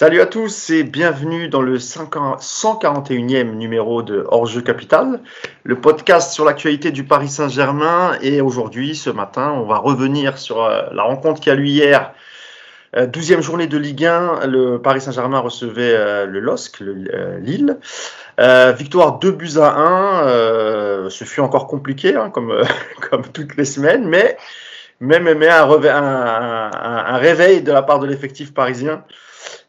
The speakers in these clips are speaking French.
Salut à tous et bienvenue dans le 141e numéro de Hors-jeu Capital, le podcast sur l'actualité du Paris Saint-Germain. Et aujourd'hui, ce matin, on va revenir sur euh, la rencontre qui a lieu hier. 12e euh, journée de Ligue 1, le Paris Saint-Germain recevait euh, le LOSC, le, Lille. victoire 2 buts à 1. ce fut encore compliqué, hein, comme, toutes les semaines, mais même, un, un, réveil de la part de l'effectif parisien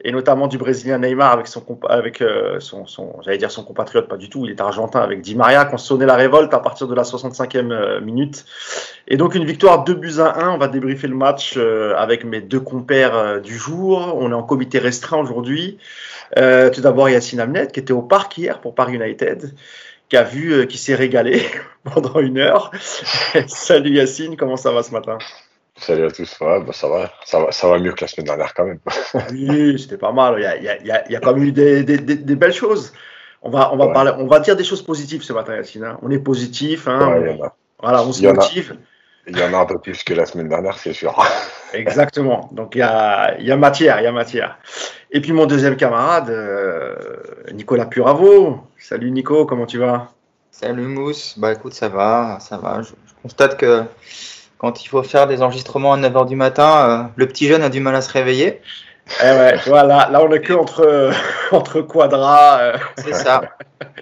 et notamment du Brésilien Neymar avec euh, son, j'allais dire son compatriote pas du tout, il est argentin avec Di Maria qui ont sonné la révolte à partir de la 65e euh, minute. Et donc une victoire 2 buts à 1, on va débriefer le match euh, avec mes deux compères du jour. On est en comité restreint aujourd'hui. tout d'abord Yacine Amnet qui était au parc hier pour Paris United qui a vu, qui s'est régalé pendant une heure. Salut Yacine, comment ça va ce matin? Salut à tous, bah, ça, va, ça, va, ça va mieux que la semaine dernière quand même. oui, c'était pas mal, il y a, il y a, il y a quand même eu des, des, des, belles choses. On va, on, va parler, on va dire des choses positives ce matin, Yacine. Hein. On est positif, hein. voilà, on se motive. Il y en a un peu plus que la semaine dernière, c'est sûr. Exactement. Donc il y a, y a, matière, il y a matière. Et puis mon deuxième camarade, euh, Nicolas Puravo. Salut Nico, comment tu vas? Salut Mousse. Bah écoute, ça va, ça va. je constate que quand il faut faire des enregistrements à 9h du matin, euh, le petit jeune a du mal à se réveiller. Eh ouais, voilà, là on est que entre, entre quadras. Euh. C'est ça.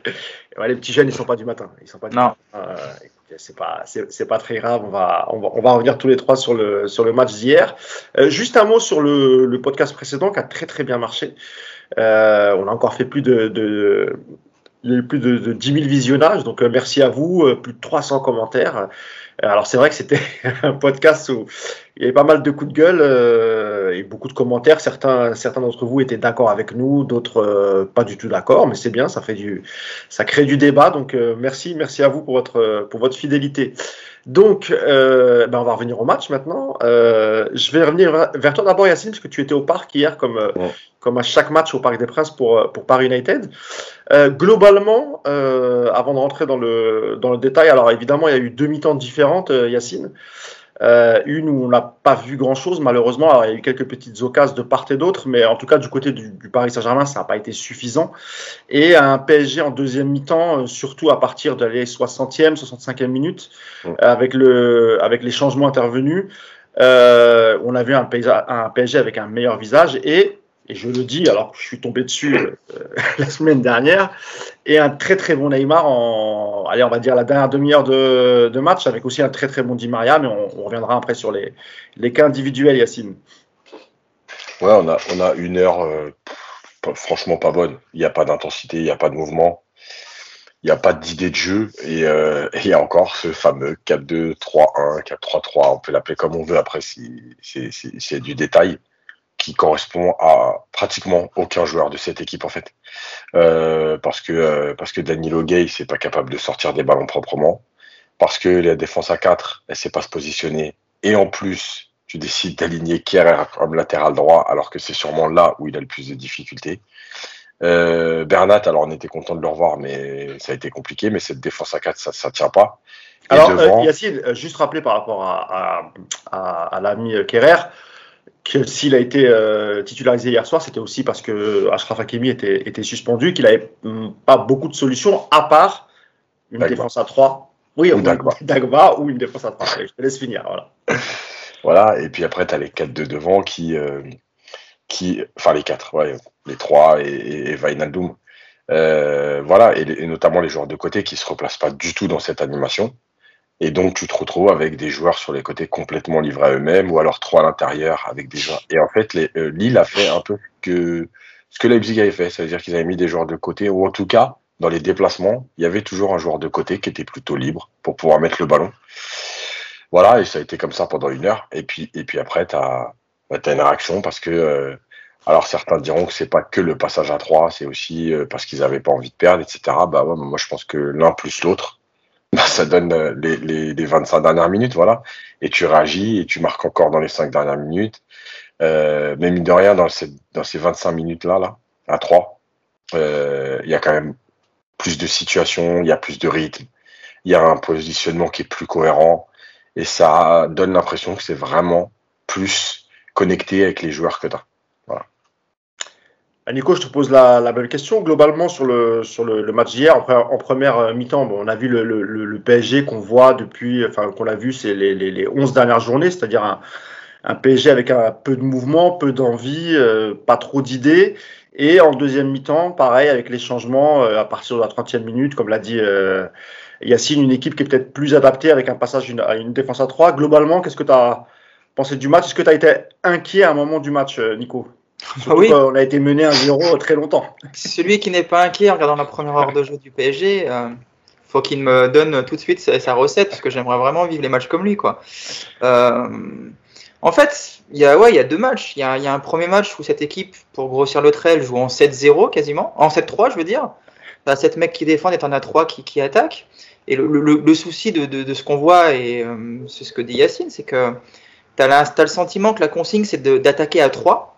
les petits jeunes, ils sont pas du matin. Ils sont pas du non. Euh, c'est pas, c'est pas très grave. On va, on va, on va, revenir tous les trois sur le, sur le match d'hier. juste un mot sur le, le, podcast précédent qui a très très bien marché. on a encore fait plus de, de plus de, de 10 000 visionnages, donc merci à vous, plus de 300 commentaires. Alors c'est vrai que c'était un podcast où il y avait pas mal de coups de gueule euh, et beaucoup de commentaires. Certains, certains d'entre vous étaient d'accord avec nous, d'autres euh, pas du tout d'accord, mais c'est bien, ça fait du, ça crée du débat. Donc euh, merci, merci à vous pour votre, pour votre fidélité. Donc, euh, ben on va revenir au match maintenant. Euh, je vais revenir vers toi d'abord, Yacine, parce que tu étais au parc hier, comme, euh, comme à chaque match au Parc des Princes pour, pour Paris United. globalement, avant de rentrer dans le, dans le détail, alors évidemment, il y a eu deux mi-temps différentes, Yacine. Euh, une où on n'a pas vu grand-chose, malheureusement. Alors, il y a eu quelques petites occasions de part et d'autre, mais en tout cas, du côté du, Paris Saint-Germain, ça n'a pas été suffisant. Et un PSG en deuxième mi-temps, euh, surtout à partir de les 60e, 65e minutes, avec, le, avec les changements intervenus, euh, on a vu un, un PSG avec un meilleur visage et et je le dis alors que je suis tombé dessus euh, la semaine dernière, et un très très bon Neymar en, allez, on va dire la dernière demi-heure de, match, avec aussi un très très bon Di Maria, mais on, reviendra après sur les, les cas individuels, Yacine. Ouais, on a, on a une heure euh, franchement pas bonne. Il n'y a pas d'intensité, il n'y a pas de mouvement, il n'y a pas d'idée de jeu, et, euh, il y a encore ce fameux 4-2, 3-1, 4-3-3, on peut l'appeler comme on veut après si c'est du détail qui correspond à pratiquement aucun joueur de cette équipe en fait. Euh, parce que euh, parce que Danilo Gay c'est pas capable de sortir des ballons proprement, parce que la défense à 4 elle sait pas se positionner et en plus tu décides d'aligner Kierer comme latéral droit alors que c'est sûrement là où il a le plus de difficultés. Euh, Bernat, alors on était content de le revoir, mais ça a été compliqué. Mais cette défense à 4, ça ne tient pas. alors, euh, Yacine, juste rappeler par rapport à, à, à l'ami Kerrer, que s'il a été euh, titularisé hier soir, c'était aussi parce que Ashraf Hakimi était, était suspendu, qu'il n'avait mm, pas beaucoup de solutions à part une défense à 3. Oui, ou Dagba. ou une défense à 3. Je te laisse finir. Voilà. voilà, et puis après, tu as les 4 de devant qui, euh, qui. Enfin, les 4, ouais, les 3 et, et, euh, voilà, et, et, notamment les joueurs de côté qui ne se replacent pas du tout dans cette animation. Et donc, tu te retrouves avec des joueurs sur les côtés complètement livrés à eux-mêmes, ou alors trois à l'intérieur avec des joueurs. Et en fait, euh, Lille a fait un peu que ce que Leipzig avait fait, c'est-à-dire qu'ils avaient mis des joueurs de côté, ou en tout cas, dans les déplacements, il y avait toujours un joueur de côté qui était plutôt libre pour pouvoir mettre le ballon. Voilà, et ça a été comme ça pendant une heure. Et puis, et puis après, tu as, bah, une réaction parce que, euh, alors certains diront que c'est pas que le passage à trois, c'est aussi euh, parce qu'ils n'avaient pas envie de perdre, etc. Bah ouais, moi je pense que l'un plus l'autre, ça donne euh, les, les, les, 25 dernières minutes, voilà. Et tu réagis et tu marques encore dans les 5 dernières minutes. Euh, mais mine de rien, dans, ces, dans ces 25 minutes-là, là, à 3, euh, il y a quand même plus de situations, il y a plus de rythme, il y a un positionnement qui est plus cohérent. Et ça donne l'impression que c'est vraiment plus connecté avec les joueurs que tu. Voilà. Ah, Nico, je te pose la, la même question. Globalement, sur le, sur le, le match d'hier, en, première mi-temps, bon, on a vu le, le, le PSG qu'on voit depuis, enfin, qu'on a vu, c'est les, les, les 11 dernières journées, c'est-à-dire un, un, PSG avec un peu de mouvement, peu d'envie, euh, pas trop d'idées. Et en deuxième mi-temps, pareil, avec les changements euh, à partir de la 30e minute, comme l'a dit euh, Yacine, une équipe qui est peut-être plus adaptée avec un passage à une défense à 3. Globalement, qu'est-ce que tu as pensé du match? Est-ce que tu as été inquiet à un moment du match, Nico? Ah oui. On a été mené 1-0 très longtemps. Celui qui n'est pas inquiet en regardant la première heure de jeu du PSG, euh, faut qu'il me donne tout de suite sa, sa recette parce que j'aimerais vraiment vivre les matchs comme lui. Quoi. Euh, en fait, il y, a, ouais, y a deux matchs. Il y a, il y a un premier match où cette équipe, pour grossir le trait, elle joue en 7-0 quasiment. En 7-3, je veux dire. T'as 7 mecs qui défendent et t'en as 3 qui, qui attaquent. Et le, le, le souci de, de, de ce qu'on voit, et euh, c'est ce que dit Yacine, c'est que tu as, as, le sentiment que la consigne, c'est d'attaquer à 3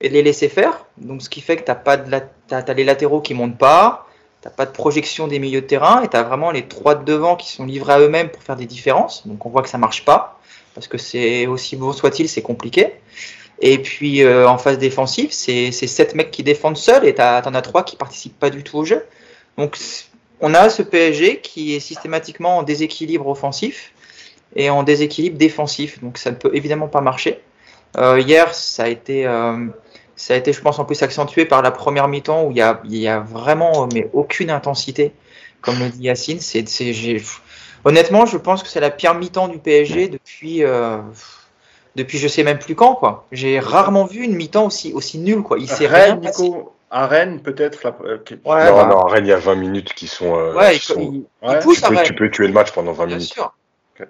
et les laisser faire. Donc, ce qui fait que tu la, as, as, les latéraux qui montent pas, tu pas de projection des milieux de terrain, et tu as vraiment les trois de devant qui sont livrés à eux-mêmes pour faire des différences. Donc, on voit que ça marche pas, parce que c'est aussi beau soit-il, c'est compliqué. Et puis, euh, en phase défensive, c'est sept mecs qui défendent seuls, et tu en as trois qui participent pas du tout au jeu. Donc, on a ce PSG qui est systématiquement en déséquilibre offensif et en déséquilibre défensif. Donc, ça ne peut évidemment pas marcher. Euh, hier, ça a été, euh, ça a été, je pense, en plus accentué par la première mi-temps où il y a, il y a vraiment mais aucune intensité, comme le dit Yacine. C'est, honnêtement, je pense que c'est la pire mi-temps du PSG depuis, euh, depuis je sais même plus quand. Quoi. J'ai rarement vu une mi-temps aussi, aussi nulle. Quoi. Il s'est rien passé. Nico, à Rennes, peut-être la... ouais, Non, bah... non, à Rennes, il y a 20 minutes qui sont. Euh, ouais, qui il, sont... il, il pousse tu, peux, tu peux tuer le match pendant 20 Bien minutes. sûr.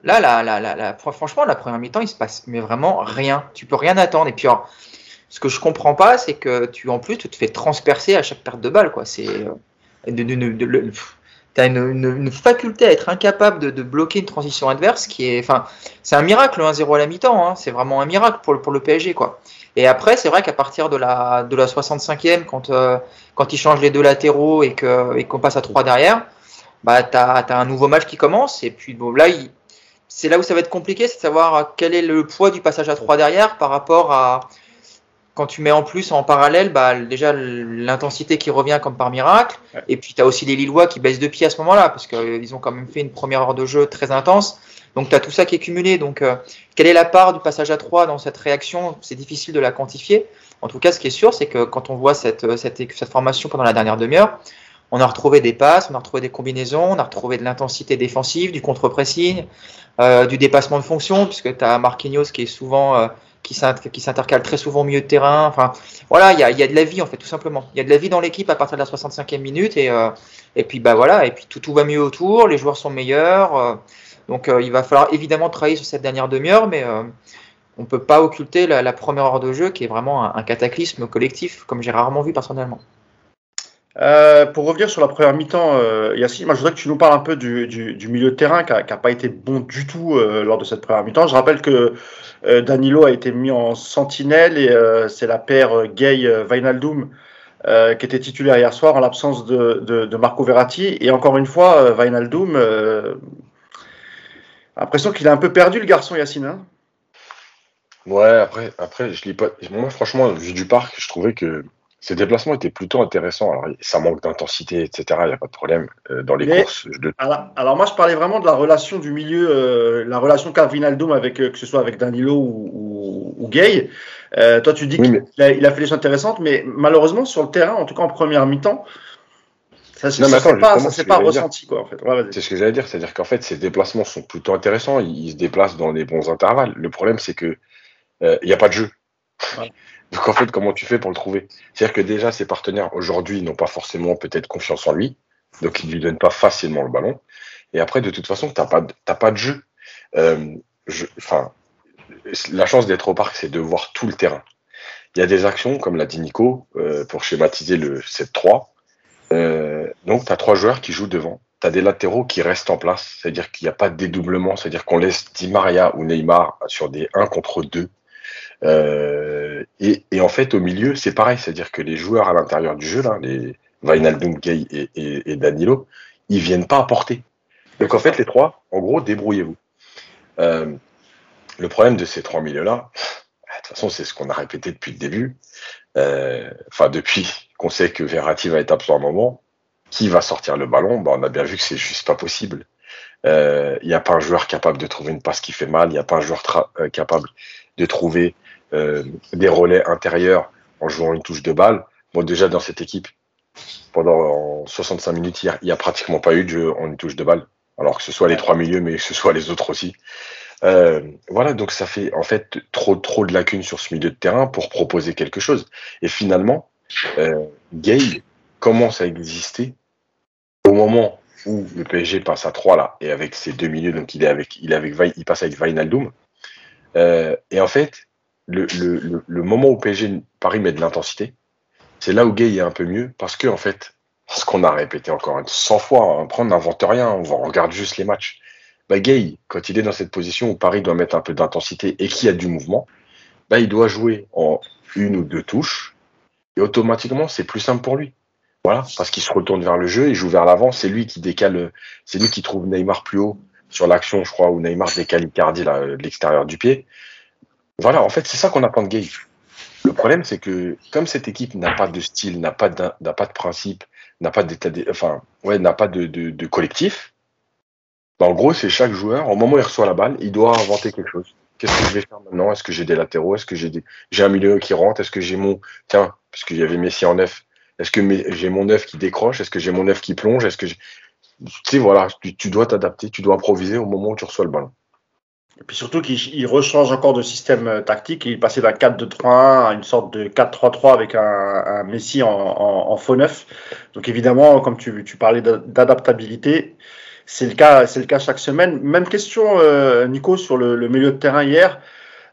Là, la, la, la, franchement, la première mi-temps, il se passe mais vraiment rien. Tu peux rien attendre. Et puis, alors, ce que je comprends pas, c'est que tu, en plus, tu te fais transpercer à chaque perte de balle. Quoi. C'est, euh, de, de, de, tu as une, une, une, faculté à être incapable de, de, bloquer une transition adverse qui est. Enfin, c'est un miracle, 1-0 à la mi-temps. Hein. C'est vraiment un miracle pour pour le PSG. Quoi. Et après, c'est vrai qu'à partir de la, de la 65e, quand, euh, quand ils changent les deux latéraux et, que, et qu'on passe à 3 derrière, bah, tu as, un nouveau match qui commence. Et puis bon, là, c'est là où ça va être compliqué, c'est de savoir quel est le poids du passage à 3 derrière par rapport à quand tu mets en plus en parallèle bah, déjà l'intensité qui revient comme par miracle. Ouais. Et puis tu as aussi les Lillois qui baissent de pied à ce moment-là parce qu'ils ont quand même fait une première heure de jeu très intense. Donc tu as tout ça qui est cumulé. Donc euh, quelle est la part du passage à 3 dans cette réaction? C'est difficile de la quantifier. En tout cas, ce qui est sûr, c'est que quand on voit cette, cette, cette formation pendant la dernière demi-heure, on a retrouvé des passes, on a retrouvé des combinaisons, on a retrouvé de l'intensité défensive, du contre-pressing, euh, du dépassement de fonction, puisque tu as Marquinhos qui est souvent euh, qui s'intercale très souvent au milieu de terrain. Enfin, voilà, il y a, de la vie en fait, tout simplement. Il y a de la vie dans l'équipe à partir de la 65e minute et euh, et puis bah voilà, et puis tout, va mieux autour, les joueurs sont meilleurs. euh, donc il va falloir évidemment travailler sur cette dernière demi-heure, mais euh, on peut pas occulter la, première heure de jeu qui est vraiment un, cataclysme collectif, comme j'ai rarement vu personnellement. Euh, pour revenir sur la première mi-temps, euh, Yacine, je voudrais que tu nous parles un peu du, milieu de terrain qui n'a pas été bon du tout euh, lors de cette première mi-temps. Je rappelle que euh, Danilo a été mis en sentinelle et euh, c'est la paire Gay-Vainaldum qui était titulaire hier soir en l'absence de, de, Marco Verratti. Et encore une fois, Vainaldum, l'impression qu'il a un peu perdu le garçon, Yacine. Hein ouais, après, après je lis pas. Moi, franchement, vu du parc, je trouvais que ses déplacements étaient plutôt intéressants. Alors, ça manque d'intensité, etc. Il n'y a pas de problème euh, dans les Mais, courses. Je... Alors, alors, moi, je parlais vraiment de la relation du milieu, euh, la relation qu'a avec euh, que ce soit avec Danilo ou, ou, ou Gay. Toi, tu dis oui, qu'il mais... a, il a, fait des choses intéressantes, mais malheureusement sur le terrain, en tout cas en première mi-temps, ça ne s'est pas, ça pas ressenti quoi en fait. Ouais, c'est ce que j'allais dire, c'est-à-dire qu'en fait ses déplacements sont plutôt intéressants. Il, se déplace dans les bons intervalles. Le problème, c'est que il n'y a pas de jeu. Ouais. Donc en fait, comment tu fais pour le trouver? C'est-à-dire que déjà, ses partenaires aujourd'hui n'ont pas forcément peut-être confiance en lui, donc ils ne lui donnent pas facilement le ballon. Et après, de toute façon, tu n'as pas, pas de jeu. Euh, je, enfin, la chance d'être au parc, c'est de voir tout le terrain. Il y a des actions, comme l'a dit Nico, euh, pour schématiser le 7-3. Euh, donc, tu as trois joueurs qui jouent devant. Tu as des latéraux qui restent en place, c'est-à-dire qu'il n'y a pas de dédoublement, c'est-à-dire qu'on laisse Di Maria ou Neymar sur des 1 contre 2 euh, et, et, en fait, au milieu, c'est pareil, c'est-à-dire que les joueurs à l'intérieur du jeu, là, les Wijnaldum, Gay et, et, et, Danilo, ils viennent pas apporter. Donc en fait, les trois, en gros, débrouillez-vous. Euh, le problème de ces trois milieux-là, de toute façon, c'est ce qu'on a répété depuis le début. enfin depuis qu'on sait que Verratti va être absent un moment, qui va sortir le ballon bah, On a bien vu que c'est juste pas possible. Il n'y a pas un joueur capable de trouver une passe qui fait mal, il n'y a pas un joueur capable de trouver des relais intérieurs en jouant une touche de balle. Moi, déjà, dans cette équipe, pendant 65 minutes, il n'y a, pratiquement pas eu de jeu en une touche de balle. Alors que ce soit les trois milieux, mais que ce soit les autres aussi. Euh, voilà, donc ça fait en fait trop, trop de lacunes sur ce milieu de terrain pour proposer quelque chose. Et finalement, euh, Gay commence à exister au moment où le PSG passe à 3 là, et avec ses deux milieux, donc il est avec, il est avec, il passe avec Vainaldoum. Euh, et en fait, le, moment où PSG Paris met de l'intensité, c'est là où Gay est un peu mieux parce que en fait, ce qu'on a répété encore 100 fois, hein, on n'invente rien, on regarde juste les matchs. Bah, Gay, quand il est dans cette position où Paris doit mettre un peu d'intensité et qu'il y a du mouvement, bah, il doit jouer en une ou deux touches et automatiquement c'est plus simple pour lui. Voilà, parce qu'il se retourne vers le jeu, il joue vers l'avant, c'est lui qui décale, c'est lui qui trouve Neymar plus haut sur l'action, je crois, où Neymar décale Icardi de l'extérieur du pied. Voilà, en fait, c'est ça qu'on attend de Gay. Le problème, c'est que comme cette équipe n'a pas de style, n'a pas, de principe, n'a pas d'état, enfin, ouais, n'a pas de, collectif, bah, en gros, c'est chaque joueur, au moment où il reçoit la balle, il doit inventer quelque chose. Qu'est-ce que je vais faire maintenant? Est-ce que j'ai des latéraux? Est-ce que j'ai des... j'ai un milieu qui rentre? Est-ce que j'ai mon tiens, parce qu'il y avait Messi en neuf. Est-ce que j'ai mon neuf qui décroche? Est-ce que j'ai mon neuf qui plonge? Est-ce que tu sais voilà, tu dois t'adapter, tu dois improviser au moment où tu reçois le ballon. Et puis surtout qu'il rechange encore de système euh, tactique. Il est passé d'un 4-2-3-1 à une sorte de 4-3-3 avec un, un, Messi en, en, en, faux neuf. Donc évidemment, comme tu, tu parlais d'adaptabilité, c'est le cas, c'est le cas chaque semaine. Même question, euh, Nico, sur le, le, milieu de terrain hier,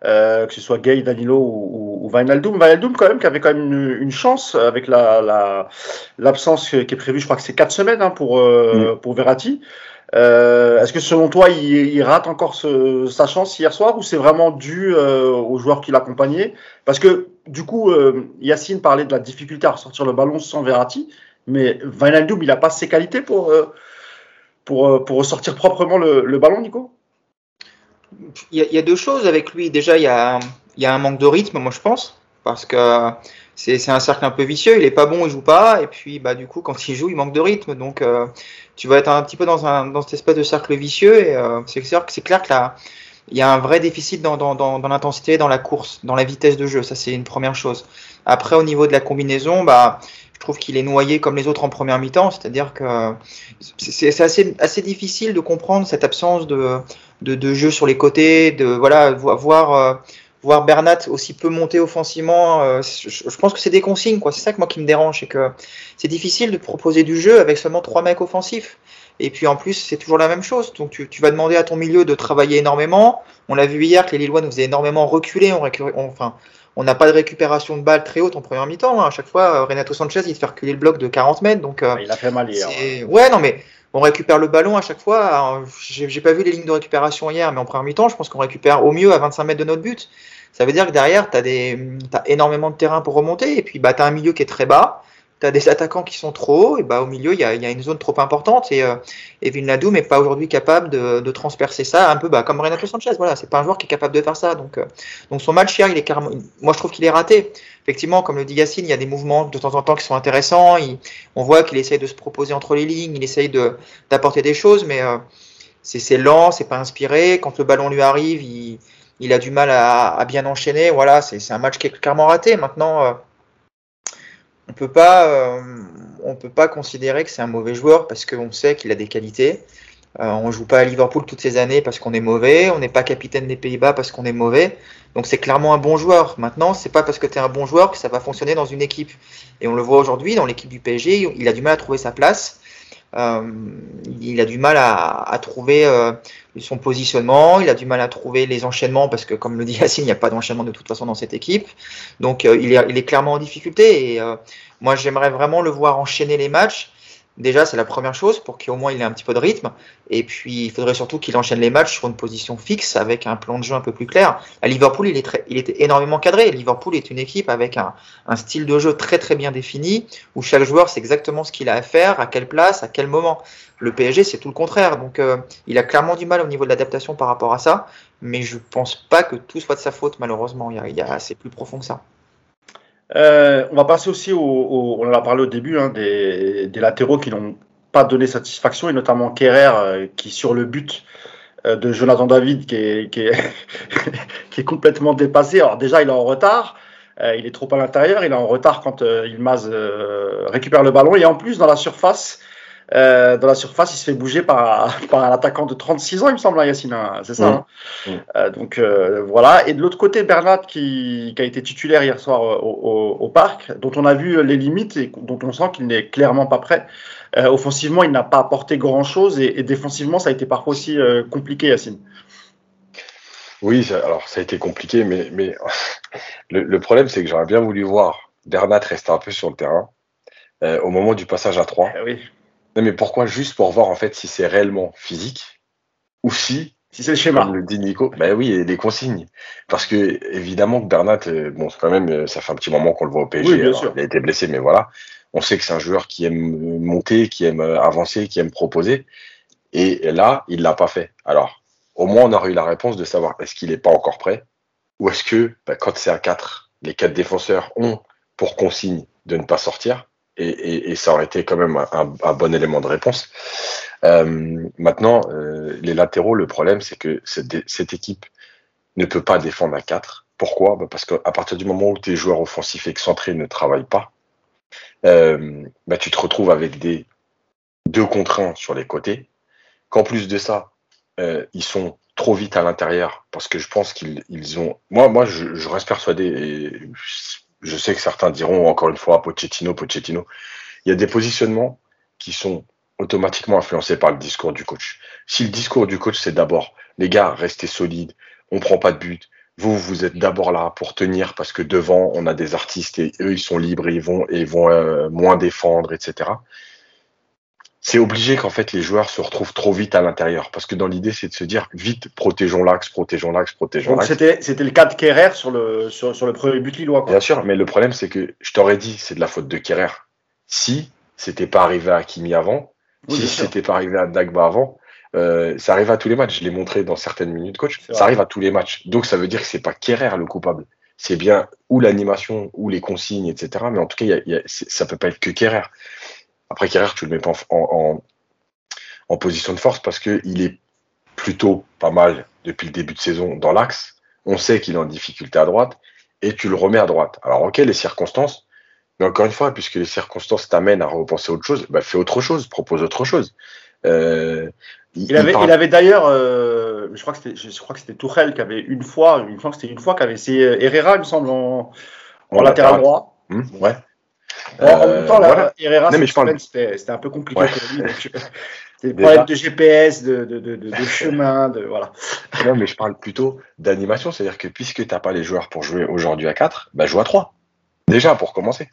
euh, que ce soit Gay, Danilo ou, ou, ou Wijnaldum. quand même qui avait quand même une, une chance avec la l'absence qui est prévue. Je crois que c'est quatre semaines hein, pour euh, mm. pour Verratti. Euh, Est-ce que selon toi, il, rate encore sa chance hier soir ou c'est vraiment dû euh, aux joueurs qui l'accompagnaient? Parce que du coup, euh, Yacine parlait de la difficulté à ressortir le ballon sans Verratti, mais Wijnaldum, il n'a pas ses qualités pour, pour, ressortir proprement le, ballon, Nico? Il y, a, il y, a, deux choses avec lui. Déjà, il y, a, il y a un manque de rythme, moi je pense, parce que c'est un cercle un peu vicieux. Il est pas bon, il joue pas, et puis bah du coup quand il joue, il manque de rythme. Donc euh, tu vas être un petit peu dans un dans cette espèce de cercle vicieux. Et euh, c'est clair, clair que là, il y a un vrai déficit dans dans, dans, dans l'intensité, dans la course, dans la vitesse de jeu. Ça c'est une première chose. Après au niveau de la combinaison, bah je trouve qu'il est noyé comme les autres en première mi-temps, c'est-à-dire que c'est assez, assez difficile de comprendre cette absence de, de, de jeu sur les côtés, de voilà voir euh, voir Bernat aussi peu monter offensivement, euh, je, pense que c'est des consignes, quoi. C'est ça que moi qui me dérange, c'est que c'est difficile de proposer du jeu avec seulement trois mecs offensifs. Et puis en plus, c'est toujours la même chose. Donc tu, tu, vas demander à ton milieu de travailler énormément. On l'a vu hier que les Lillois nous faisaient énormément reculer. On, on enfin, on n'a pas de récupération de balles très haute en première mi-temps. Hein. À chaque fois, euh, Renato Sanchez, il te fait reculer le bloc de 40 mètres. Donc, euh, il a fait mal hier. Ouais, non, mais on récupère le ballon à chaque fois. J'ai pas vu les lignes de récupération hier, mais en première mi-temps, je pense qu'on récupère au mieux à 25 mètres de notre but. Ça veut dire que derrière, tu as, as, énormément de terrain pour remonter, et puis bah, tu as un milieu qui est très bas, tu as des attaquants qui sont trop hauts, et bah, au milieu, il y a, y a, une zone trop importante, et, euh, et Vinladou n'est pas aujourd'hui capable de, de, transpercer ça, un peu bah, comme Renato Sanchez. Voilà, c'est pas un joueur qui est capable de faire ça. Donc, euh, donc son match hier, il est carrément, moi je trouve qu'il est raté. Effectivement, comme le dit Yacine, il y a des mouvements de temps en temps qui sont intéressants. Il, on voit qu'il essaye de se proposer entre les lignes, il essaye d'apporter des choses, mais euh, c'est lent, c'est pas inspiré. Quand le ballon lui arrive, il il a du mal à, bien enchaîner. Voilà, c'est un match qui est clairement raté. Maintenant, euh, on euh, on peut pas considérer que c'est un mauvais joueur parce qu'on sait qu'il a des qualités. Euh, on joue pas à Liverpool toutes ces années parce qu'on est mauvais. On n'est pas capitaine des Pays-Bas parce qu'on est mauvais. Donc c'est clairement un bon joueur. Maintenant, c'est pas parce que tu es un bon joueur que ça va fonctionner dans une équipe. Et on le voit aujourd'hui dans l'équipe du PSG, il a du mal à trouver sa place. Il a du mal à, trouver son positionnement, il a du mal à trouver les enchaînements parce que, comme le dit Yacine, il n'y a pas d'enchaînement de toute façon dans cette équipe. Donc, euh, il, est, clairement en difficulté. Et euh, moi, j'aimerais vraiment le voir enchaîner les matchs Déjà, c'est la première chose pour qu'au moins il ait un petit peu de rythme. Et puis, il faudrait surtout qu'il enchaîne les matchs sur une position fixe avec un plan de jeu un peu plus clair. À Liverpool, il est, très, il était énormément cadré. Liverpool est une équipe avec un, style de jeu très très bien défini où chaque joueur sait exactement ce qu'il a à faire, à quelle place, à quel moment. Le PSG, c'est tout le contraire. Donc, euh, il a clairement du mal au niveau de l'adaptation par rapport à ça. Mais je pense pas que tout soit de sa faute, malheureusement. Il y a, il y a, c'est plus profond que ça. On va passer aussi au, on en a parlé au début, hein, des, latéraux qui n'ont pas donné satisfaction, et notamment Kerrer qui sur le but de Jonathan David qui est, qui est, qui est complètement dépassé. Alors déjà il est en retard, il est trop à l'intérieur, il est en retard quand Ilmaz récupère le ballon, et en plus dans la surface, euh, dans la surface, il se fait bouger par, par un attaquant de 36 ans, il me semble, hein, Yacine. Hein, c'est ça. Hein. Euh, donc euh, voilà. Et de l'autre côté, Bernat, qui, qui, a été titulaire hier soir au, au, parc, dont on a vu les limites et dont on sent qu'il n'est clairement pas prêt. offensivement, il n'a pas apporté grand-chose et, défensivement, ça a été parfois aussi compliqué, Yacine. Oui, alors ça a été compliqué, mais, mais le, le problème, c'est que j'aurais bien voulu voir Bernat rester un peu sur le terrain au moment du passage à 3. Eh oui. Non, mais pourquoi Juste pour voir en fait si c'est réellement physique ou si. Si c'est le schéma. Comme le dit Nico. Ben oui, les consignes. Parce que, évidemment, que Bernat, euh, bon, quand même, euh, ça fait un petit moment qu'on le voit au PSG. bien sûr. Il a été blessé, mais voilà. On sait que c'est un joueur qui aime monter, qui aime euh, avancer, qui aime proposer. Et là, il l'a pas fait. Alors, au moins, on aurait eu la réponse de savoir est-ce qu'il n'est pas encore prêt ou est-ce que, ben, quand c'est à 4, les quatre défenseurs ont pour consigne de ne pas sortir et, ça aurait été quand même un, bon élément de réponse. Euh, maintenant, euh, les latéraux, le problème, c'est que cette, équipe ne peut pas défendre à 4. Pourquoi? Bah, Parce qu'à partir du moment où tes joueurs offensifs excentrés ne travaillent pas, euh, bah, tu te retrouves avec des deux contre 1 sur les côtés, qu'en plus de ça, ils sont trop vite à l'intérieur, parce que je pense qu'ils ont... Moi, moi je, je reste persuadé, et je sais que certains diront encore une fois Pochettino, Pochettino. Il y a des positionnements qui sont automatiquement influencés par le discours du coach. Si le discours du coach, c'est d'abord, les gars, restez solides, on prend pas de but, vous, vous êtes d'abord là pour tenir parce que devant, on a des artistes et eux, ils sont libres, ils vont, et ils vont euh, moins défendre, etc c'est obligé qu'en fait les joueurs se retrouvent trop vite à l'intérieur. Parce que dans l'idée, c'est de se dire vite, protégeons l'axe, protégeons l'axe, protégeons l'axe. C'était, c'était le cas de Kerrer sur le, sur, sur le premier but lillois. Quoi. Bien sûr, mais le problème, c'est que je t'aurais dit, c'est de la faute de Kerrer. Si c'était pas arrivé à Kimi avant, si c'était pas arrivé à Dagba avant, euh, ça arrive à tous les matchs. Je l'ai montré dans certaines minutes, coach. Ça arrive à tous les matchs. Donc ça veut dire que c'est pas Kerrer le coupable. C'est bien ou l'animation ou les consignes, etc. Mais en tout cas, y a, y a, ça peut pas être que Kerrer. Après, Kerrer, tu le mets pas en, en, position de force parce qu'il est plutôt pas mal depuis le début de saison dans l'axe. On sait qu'il est en difficulté à droite et tu le remets à droite. Alors, ok, les circonstances, mais encore une fois, puisque les circonstances t'amènent à repenser autre chose, bah, fais autre chose, propose autre chose. Euh, il, avait, il, avait, d'ailleurs, euh, je crois que c'était, je crois que c'était Tourelle qui avait une fois, une fois c'était une fois qu'avait essayé Herrera, il me semble, en, latéral droit. Hum, ouais en même temps, là, Herrera, c'était un peu compliqué pour lui. des problèmes de GPS, de, de, de, de chemin, de voilà. Non, mais je parle plutôt d'animation, c'est-à-dire que puisque tu n'as pas les joueurs pour jouer aujourd'hui à 4, bah joue à 3. Déjà, pour commencer.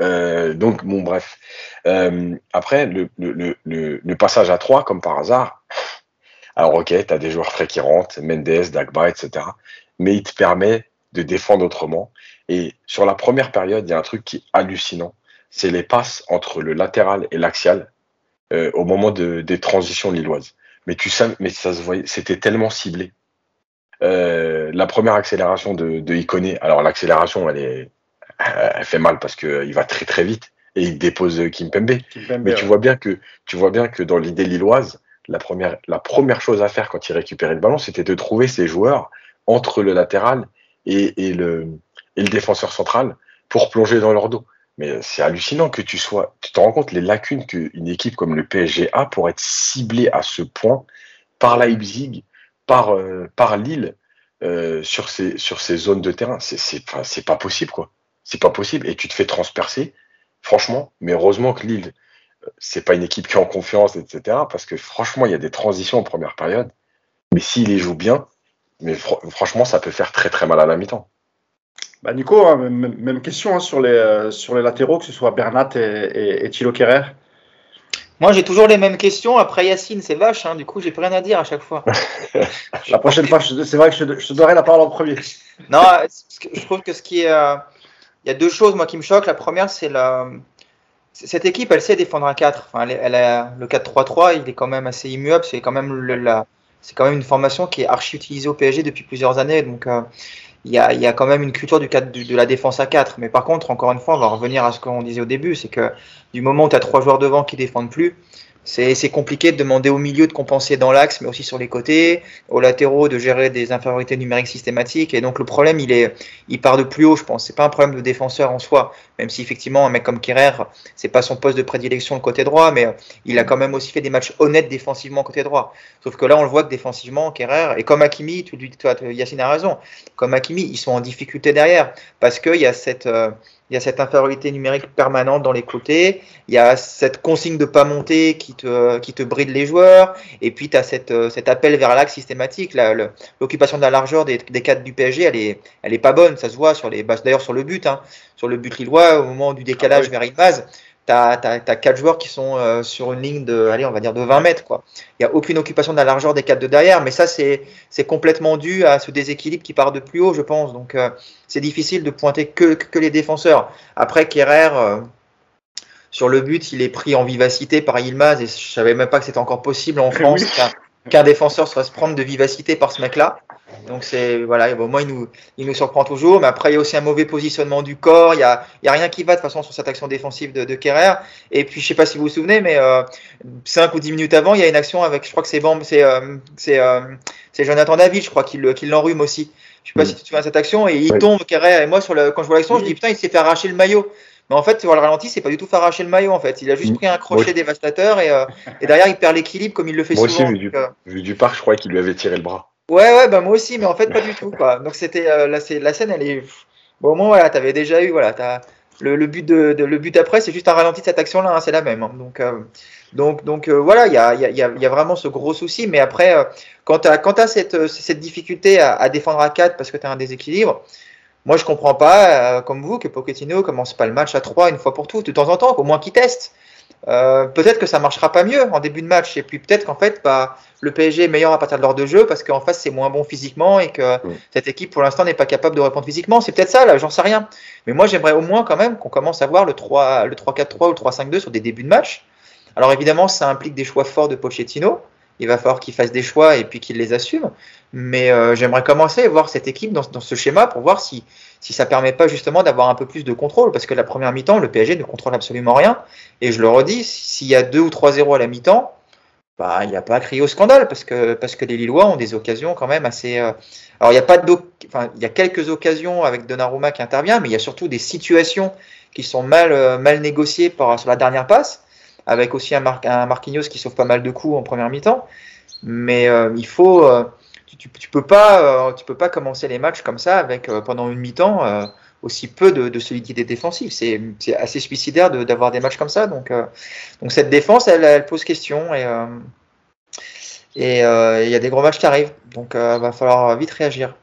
Euh, donc, bon, bref. Euh, après, le, le, le, le, passage à 3, comme par hasard, alors ok, tu as des joueurs frais qui rentrent, Mendes, Dagba, etc. Mais il te permet de défendre autrement. Et sur la première période, il y a un truc qui est hallucinant. C'est les passes entre le latéral et l'axial euh, au moment de, des transitions lilloises. Mais tu sais, mais ça se voyait, c'était tellement ciblé. Euh, la première accélération de, de Iconé, alors l'accélération, elle est, elle fait mal parce que il va très très vite et il dépose Kimpembe. Kimpembe mais tu vois bien que tu vois bien que dans l'idée lilloise, la première la première chose à faire quand il récupérait le ballon, c'était de trouver ses joueurs entre le latéral et, le, le défenseur central pour plonger dans leur dos. Mais c'est hallucinant que tu sois. Tu te rends compte les lacunes qu'une équipe comme le PSG a pour être ciblée à ce point par Leipzig, par, euh, par Lille, euh, sur, ces, zones de terrain. C'est pas possible, quoi. C'est pas possible. Et tu te fais transpercer, franchement. Mais heureusement que Lille, euh, c'est pas une équipe qui est en confiance, etc. Parce que franchement, il y a des transitions en première période. Mais s'il les joue bien, mais franchement, ça peut faire très très mal à la mi-temps. Bah Nico, hein, même, question hein, sur, les, euh, sur les latéraux, que ce soit Bernat et, et, Thilo Kerrer. Moi, j'ai toujours les mêmes questions. Après Yacine, c'est vache. Hein, du coup, j'ai plus rien à dire à chaque fois. la prochaine fois, c'est vrai que je, te donnerai la parole en premier. non, je trouve que ce qui est. Euh, il y a deux choses, moi, qui me choquent. La première, c'est la. Cette équipe, elle sait défendre un 4. Enfin, elle, a, le 4-3-3, il est quand même assez immuable. C'est quand même le, la, c'est quand même une formation qui est archi utilisée au PSG depuis plusieurs années. Donc, euh, il y a, y a, quand même une culture du, de la défense à 4. Mais par contre, encore une fois, on va revenir à ce qu'on disait au début, c'est que du moment où tu as trois joueurs devant qui défendent plus, c'est compliqué de demander au milieu de compenser dans l'axe, mais aussi sur les côtés, aux latéraux de gérer des infériorités numériques systématiques. Et donc le problème, il est, il part de plus haut, je pense. C'est pas un problème de défenseur en soi, même si effectivement un mec comme Kerrer, c'est pas son poste de prédilection le côté droit, mais il a quand même aussi fait des matchs honnêtes défensivement côté droit. Sauf que là, on le voit que défensivement, Kerrer et comme Hakimi, tu, toi, Yacine a raison, comme Hakimi, ils sont en difficulté derrière parce qu'il y a cette euh, il y a cette infériorité numérique permanente dans les côtés, il y a cette consigne de pas monter qui te, qui te bride les joueurs, et puis tu as cette, euh, cet appel vers l'axe systématique. L'occupation de la largeur des, des cadres du PSG, elle est, elle est pas bonne, ça se voit sur les d'ailleurs sur le but, hein, sur le but lillois, au moment du décalage ah vers une base tu as, quatre joueurs qui sont euh, sur une ligne de, allez, on va dire de 20 mètres. Quoi. Il n'y a aucune occupation de la largeur des quatre de derrière, mais ça, c'est complètement dû à ce déséquilibre qui part de plus haut, je pense. Donc, euh, c'est difficile de pointer que, que, les défenseurs. Après, Kerrer, euh, sur le but, il est pris en vivacité par Yilmaz, et je savais même pas que c'était encore possible en France qu'un défenseur soit se prendre de vivacité par ce mec-là. Donc c'est voilà, au moins il nous, il nous surprend toujours, mais après il y a aussi un mauvais positionnement du corps, il y a, il y a rien qui va de toute façon sur cette action défensive de, de Kerrer. Et puis je sais pas si vous vous souvenez, mais euh, 5 ou 10 minutes avant, il y a une action avec, je crois que c'est c'est euh, c'est euh, c'est Jonathan David, je crois qu'il l'enrhume aussi. Je sais pas mm. si tu te souviens de cette action et il tombe Kerrer et moi sur le quand je vois l'action, je dis putain il s'est fait arracher le maillot. Mais en fait, tu vois le ralenti, c'est pas du tout fait arracher le maillot en fait. Il a juste pris un crochet dévastateur et, euh, et derrière il perd l'équilibre comme il le fait moi souvent. Aussi, vu, du, vu du parc, je crois qu'il lui avait tiré le bras. Ouais, ouais, bah moi aussi, mais en fait pas du tout quoi. Donc c'était euh, la, la scène, elle est bon. Au moins voilà, t'avais déjà eu voilà, as... Le, le, but de, le but après, c'est juste un ralenti de cette action-là, hein, c'est la même. Hein. Donc euh, donc donc euh, voilà, il y a, y, a, y a vraiment ce gros souci. Mais après, quand tu as, quand as cette, cette difficulté à, à, défendre à 4 parce que tu as un déséquilibre, moi je comprends pas, comme vous, que Pochettino commence pas le match à 3 une fois pour toutes, de temps en temps, au moins qu'il teste. Euh, peut-être que ça marchera pas mieux en début de match et puis peut-être qu'en fait bah, le PSG est meilleur à partir de l'heure de jeu parce qu'en face c'est moins bon physiquement et que cette équipe pour l'instant n'est pas capable de répondre physiquement. C'est peut-être ça là j'en sais rien. Mais moi j'aimerais au moins quand même qu'on commence à voir le 3 le 3-4-3 ou le 3-5-2 sur des débuts de match. Alors évidemment ça implique des choix forts de Pochettino il va falloir qu'il fasse des choix et puis qu'il les assume mais euh, j'aimerais commencer à voir cette équipe dans, dans ce schéma pour voir si si ça permet pas justement d'avoir un peu plus de contrôle, parce que la première mi-temps, le PSG ne contrôle absolument rien. Et je le redis, s'il y a 2 ou 3-0 à la mi-temps, bah, il n'y a pas à crier au scandale, parce que, parce que les Lillois ont des occasions quand même assez. Euh, alors, il y a pas enfin, il y a quelques occasions avec Donnarumma qui intervient, mais il y a surtout des situations qui sont mal, euh, mal négociées par, sur la dernière passe, avec aussi un, Marquinhos qui sauve pas mal de coups en première mi-temps. Mais euh, il faut tu, tu, peux pas, euh, tu peux pas commencer les matchs comme ça avec euh, pendant une mi-temps euh, aussi peu de, solidité défensive. C'est assez suicidaire d'avoir des matchs comme ça. Donc, donc cette défense, elle, pose question et et il y a des gros matchs qui arrivent. Donc il va falloir vite réagir.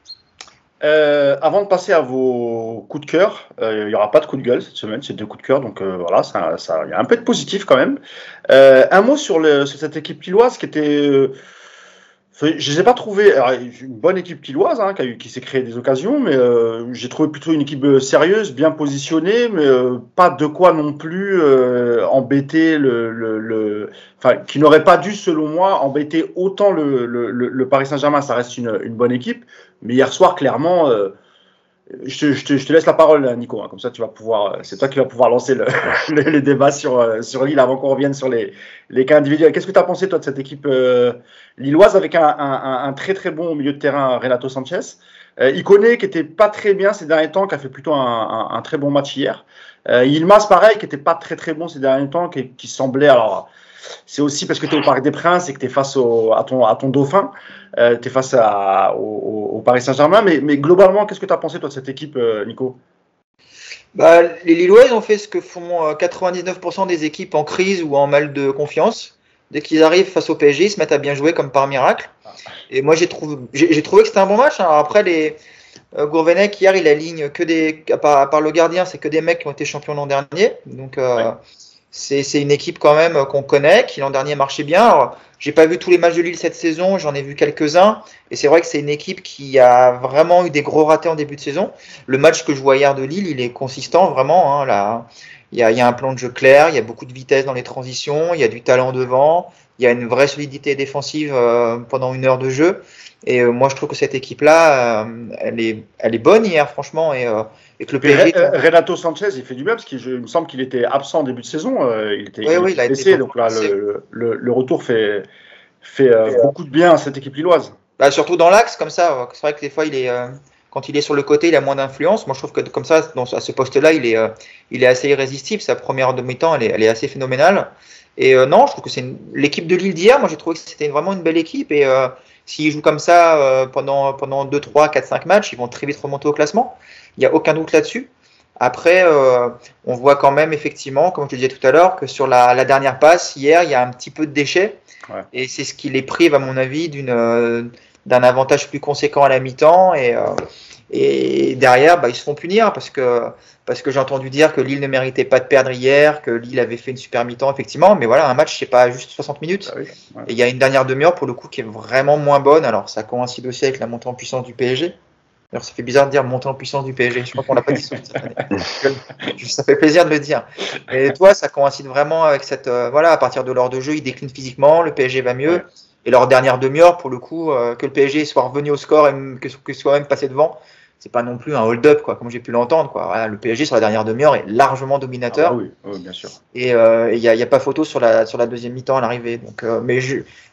Avant de passer à vos coups de cœur, il n'y aura pas de coup de gueule cette semaine, c'est deux coups de cœur, donc voilà, ça, il y a un peu de positif quand même. un mot sur, cette équipe lilloise qui était je ne les ai pas trouvés. une bonne équipe kiloise hein, qui, s'est créé des occasions, mais euh, j'ai trouvé plutôt une équipe euh, sérieuse, bien positionnée, mais euh, pas de quoi non plus embêter le, enfin, qui n'aurait pas dû, selon moi, embêter autant le, Paris Saint-Germain. Ça reste une, bonne équipe, mais hier soir, clairement, je te, je, te, laisse la parole, Nico. Hein, comme ça, tu vas pouvoir, euh, c'est toi qui vas pouvoir lancer le, les débats sur, euh, sur Lille avant qu'on revienne sur les, les cas individuels. Qu'est-ce que tu as pensé, toi, de cette équipe euh, lilloise avec un, très très bon milieu de terrain, Renato Sanchez euh, Iconé, qui était pas très bien ces derniers temps, qui a fait plutôt un, un très bon match hier. Euh, Ilmas, pareil, qui était pas très très bon ces derniers temps, qui, qui semblait alors c'est aussi parce que tu es au Parc des Princes et que tu es face au, à, ton, à ton dauphin, euh, tu es face à, au, Paris Saint-Germain. Mais, mais, globalement, qu'est-ce que tu as pensé toi de cette équipe, euh, Nico? Bah, Les Lillois ont fait ce que font 99% euh, des équipes en crise ou en mal de confiance. Dès qu'ils arrivent face au PSG, ils se mettent à bien jouer comme par miracle. Et moi, j'ai trouvé, j'ai, trouvé que c'était un bon match. Hein. Après, les, Gourvenec, hier, il aligne que des, à part, le gardien, c'est que des mecs qui ont été champions l'an dernier. Donc, euh, c'est une équipe quand même qu'on connaît, qui l'an dernier marchait bien. J'ai pas vu tous les matchs de Lille cette saison, j'en ai vu quelques-uns, et c'est vrai que c'est une équipe qui a vraiment eu des gros ratés en début de saison. Le match que je vois hier de Lille, il est consistant vraiment. Hein, là, il y, a, il y a un plan de jeu clair, il y a beaucoup de vitesse dans les transitions, il y a du talent devant. il y a une vraie solidité défensive pendant une heure de jeu. Et moi, je trouve que cette équipe-là, elle, est, elle est bonne hier, franchement. Et, et que le PSG. Renato Sanchez, il fait du bien parce qu'il me semble qu'il était absent en début de saison. il était, oui, oui, il a blessé, donc là, le, le, le, retour fait, fait beaucoup de bien à cette équipe lilloise. Bah, surtout dans l'axe, comme ça. C'est vrai que des fois, il est, euh, quand il est sur le côté, il a moins d'influence. Moi, je trouve que comme ça, dans, à ce poste-là, il, est, euh, il est assez irrésistible. Sa première demi-temps, elle est, elle est assez phénoménale. Et euh, non, je trouve que c'est l'équipe de Lille d'hier. Moi, j'ai trouvé que c'était vraiment une belle équipe. Et s'ils jouent comme ça pendant, pendant 2, 3, 4, 5 matchs, ils vont très vite remonter au classement. Il n'y a aucun doute là-dessus. Après, on voit quand même effectivement, comme je le disais tout à l'heure, que sur la, la, dernière passe, hier, il y a un petit peu de déchets. Et c'est ce qui les prive, à mon avis, d'une euh, d'un avantage plus conséquent à la mi-temps. Et, euh, et derrière, bah, ils se font punir parce que, parce que j'ai entendu dire que Lille ne méritait pas de perdre hier, que Lille avait fait une super mi-temps, effectivement. Mais voilà, un match, c'est pas juste 60 minutes. Ah et il y a une dernière demi-heure, pour le coup, qui est vraiment moins bonne. Alors, ça coïncide aussi avec la montée en puissance du PSG. Alors, ça fait bizarre de dire montée en puissance du PSG. Je crois qu'on l'a pas dit cette année. ça fait plaisir de le dire. Et toi, ça coïncide vraiment avec cette. Euh, voilà, à partir de l'heure de jeu, ils déclinent physiquement, le PSG va mieux. Et leur dernière demi-heure, pour le coup, euh, que le PSG soit revenu au score et que, que soit même passé devant, c'est pas non plus un hold-up, quoi, comme j'ai pu l'entendre. Quoi. le PSG sur la dernière demi-heure est largement dominateur. Ah, oui, oui, bien sûr. Et il euh, n'y a, a, pas photo sur la, sur la deuxième mi-temps à l'arrivée. Donc, mais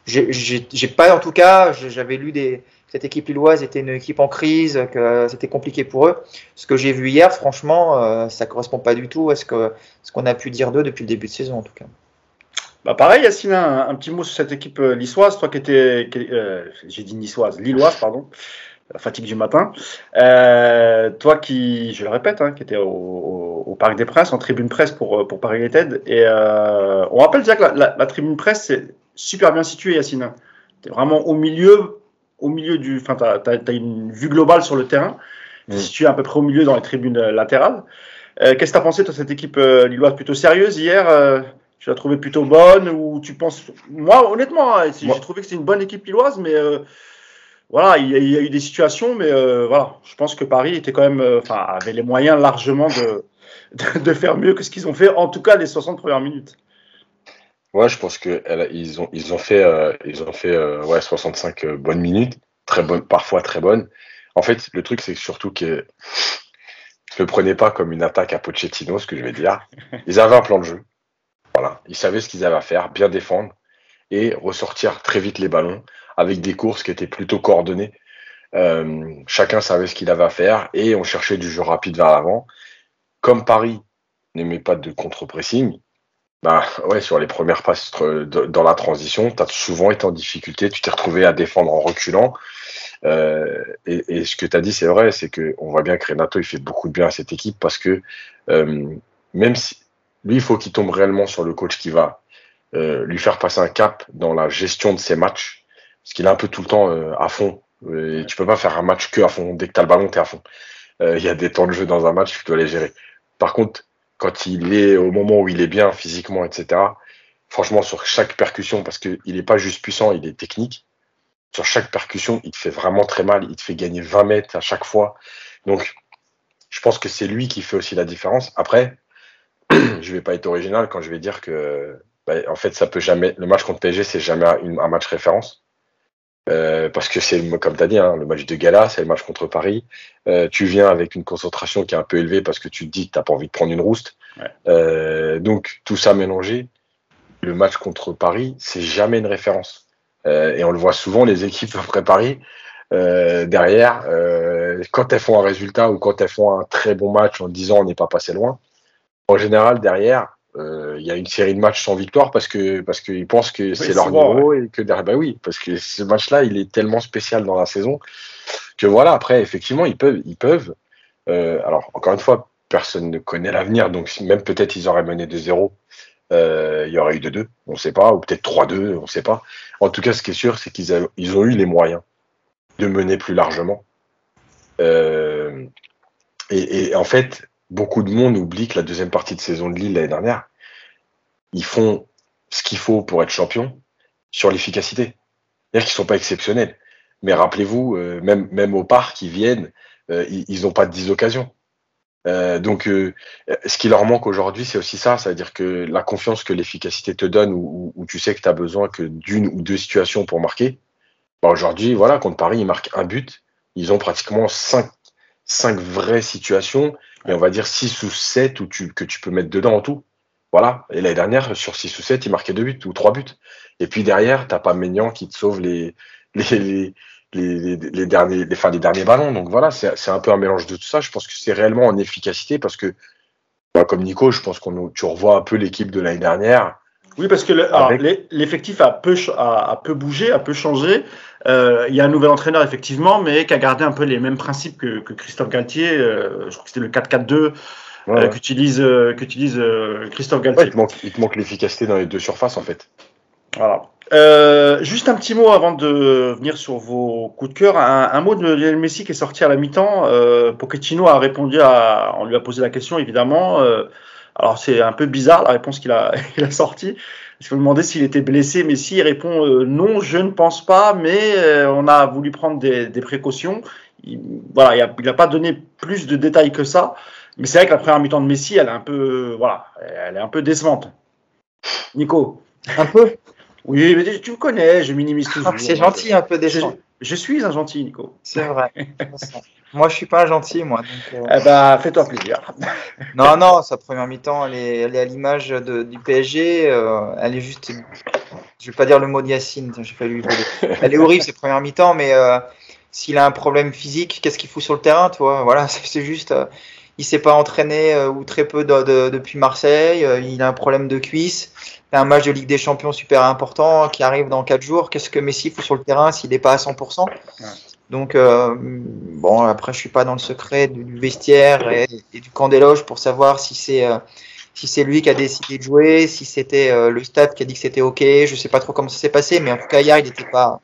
j'ai pas, en tout cas, j'avais lu des, cette équipe lilloise était une équipe en crise, que c'était compliqué pour eux. Ce que j'ai vu hier, franchement, euh, ça correspond pas du tout à ce qu'on a pu dire d'eux depuis le début de saison, en tout cas. Bah pareil, Yacine, un, petit mot sur cette équipe euh, lissoise, toi qui étais, euh, j'ai dit niçoise, lilloise, pardon, la fatigue du matin. toi qui, je le répète, hein, qui était au, Parc des Princes, en tribune presse pour, pour Paris United. Et on rappelle déjà que la, la tribune presse, c'est super bien situé, Yacine. Tu es vraiment au milieu, au milieu du. Enfin, tu as, une vue globale sur le terrain. Tu es à peu près au milieu dans les tribunes euh, latérales. Euh, qu'est-ce que tu as pensé de cette équipe euh, lilloise plutôt sérieuse hier Tu l'as trouvée plutôt bonne ou tu penses. Moi, honnêtement, hein, j'ai trouvé que c'est une bonne équipe lilloise, mais voilà, il y, a, eu des situations, mais voilà, je pense que Paris était quand même. Enfin, avait les moyens largement de, de, de faire mieux que ce qu'ils ont fait, en tout cas les 60 premières minutes. Ouais, je pense qu'ils ont, fait, euh, ils ont fait euh, ouais, 65 euh, bonnes minutes, parfois très bonnes. En fait, le truc, c'est surtout que ne le prenez pas comme une attaque à Pochettino, ce que je vais dire. Ils avaient un plan de jeu. Voilà. Ils savaient ce qu'ils avaient à faire, bien défendre et ressortir très vite les ballons avec des courses qui étaient plutôt coordonnées. chacun savait ce qu'il avait à faire et on cherchait du jeu rapide vers l'avant. Comme Paris n'aimait pas de contre-pressing, bah ouais, sur les premières passes dans la transition, tu as souvent été en difficulté, tu t'es retrouvé à défendre en reculant. Euh, et, ce que tu as dit, c'est vrai, c'est qu'on voit bien que Renato, il fait beaucoup de bien à cette équipe parce que euh, même si lui, il faut qu'il tombe réellement sur le coach qui va euh, lui faire passer un cap dans la gestion de ses matchs, parce qu'il est un peu tout le temps à fond. Et tu peux pas faire un match que à fond. Dès que tu as le ballon, tu es à fond. Il y a des temps de jeu dans un match, tu dois les gérer. Par contre, quand il est au moment où il est bien physiquement, etc. Franchement, sur chaque percussion, parce qu'il n'est pas juste puissant, il est technique. Sur chaque percussion, il te fait vraiment très mal. Il te fait gagner 20 mètres à chaque fois. Donc, je pense que c'est lui qui fait aussi la différence. Après, je vais pas être original quand je vais dire que, bah, en fait, ça peut jamais. Le match contre PSG, c'est jamais un match référence. Euh, parce que c'est, comme tu as dit, hein, le match de gala, c'est le match contre Paris. Euh, tu viens avec une concentration qui est un peu élevée parce que tu te dis que tu n'as pas envie de prendre une rouste. Euh, donc, tout ça mélangé, le match contre Paris, c'est jamais une référence. et on le voit souvent, les équipes après Paris, derrière, quand elles font un résultat ou quand elles font un très bon match en disant on n'est pas passé loin, en général, derrière, il y a une série de matchs sans victoire parce que parce qu'ils pensent que c'est leur niveau et que derrière bah oui parce que ce match-là il est tellement spécial dans la saison que voilà après effectivement ils peuvent ils peuvent euh, alors encore une fois personne ne connaît l'avenir donc même peut-être ils auraient mené 2-0 euh, il y aurait eu 2-2 on ne sait pas ou peut-être 3-2 on ne sait pas. En tout cas ce qui est sûr c'est qu'ils ils ont eu les moyens de mener plus largement. Et, et en fait beaucoup de monde oublie que la deuxième partie de saison de Lille l'année dernière, ils font ce qu'il faut pour être champion sur l'efficacité. C'est-à-dire qu'ils sont pas exceptionnels. Mais rappelez-vous, euh, même, même au parc, ils viennent, euh, ils n'ont pas de 10 occasions. donc, ce qui leur manque aujourd'hui, c'est aussi ça, c'est-à-dire que la confiance que l'efficacité te donne, où, tu sais que tu as besoin que d'une ou deux situations pour marquer. Bah, aujourd'hui, voilà, contre Paris, ils marquent un but. Ils ont pratiquement cinq, cinq vraies situations, et on va dire six ou sept où tu, que tu peux mettre dedans en tout. Voilà. Et l'année dernière, sur 6 ou 7, il marquait 2 buts ou 3 buts. Et puis derrière, t'as pas Maignan qui te sauve les, les, les, les, derniers, les, les derniers ballons. Donc voilà, c'est un peu un mélange de tout ça. Je pense que c'est réellement en efficacité parce que, bah, comme Nico, je pense qu'on tu revois un peu l'équipe de l'année dernière. Oui, parce que l'effectif a peu, a, peu bougé, a peu changé. Euh, il y a un nouvel entraîneur, effectivement, mais qui a gardé un peu les mêmes principes que, que Christophe Galtier. Euh, je crois que c'était le 4-4-2 euh, qu'utilise qu'utilise Christophe Galtier. il te manque, il manque l'efficacité dans les deux surfaces en fait. Voilà. Euh, juste un petit mot avant de venir sur vos coups de cœur. Un, un mot de Lionel Messi qui est sorti à la mi-temps. Euh, Pochettino a répondu à, on lui a posé la question évidemment. Euh, alors c'est un peu bizarre la réponse qu'il a, il a sortie. Je me demandais s'il était blessé. Messi il répond non, je ne pense pas, mais on a voulu prendre des, des précautions. Il, voilà, il n'a pas donné plus de détails que ça. Mais c'est vrai que la première mi-temps de Messi, elle est un peu, voilà, elle est un peu décevante. Nico Un peu? Oui, mais tu me connais, je minimise ah, toujours. c'est gentil, un peu décevant. Je, suis un gentil, Nico. C'est vrai. moi, je suis pas un gentil, moi. Donc, euh... eh ben, fais-toi plaisir. non, non, sa première mi-temps, elle est, elle est à l'image du PSG. Euh, elle est juste, je vais pas dire le mot de Yacine, j'ai lui. Elle est horrible, ses premières mi-temps, mais euh, s'il a un problème physique, qu'est-ce qu'il fout sur le terrain, toi? Voilà, c'est juste il s'est pas entraîné euh, ou très peu depuis Marseille. Euh, il a un problème de cuisse. Il a un match de Ligue des Champions super important qui arrive dans 4 jours. Qu'est-ce que Messi fout sur le terrain s'il n'est pas à 100% Donc, euh, bon, après, je suis pas dans le secret du, vestiaire et, du camp des loges pour savoir si c'est si c'est lui qui a décidé de jouer, si c'était le stade qui a dit que c'était OK. Je sais pas trop comment ça s'est passé, mais en tout cas, hier, il n'était pas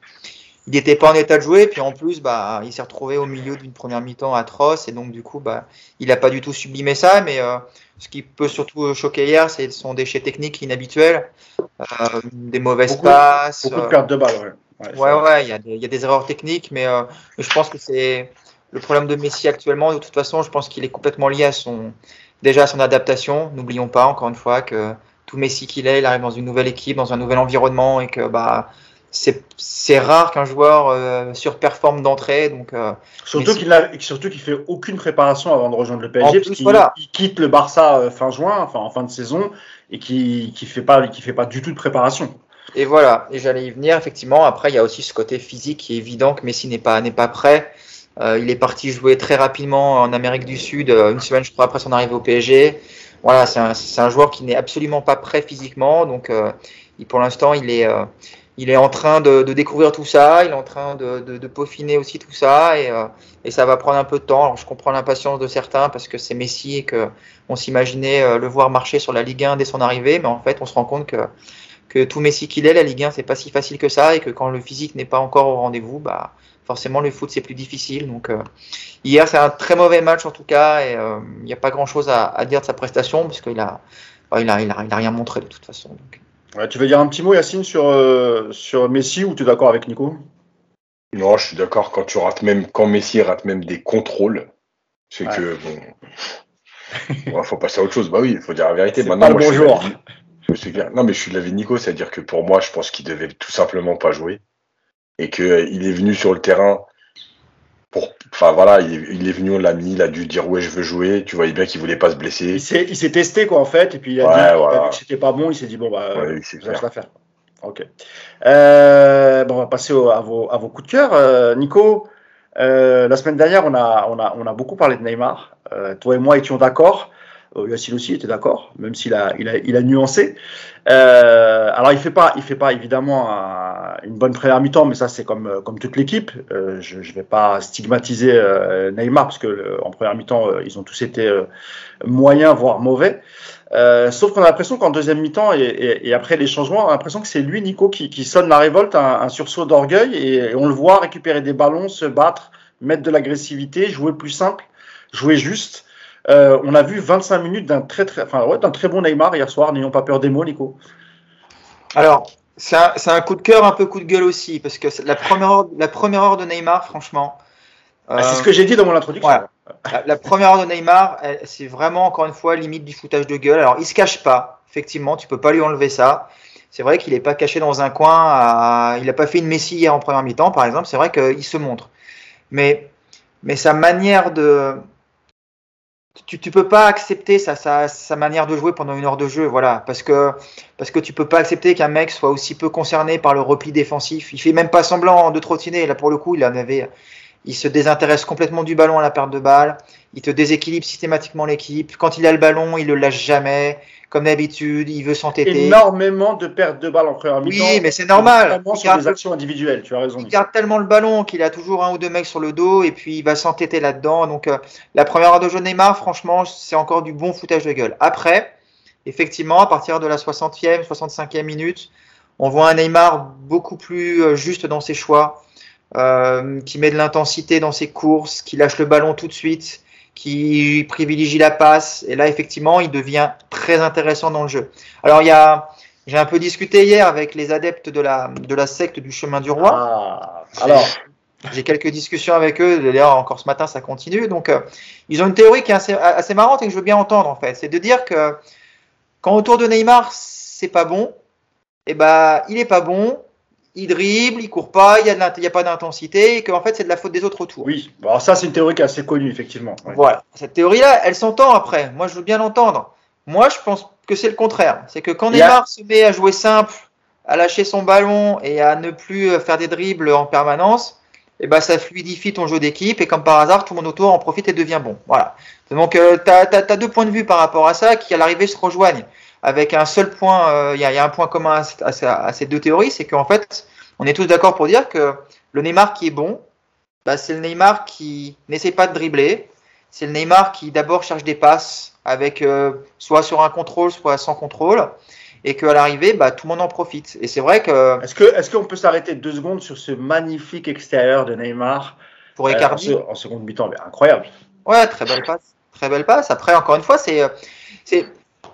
il n'était pas en état de jouer, puis en plus, bah, il s'est retrouvé au milieu d'une première mi-temps atroce, et donc du coup, bah, il n'a pas du tout sublimé ça, mais euh, ce qui peut surtout choquer hier, c'est son déchet technique inhabituel, euh, des mauvaises passes. Beaucoup de pertes de balles, ouais. Ouais, ouais, il y, y, a des erreurs techniques, mais, euh, je pense que c'est le problème de Messi actuellement. De toute façon, je pense qu'il est complètement lié à son, déjà à son adaptation. N'oublions pas, encore une fois, que tout Messi qu'il est, il arrive dans une nouvelle équipe, dans un nouvel environnement, et que, bah, c'est rare qu'un joueur euh, surperforme d'entrée. Donc, euh, surtout qu'il surtout qu'il fait aucune préparation avant de rejoindre le PSG, parce qu'il quitte le Barça euh, fin juin, enfin en fin de saison, et qui qui fait pas qui fait pas du tout de préparation. Et voilà, et j'allais y venir effectivement. Après, il y a aussi ce côté physique qui est évident que Messi n'est pas n'est pas prêt. Euh, il est parti jouer très rapidement en Amérique du Sud, une semaine je crois après son arrivée au PSG. Voilà, c'est un, un, joueur qui n'est absolument pas prêt physiquement, donc pour l'instant il est il est en train de, découvrir tout ça, il est en train de, peaufiner aussi tout ça, euh, et, ça va prendre un peu de temps. Alors, je comprends l'impatience de certains parce que c'est Messi et qu'on s'imaginait euh, le voir marcher sur la Ligue 1 dès son arrivée, mais en fait, on se rend compte que, que tout Messi qu'il est, la Ligue 1, c'est pas si facile que ça, et que quand le physique n'est pas encore au rendez-vous, bah, forcément, le foot, c'est plus difficile. Donc, euh, hier, c'est un très mauvais match en tout cas, et il n'y a pas grand-chose à, dire de sa prestation, parce qu'il a, il a, il a, rien montré de toute façon. Tu veux dire un petit mot, Yacine, sur, euh, sur Messi ou tu es d'accord avec Nico? Non, je suis d'accord. Quand tu rates même, quand Messi rate même des contrôles, c'est que bon, il faut passer à autre chose. Bah oui, il faut dire la vérité. Maintenant, bonjour. non, mais je suis de l'avis de Nico, c'est-à-dire que pour moi, je pense qu'il devait tout simplement pas jouer et qu'il euh, est venu sur le terrain enfin voilà, il est, venu, on l'a mis, il a dû dire ouais je veux jouer. Tu voyais bien qu'il voulait pas se blesser. Il s'est testé quoi en fait, et puis il a, dit, que c'était pas bon, il s'est dit bon bah ouais, la faire. Ok. Euh, bon, on va passer à, vos, à, vos, coups de cœur. Euh, Nico, euh, la semaine dernière, on a, on, a, on a beaucoup parlé de Neymar. toi et moi étions d'accord. Yacine aussi était d'accord, même s'il a, il a, il a nuancé. Euh, alors il fait pas, il fait pas évidemment une bonne première mi-temps, mais ça c'est comme comme toute l'équipe. Euh, je ne vais pas stigmatiser euh, Neymar parce que en première mi-temps ils ont tous été moyens voire mauvais. sauf qu'on a l'impression qu'en deuxième mi-temps et, et, après les changements, on a l'impression que c'est lui Nico qui, qui, sonne la révolte, un, un sursaut d'orgueil et, on le voit récupérer des ballons, se battre, mettre de l'agressivité, jouer plus simple, jouer juste. Euh, on a vu 25 minutes d'un très, très, enfin, ouais, très bon Neymar hier soir, n'ayons pas peur des mots, Nico. Alors, c'est un, coup de cœur, un peu coup de gueule aussi, parce que la première heure, la première heure de Neymar, franchement. Ah, c'est ce que j'ai dit dans mon introduction. La, première heure de Neymar, c'est vraiment encore une fois limite du foutage de gueule. Alors il se cache pas, effectivement, tu peux pas lui enlever ça. C'est vrai qu'il n'est pas caché dans un coin. Il n'a pas fait une Messi hier en première mi-temps, par exemple. C'est vrai qu'il se montre. Mais, mais sa manière de, tu, tu peux pas accepter sa, sa, sa, manière de jouer pendant une heure de jeu, voilà, parce que parce que tu peux pas accepter qu'un mec soit aussi peu concerné par le repli défensif. Il fait même pas semblant de trottiner. Là, pour le coup, il en avait, il se désintéresse complètement du ballon à la perte de balle. Il te déséquilibre systématiquement l'équipe. Quand il a le ballon, il le lâche jamais. Comme d'habitude, il veut s'entêter. Énormément de pertes de balles en première mi-temps. Oui, mais c'est normal. Il sur des actions individuelles, tu as raison. Il garde tellement le ballon qu'il a toujours un ou deux mecs sur le dos et puis il va s'entêter là-dedans. Donc euh, la première heure de jeu Neymar, franchement, c'est encore du bon foutage de gueule. Après, effectivement, à partir de la 60e, 65e minute, on voit un Neymar beaucoup plus euh, juste dans ses choix, euh, qui met de l'intensité dans ses courses, qui lâche le ballon tout de suite qui privilégie la passe. Et là, effectivement, il devient très intéressant dans le jeu. Alors, il y a, j'ai un peu discuté hier avec les adeptes de la, de la secte du chemin du roi. Ah, alors, j'ai quelques discussions avec eux. D'ailleurs, encore ce matin, ça continue. Donc, euh, ils ont une théorie qui est assez, assez, marrante et que je veux bien entendre, en fait. C'est de dire que quand autour de Neymar, c'est pas bon, et eh ben, il est pas bon il dribble, il court pas, il n'y a, a, pas d'intensité, et qu'en fait c'est de la faute des autres autour. Oui, alors ça c'est une théorie qui est assez connue, effectivement. Voilà, cette théorie-là, elle s'entend après. Moi je veux bien l'entendre. Moi je pense que c'est le contraire. C'est que quand Neymar se met à jouer simple, à lâcher son ballon et à ne plus euh, faire des dribbles en permanence, et eh ben, ça fluidifie ton jeu d'équipe et comme par hasard, tout le monde autour en profite et devient bon. Voilà. Donc euh, tu as, deux points de vue par rapport à ça qui à l'arrivée se rejoignent avec un seul point, euh, il y, a un point commun à, ces deux théories, c'est qu'en fait, on est tous d'accord pour dire que le Neymar qui est bon, bah, c'est le Neymar qui n'essaie pas de dribbler, c'est le Neymar qui d'abord cherche des passes avec euh, soit sur un contrôle, soit sans contrôle, et qu'à l'arrivée, bah, tout le monde en profite. Et c'est vrai que. Est-ce que est-ce qu'on peut s'arrêter deux secondes sur ce magnifique extérieur de Neymar pour Icardi en, seconde mi-temps, incroyable. Ouais, très belle passe, très belle passe. Après, encore une fois, c'est c'est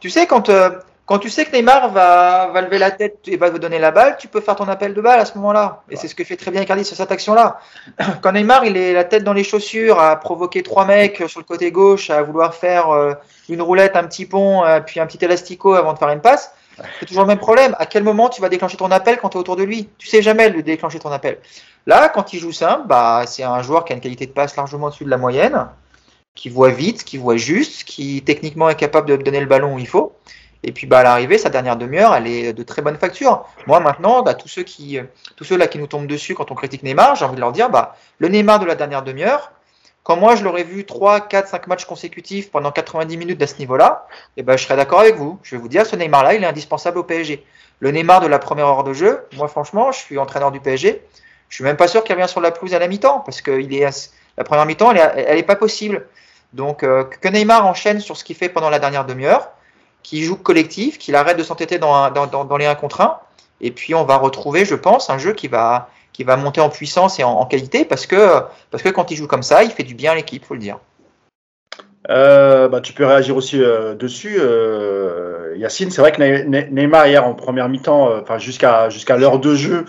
tu sais, quand, euh, quand tu sais que Neymar va, va lever la tête et va te donner la balle, tu peux faire ton appel de balle à ce moment-là. Et c'est ce que fait très bien Icardi sur cette action-là. Quand Neymar, il est la tête dans les chaussures, à provoquer trois mecs sur le côté gauche, à vouloir faire euh, une roulette, un petit pont, euh, puis un petit élastico avant de faire une passe, c'est toujours le même problème. À quel moment tu vas déclencher ton appel quand tu es autour de lui? Tu sais jamais le déclencher ton appel. Là, quand il joue simple, bah, c'est un joueur qui a une qualité de passe largement au-dessus de la moyenne qui voit vite, qui voit juste, qui techniquement est capable de donner le ballon où il faut. Et puis bah, à l'arrivée, sa dernière demi-heure, elle est de très bonne facture. Moi maintenant, bah, tous ceux qui, tous ceux là qui nous tombent dessus quand on critique Neymar, j'ai envie de leur dire, bah, le Neymar de la dernière demi-heure, quand moi je l'aurais vu 3, 4, 5 matchs consécutifs pendant 90 minutes à ce niveau-là, eh ben, je serais d'accord avec vous. Je vais vous dire, ce Neymar-là, il est indispensable au PSG. Le Neymar de la première heure de jeu, moi franchement, je suis entraîneur du PSG, je suis même pas sûr qu'il revient sur la pelouse à la mi-temps, parce que il est, la première mi-temps, elle, est, elle est pas possible. Donc euh, que Neymar enchaîne sur ce qu'il fait pendant la dernière demi-heure, qu'il joue collectif, qu'il arrête de s'entêter dans, les 1 contre 1, et puis on va retrouver, je pense, un jeu qui va, qui monter en puissance et en, qualité, parce que, parce que quand il joue comme ça, il fait du bien à l'équipe, faut le dire. Euh, bah, tu peux réagir aussi euh, dessus, Yacine. C'est vrai que Neymar hier en première mi-temps, enfin jusqu'à l'heure de jeu,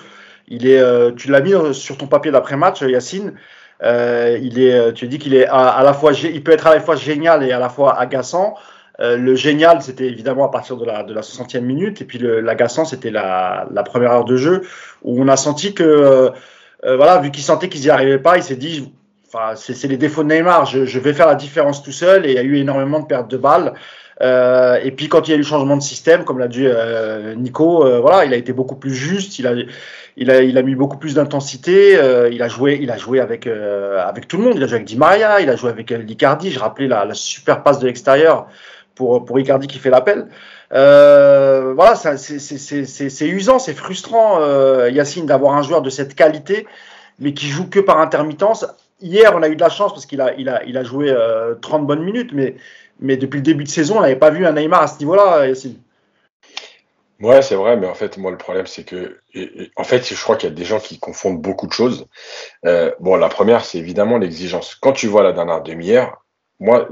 il est, tu l'as mis sur ton papier d'après-match, Yacine. Euh, il est, euh, tu dis qu'il est à, la fois, il peut être à la fois génial et à la fois agaçant. Euh, le génial, c'était évidemment à partir de la, de la 60e minute, et puis l'agaçant, c'était la, la, première heure de jeu, où on a senti que, voilà, vu qu'il sentait qu'ils n'y arrivaient pas, il s'est dit, enfin, c'est les défauts de Neymar, je, vais faire la différence tout seul, et il y a eu énormément de pertes de balles. Euh, et puis quand il y a eu le changement de système, comme l'a dit euh, Nico, euh, voilà, il a été beaucoup plus juste, il a, il a, il a mis beaucoup plus d'intensité, euh, il a joué, il a joué avec avec tout le monde, il a joué avec Di Maria, il a joué avec Icardi. Je rappelais la, la super passe de l'extérieur pour pour Icardi qui fait l'appel. voilà, c'est usant, c'est frustrant, Yacine, d'avoir un joueur de cette qualité, mais qui joue que par intermittence. Hier, on a eu de la chance parce qu'il a, il a, il a joué 30 bonnes minutes, mais mais depuis le début de saison, on n'avait pas vu un Neymar à ce niveau-là, Yacine. Ouais, c'est vrai, mais en fait, moi, le problème, c'est que, en fait, je crois qu'il y a des gens qui confondent beaucoup de choses. Euh, bon, la première, c'est évidemment l'exigence. Quand tu vois la dernière demi-heure, moi,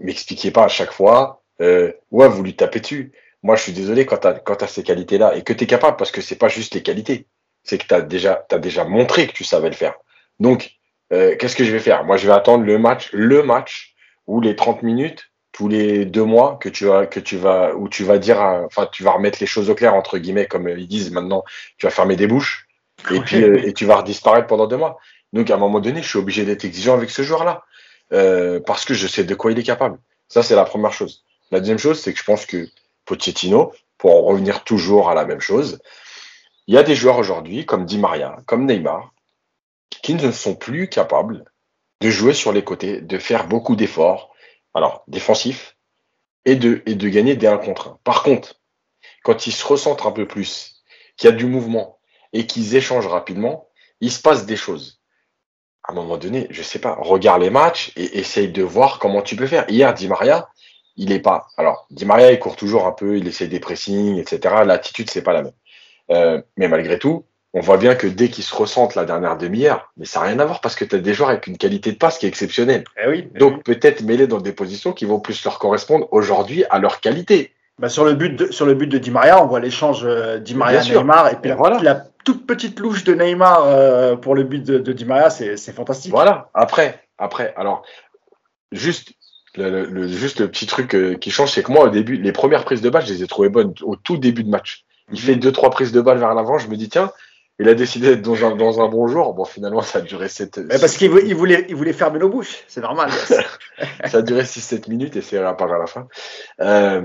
m'expliquez pas à chaque fois, euh, ouais, vous lui tapez dessus. Moi, je suis désolé quand tu as, as, ces qualités-là et que tu es capable, parce que c'est pas juste les qualités, c'est que tu as déjà, as déjà montré que tu savais le faire. Donc, euh, qu'est-ce que je vais faire? Moi, je vais attendre le match, le match ou les 30 minutes tous les deux mois que tu vas, que tu vas, où tu vas dire, enfin, tu vas remettre les choses au clair entre guillemets, comme ils disent maintenant, tu vas fermer des bouches et puis euh, et tu vas disparaître pendant deux mois. Donc à un moment donné, je suis obligé d'être exigeant avec ce joueur-là euh, parce que je sais de quoi il est capable. Ça c'est la première chose. La deuxième chose, c'est que je pense que Pochettino, pour en revenir toujours à la même chose, il y a des joueurs aujourd'hui comme Di Maria, comme Neymar, qui ne sont plus capables de jouer sur les côtés, de faire beaucoup d'efforts, alors défensifs, et de, gagner des 1 contre 1. Par contre, quand ils se recentrent un peu plus, qu'il y a du mouvement et qu'ils échangent rapidement, il se passe des choses. À un moment donné, je sais pas, regarde les matchs et essaye de voir comment tu peux faire. Hier, Di Maria, il est pas. Alors, Di Maria, il court toujours un peu, il essaie des pressings, etc. L'attitude, c'est pas la même. Euh, mais malgré tout, on voit bien que dès qu'ils se ressentent la dernière demi-heure, mais ça n'a rien à voir parce que tu as des joueurs avec une qualité de passe qui est exceptionnelle. Eh oui, eh Donc peut-être mêler dans des positions qui vont plus leur correspondre aujourd'hui à leur qualité. Bah sur, le but de, sur le but de Di Maria, on voit l'échange euh, Di Maria-Neymar et puis la, voilà. la, toute petite louche de Neymar euh, pour le but de, de Di Maria, c'est fantastique. Voilà, après, après, alors, juste le, le, juste le petit truc euh, qui change, c'est que moi, au début, les premières prises de balle, je les ai trouvées bonnes au tout début de match. Il fait deux, trois prises de balle vers l'avant, je me dis, tiens, il a décidé d'être dans un, dans un bon jour. Bon, finalement, ça a duré 7 Parce qu'il voulait, il voulait fermer nos bouches, c'est normal. ça a duré 6-7 minutes et c'est à à la fin. Euh,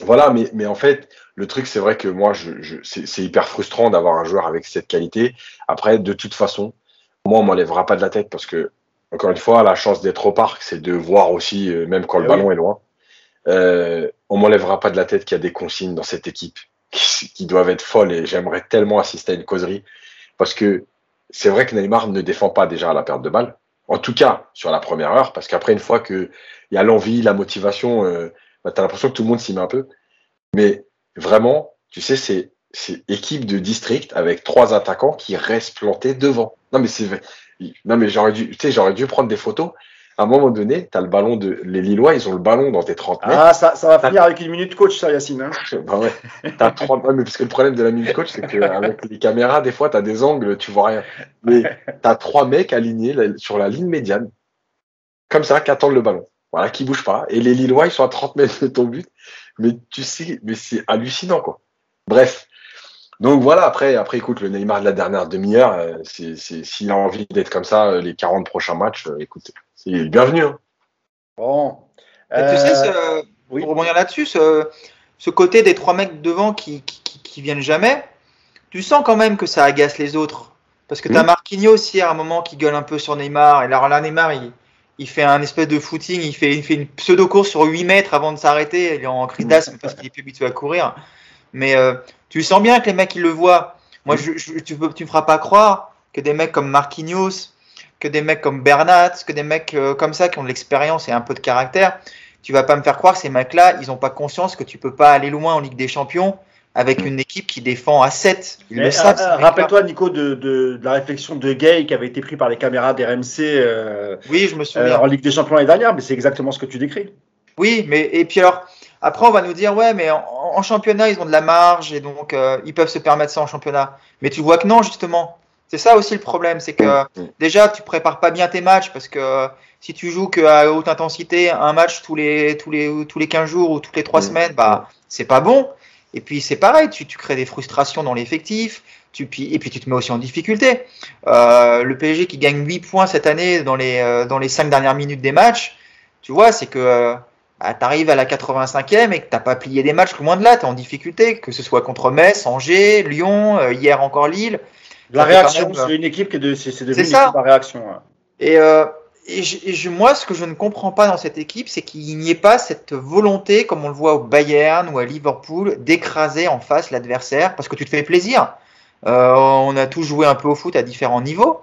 voilà, mais, mais en fait, le truc, c'est vrai que moi, je, je c'est hyper frustrant d'avoir un joueur avec cette qualité. Après, de toute façon, moi, on m'enlèvera pas de la tête parce que, encore une fois, la chance d'être au parc, c'est de voir aussi, euh, même quand le eh ballon est loin. Euh, on m'enlèvera pas de la tête qu'il y a des consignes dans cette équipe qui, doivent être folles et j'aimerais tellement assister à une causerie parce que c'est vrai que Neymar ne défend pas déjà à la perte de balle. En tout cas, sur la première heure, parce qu'après, une fois qu'il y a l'envie, la motivation, euh, bah, tu as l'impression que tout le monde s'y met un peu. Mais vraiment, tu sais, c'est équipe de district avec trois attaquants qui restent plantés devant. Non, mais c'est non, mais j'aurais dû, tu sais, j'aurais dû prendre des photos à un moment donné, tu as le ballon de. Les Lillois, ils ont le ballon dans tes 30 mètres. Ah, ça, ça va finir avec une minute coach, ça, Yacine. Hein bah ouais. As 30... mais parce que le problème de la minute coach, c'est qu'avec les caméras, des fois, tu as des angles, tu vois rien. Mais tu as trois mecs alignés sur la ligne médiane, comme ça, qui attendent le ballon. Voilà, qui bougent pas. Et les Lillois, ils sont à 30 mètres de ton but. Mais tu sais, mais c'est hallucinant, quoi. Bref. Donc voilà, après, après, écoute, le Neymar de la dernière demi-heure, euh, s'il a envie d'être comme ça, euh, les 40 prochains matchs, euh, écoute, c'est bienvenu. Hein. Bon. tu sais, ce, pour rebondir là-dessus, ce, ce, côté des trois mecs devant qui, qui, qui, viennent jamais, tu sens quand même que ça agace les autres. Parce que tu as mmh. Marquinhos aussi à un moment qui gueule un peu sur Neymar. Et alors là, Neymar, il, il fait un espèce de footing, il fait, il fait une pseudo-course sur 8 mètres avant de s'arrêter. Il est en crise d'asthme parce qu'il est plus habitué à courir. Mais tu sens bien que les mecs, ils le voient. Moi, je, tu ne tu me feras pas croire que des mecs comme Marquinhos, que des mecs comme Bernat, que des mecs euh, comme ça qui ont de l'expérience et un peu de caractère, tu vas pas me faire croire que ces mecs-là, ils n'ont pas conscience que tu peux pas aller loin en Ligue des Champions avec une équipe qui défend à 7. Ils le savent. Euh, rappelle-toi, Nico, de, de, la réflexion de Gay qui avait été pris par les caméras d'RMC euh, oui, je me souviens. en Ligue des Champions l'année dernière, mais c'est exactement ce que tu décris. Oui, mais et puis alors, après, on va nous dire, ouais, mais en, championnat, ils ont de la marge et donc euh, ils peuvent se permettre ça en championnat. Mais tu vois que non, justement. C'est ça aussi le problème, c'est que mm, mm. déjà, tu prépares pas bien tes matchs parce que si tu joues qu'à haute intensité, un match tous les, tous les, tous les 15 jours ou toutes les 3 mm. semaines, bah, c'est pas bon. Et puis, c'est pareil, tu, tu, crées des frustrations dans l'effectif. Tu, et puis tu te mets aussi en difficulté. Euh, le PSG qui gagne 8 points cette année dans les, euh, dans les 5 dernières minutes des matchs, tu vois, c'est que bah, tu arrives à la 85e et que tu pas plié des matchs, loin de là, tu es en difficulté, que ce soit contre Metz, Angers, Lyon, euh, hier encore Lille. La réaction, c'est une équipe qui est, de, c'est, devenu une équipe réaction. Et, euh, et, je, moi, ce que je ne comprends pas dans cette équipe, c'est qu'il n'y ait pas cette volonté, comme on le voit au Bayern ou à Liverpool, d'écraser en face l'adversaire, parce que tu te fais plaisir. Euh, on a tous joué un peu au foot à différents niveaux.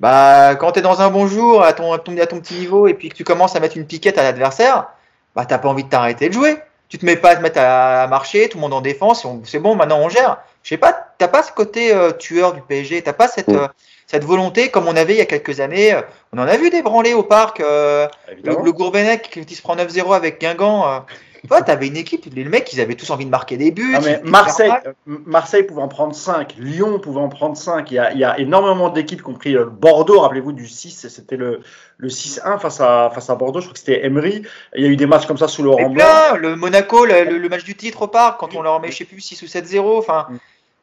Bah, quand tu es dans un bon jour, à ton, à ton, à ton petit niveau, et puis que tu commences à mettre une piquette à l'adversaire, bah t'as pas envie de t'arrêter de jouer. Tu te mets pas à te mettre à, marcher, tout le monde en défense, c'est bon, maintenant on gère. Je sais pas, t'as pas ce côté euh, tueur du PSG, t'as pas cette, euh, cette volonté comme on avait il y a quelques années. Euh, on en a vu des branlés au parc. le, le Gourvenec qui se prend 9-0 avec Guingamp. Tu avais une équipe, les mecs, ils avaient tous envie de marquer des buts. Ah, Marseille, Marseille pouvait en prendre 5, Lyon pouvait en prendre 5. Il y a, il y a énormément d'équipes, compris euh, Bordeaux, rappelez-vous du 6, c'était le, le 6-1 face à, face à Bordeaux, je crois que c'était Emery. Il y a eu des matchs comme ça sous Laurent Blanc. le Monaco, le, match du titre au parc, quand on leur met, je sais plus, 6 ou 7-0. Enfin, mm.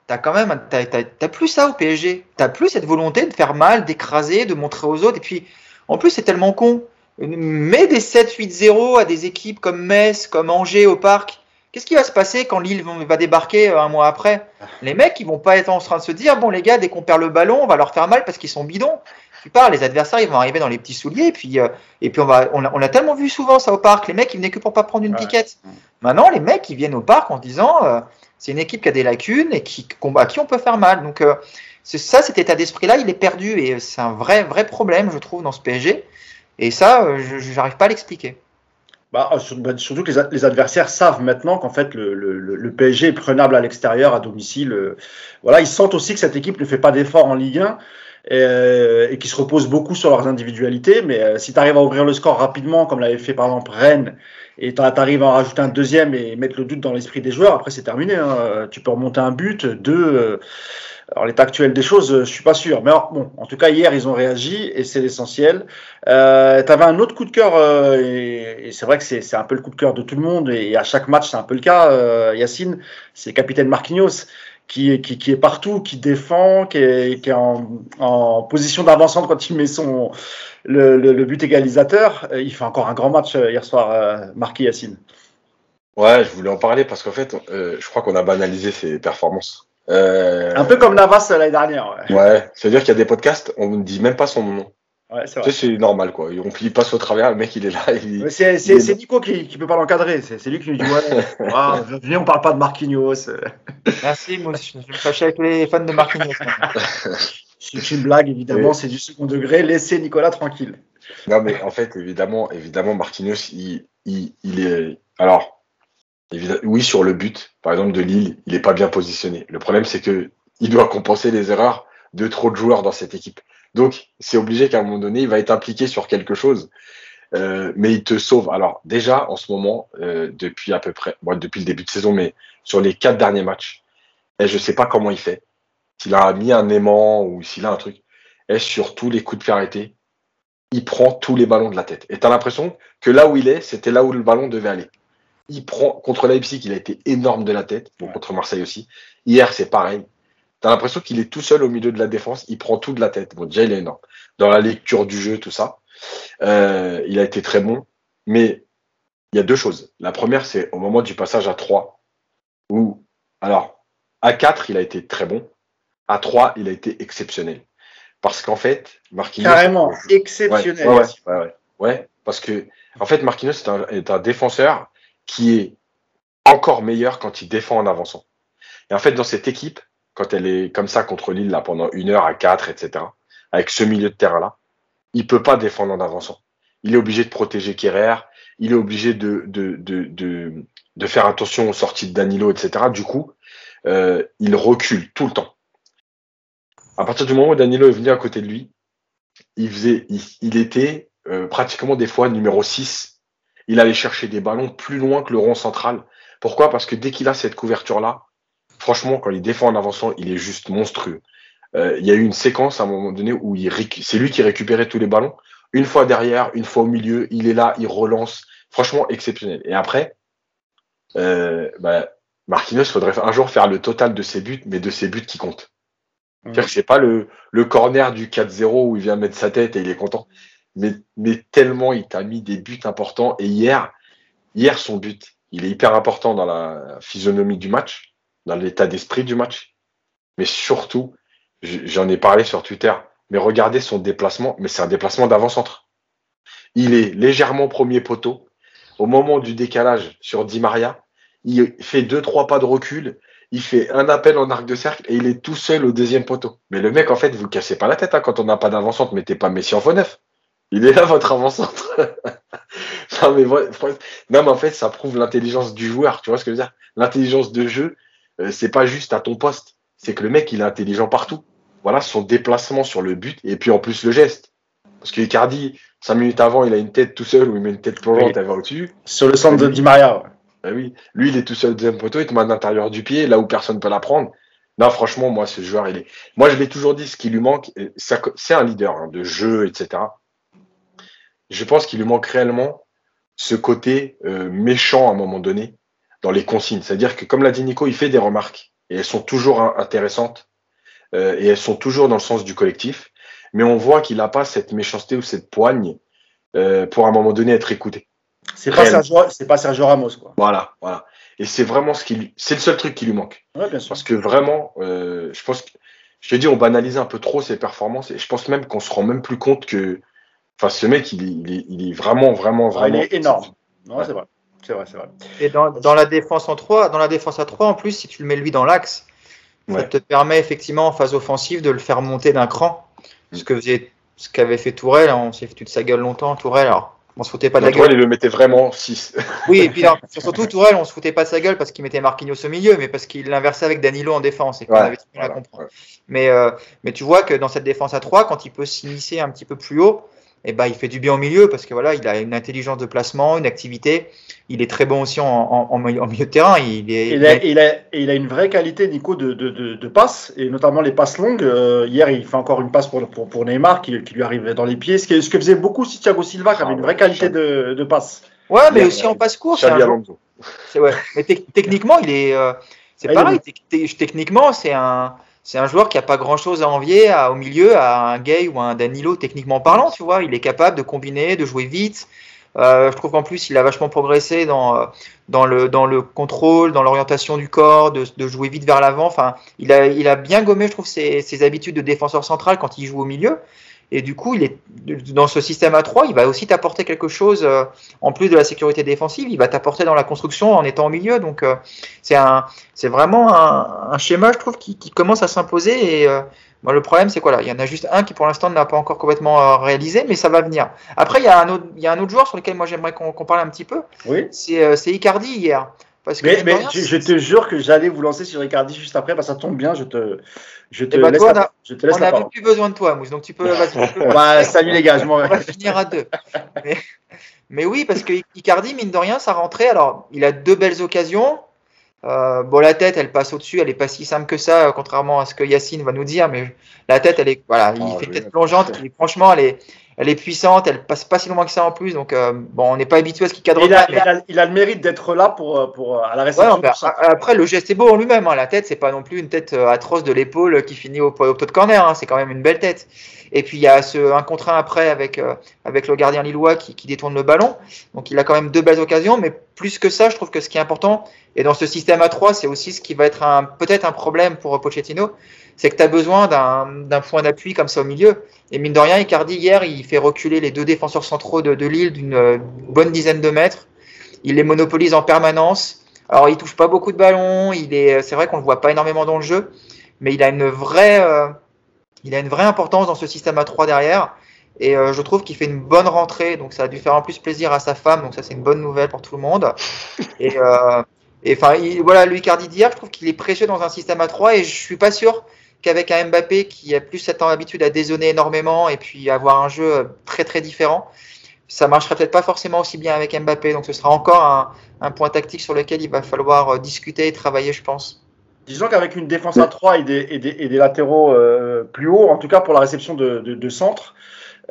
t'as quand même, t'as, plus ça au PSG. T'as plus cette volonté de faire mal, d'écraser, de montrer aux autres. Et puis, en plus, c'est tellement con. Mets des 7-8-0 à des équipes comme Metz, comme Angers au parc. Qu'est-ce qui va se passer quand Lille va débarquer euh, un mois après? Les mecs, ils vont pas être en train de se dire bon les gars, dès qu'on perd le ballon, on va leur faire mal parce qu'ils sont bidons. Tu parles, les adversaires, ils vont arriver dans les petits souliers et puis euh, et puis on va on a, tellement vu souvent ça au parc. Les mecs, ils venaient que pour pas prendre une piquette. Maintenant, les mecs, ils viennent au parc en disant euh, c'est une équipe qui a des lacunes et qui à qui on peut faire mal. Donc ça, cet état d'esprit-là, il est perdu et c'est un vrai vrai problème, je trouve, dans ce PSG. Et ça, euh, je n'arrive pas à l'expliquer. Bah, euh, bah, surtout que les, adversaires savent maintenant qu'en fait le, le, PSG est prenable à l'extérieur, à domicile. Euh, voilà, ils sentent aussi que cette équipe ne fait pas d'efforts en Ligue 1 et, et qui se repose beaucoup sur leurs individualités. Mais si tu arrives à ouvrir le score rapidement, comme l'avait fait par exemple Rennes, et tu arrives à en rajouter un deuxième et mettre le doute dans l'esprit des joueurs, après c'est terminé. Hein. Tu peux remonter un but, deux. Alors l'état actuel des choses, euh, je suis pas sûr. Mais bon, en tout cas hier ils ont réagi et c'est l'essentiel. Euh, tu avais un autre coup de cœur euh, et, c'est vrai que c'est un peu le coup de cœur de tout le monde et, à chaque match c'est un peu le cas. Euh, Yacine, c'est capitaine Marquinhos qui, est partout, qui défend, qui est, en, position d'avancante quand il met son le, le, but égalisateur. Il fait encore un grand match hier soir, Marquis Yacine. Ouais, je voulais en parler parce qu'en fait, je crois qu'on a banalisé ses performances. Euh... Un peu comme Navas l'année dernière. Ouais, ouais c'est-à-dire qu'il y a des podcasts, on ne dit même pas son nom. Ouais, c'est vrai. c'est normal, quoi. On passe au travers, le mec, il est là. Il... C'est Nico qui, qui peut pas l'encadrer. C'est lui qui nous dit Ouais, ah, venez, on parle pas de Marquinhos. Merci, moi, je, me fâche avec les fans de Marquinhos. c'est une blague, évidemment, c'est du second degré. Laissez Nicolas tranquille. Non, mais en fait, évidemment, évidemment Marquinhos, il, il, il est. Alors, oui, sur le but, par exemple, de Lille, il n'est pas bien positionné. Le problème, c'est que il doit compenser les erreurs de trop de joueurs dans cette équipe. Donc, c'est obligé qu'à un moment donné, il va être impliqué sur quelque chose. Euh, mais il te sauve. Alors, déjà, en ce moment, euh, depuis à peu près, bon, depuis le début de saison, mais sur les quatre derniers matchs, et je sais pas comment il fait. S'il a mis un aimant ou s'il a un truc, et sur tous les coups de pied il prend tous les ballons de la tête. Et tu as l'impression que là où il est, c'était là où le ballon devait aller il prend contre Leipzig, il a été énorme de la tête, bon, contre Marseille aussi. Hier, c'est pareil. T'as l'impression qu'il est tout seul au milieu de la défense, il prend tout de la tête. Bon, déjà, il est énorme. Dans la lecture du jeu, tout ça, euh, il a été très bon. Mais il y a deux choses. La première, c'est au moment du passage à 3, où, alors, à 4, il a été très bon. À 3, il a été exceptionnel. Parce qu'en fait, Marquinhos. Carrément, exceptionnel. Ouais, ouais, ouais, parce que, en fait, Marquinhos est un, est un défenseur qui est encore meilleur quand il défend en avançant. Et en fait, dans cette équipe, quand elle est comme ça contre Lille là, pendant une heure à quatre, etc., avec ce milieu de terrain-là, il peut pas défendre en avançant. Il est obligé de protéger Kerrer, il est obligé de, de, de, de, de faire attention aux sorties de Danilo, etc. Du coup, euh, il recule tout le temps. À partir du moment où Danilo est venu à côté de lui, il, faisait, il, était euh, pratiquement des fois numéro 6 il allait chercher des ballons plus loin que le rond central. Pourquoi? Parce que dès qu'il a cette couverture-là, franchement, quand il défend en avançant, il est juste monstrueux. Euh, il y a eu une séquence à un moment donné où c'est lui qui récupérait tous les ballons. Une fois derrière, une fois au milieu, il est là, il relance. Franchement, exceptionnel. Et après, euh, bah, Marquinhos, faudrait un jour faire le total de ses buts, mais de ses buts qui comptent. Mmh. C'est pas le, le corner du 4-0 où il vient mettre sa tête et il est content mais, tellement il t'a mis des buts importants. Et hier, hier, son but, il est hyper important dans la physionomie du match, dans l'état d'esprit du match. Mais surtout, j'en ai parlé sur Twitter, mais regardez son déplacement, mais c'est un déplacement d'avant-centre. Il est légèrement premier poteau. Au moment du décalage sur Di Maria, il fait deux, trois pas de recul, il fait un appel en arc de cercle et il est tout seul au deuxième poteau. Mais le mec, en fait, vous cassez pas la tête hein, quand on n'a pas d'avant-centre, mettez pas Messi en faux neuf. Il est là, votre avant-centre. non, mais, non, mais en fait, ça prouve l'intelligence du joueur. Tu vois ce que je veux dire? L'intelligence de jeu, euh, c'est pas juste à ton poste. C'est que le mec, il est intelligent partout. Voilà son déplacement sur le but et puis en plus le geste. Parce que Icardi, cinq minutes avant, il a une tête tout seul ou il met une tête plongeante, oui. au-dessus. Sur le centre de Di Maria. Bah oui. Lui, il est tout seul au deuxième poteau, il te met à l'intérieur du pied, là où personne ne peut la prendre. Non, franchement, moi, ce joueur, il est. Moi, je l'ai toujours dit, ce qui lui manque, c'est un leader hein, de jeu, etc. Je pense qu'il lui manque réellement ce côté euh, méchant à un moment donné dans les consignes. C'est-à-dire que, comme l'a dit Nico, il fait des remarques et elles sont toujours intéressantes euh, et elles sont toujours dans le sens du collectif. Mais on voit qu'il n'a pas cette méchanceté ou cette poigne euh, pour à un moment donné être écouté. C'est pas, Sergio, pas Sergio Ramos, quoi. Voilà, voilà. Et c'est vraiment ce qui c'est le seul truc qui lui manque. Ouais, bien sûr. Parce que vraiment, je pense que, je te dis, on banalise un peu trop ses performances et je pense même qu'on se rend même plus compte que, enfin, ce mec, il est, il est, il est vraiment, vraiment, vraiment. il est énorme. Non, c'est vrai. C'est vrai, c'est vrai. Et dans, dans, la défense en 3, dans la défense à 3, en plus, si tu le mets lui dans l'axe, ça te permet effectivement en phase offensive de le faire monter d'un cran. Ce que faisait, ce qu'avait fait Tourelle, hein, on s'est foutu de sa gueule longtemps, Tourelle. Alors, on se foutait pas de la gueule. il le mettait vraiment 6. Oui, et puis surtout Tourelle, on se foutait pas de sa gueule parce qu'il mettait Marquinhos au milieu, mais parce qu'il l'inversait avec Danilo en défense et qu'on avait à comprendre. Mais, euh, mais tu vois que dans cette défense à 3, quand il peut s'initier un petit peu plus haut, eh ben, il fait du bien au milieu parce que voilà, il a une intelligence de placement, une activité. Il est très bon aussi en, en, milieu de terrain. Il, est, il, a, il, a, il, a, une vraie qualité, Nico, de, de, de, de passes, et notamment les passes longues. Euh, hier, il fait encore une passe pour, pour, pour Neymar qui, qui, lui arrivait dans les pieds, ce que, ce que faisait beaucoup si Thiago Silva, qui avait une vraie qualité de, de passe. Ouais, mais aussi en passe courte. C'est ouais. Mais techniquement, il est. Euh, c'est ah, pareil. Techniquement, c'est un c'est un joueur qui n'a pas grand chose à envier au milieu à un Gay ou à un Danilo techniquement parlant, tu vois. Il est capable de combiner, de jouer vite. Euh, je trouve qu'en plus, il a vachement progressé dans, euh, dans, le, dans le contrôle, dans l'orientation du corps, de, de, jouer vite vers l'avant. Enfin, il a, il a bien gommé, je trouve, ses, ses habitudes de défenseur central quand il joue au milieu. Et du coup, il est dans ce système à 3, il va aussi t'apporter quelque chose euh, en plus de la sécurité défensive. Il va t'apporter dans la construction en étant au milieu. Donc, euh, c'est un, c'est vraiment un, un, schéma, je trouve, qui, qui commence à s'imposer. Et euh, le problème, c'est quoi là? Il y en a juste un qui, pour l'instant, n'a pas encore complètement réalisé, mais ça va venir. Après, il y a un autre, il y a un autre joueur sur lequel moi j'aimerais qu'on parle un petit peu. Oui. C'est Icardi hier. Parce que mais, je, te jure que j'allais vous lancer sur Icardi juste après, bah, ça tombe bien, je te, je te eh ben, laisse, toi, la, on a, je te laisse on la parole. plus besoin de toi, Mousse, donc tu peux. bah, salut les gars, je m'en On va finir à deux. Mais, mais, oui, parce que Icardi, mine de rien, sa rentrée, alors il a deux belles occasions. Euh, bon, la tête, elle passe au-dessus, elle est pas si simple que ça, contrairement à ce que Yacine va nous dire, mais la tête, elle est, voilà, il oh, fait tête plongeante, franchement, elle est, elle est puissante, elle passe pas si loin que ça en plus, donc euh, bon, on n'est pas habitué à ce qu'il cadre il a, il, a, il a, le mérite d'être là pour, pour à la réception. Ouais, après, le geste est beau en lui-même. Hein. La tête, c'est pas non plus une tête euh, atroce de l'épaule qui finit au, au de corner. Hein. C'est quand même une belle tête. Et puis il y a ce un contre un après avec euh, avec le gardien lillois qui, qui, détourne le ballon. Donc il a quand même deux belles occasions, mais plus que ça, je trouve que ce qui est important et dans ce système à 3, c'est aussi ce qui va être un peut-être un problème pour Pochettino, c'est que tu as besoin d'un point d'appui comme ça au milieu. Et mine de rien, Icardi, hier, il fait reculer les deux défenseurs centraux de, de Lille d'une euh, bonne dizaine de mètres. Il les monopolise en permanence. Alors, il touche pas beaucoup de ballons. Il est, c'est vrai qu'on le voit pas énormément dans le jeu, mais il a une vraie, euh, il a une vraie importance dans ce système à 3 derrière. Et euh, je trouve qu'il fait une bonne rentrée, donc ça a dû faire en plus plaisir à sa femme, donc ça c'est une bonne nouvelle pour tout le monde. Et, euh, et enfin, voilà, lui Icardi d'hier, je trouve qu'il est précieux dans un système à 3 et je suis pas sûr qu'avec un Mbappé qui a plus cette habitude à dézonner énormément et puis avoir un jeu euh, très très différent, ça marcherait peut-être pas forcément aussi bien avec Mbappé. Donc ce sera encore un, point tactique sur lequel il va falloir euh, discuter et travailler, je pense. Disons qu'avec une défense à 3 et des, latéraux euh, plus hauts, en tout cas pour la réception de, de, centre,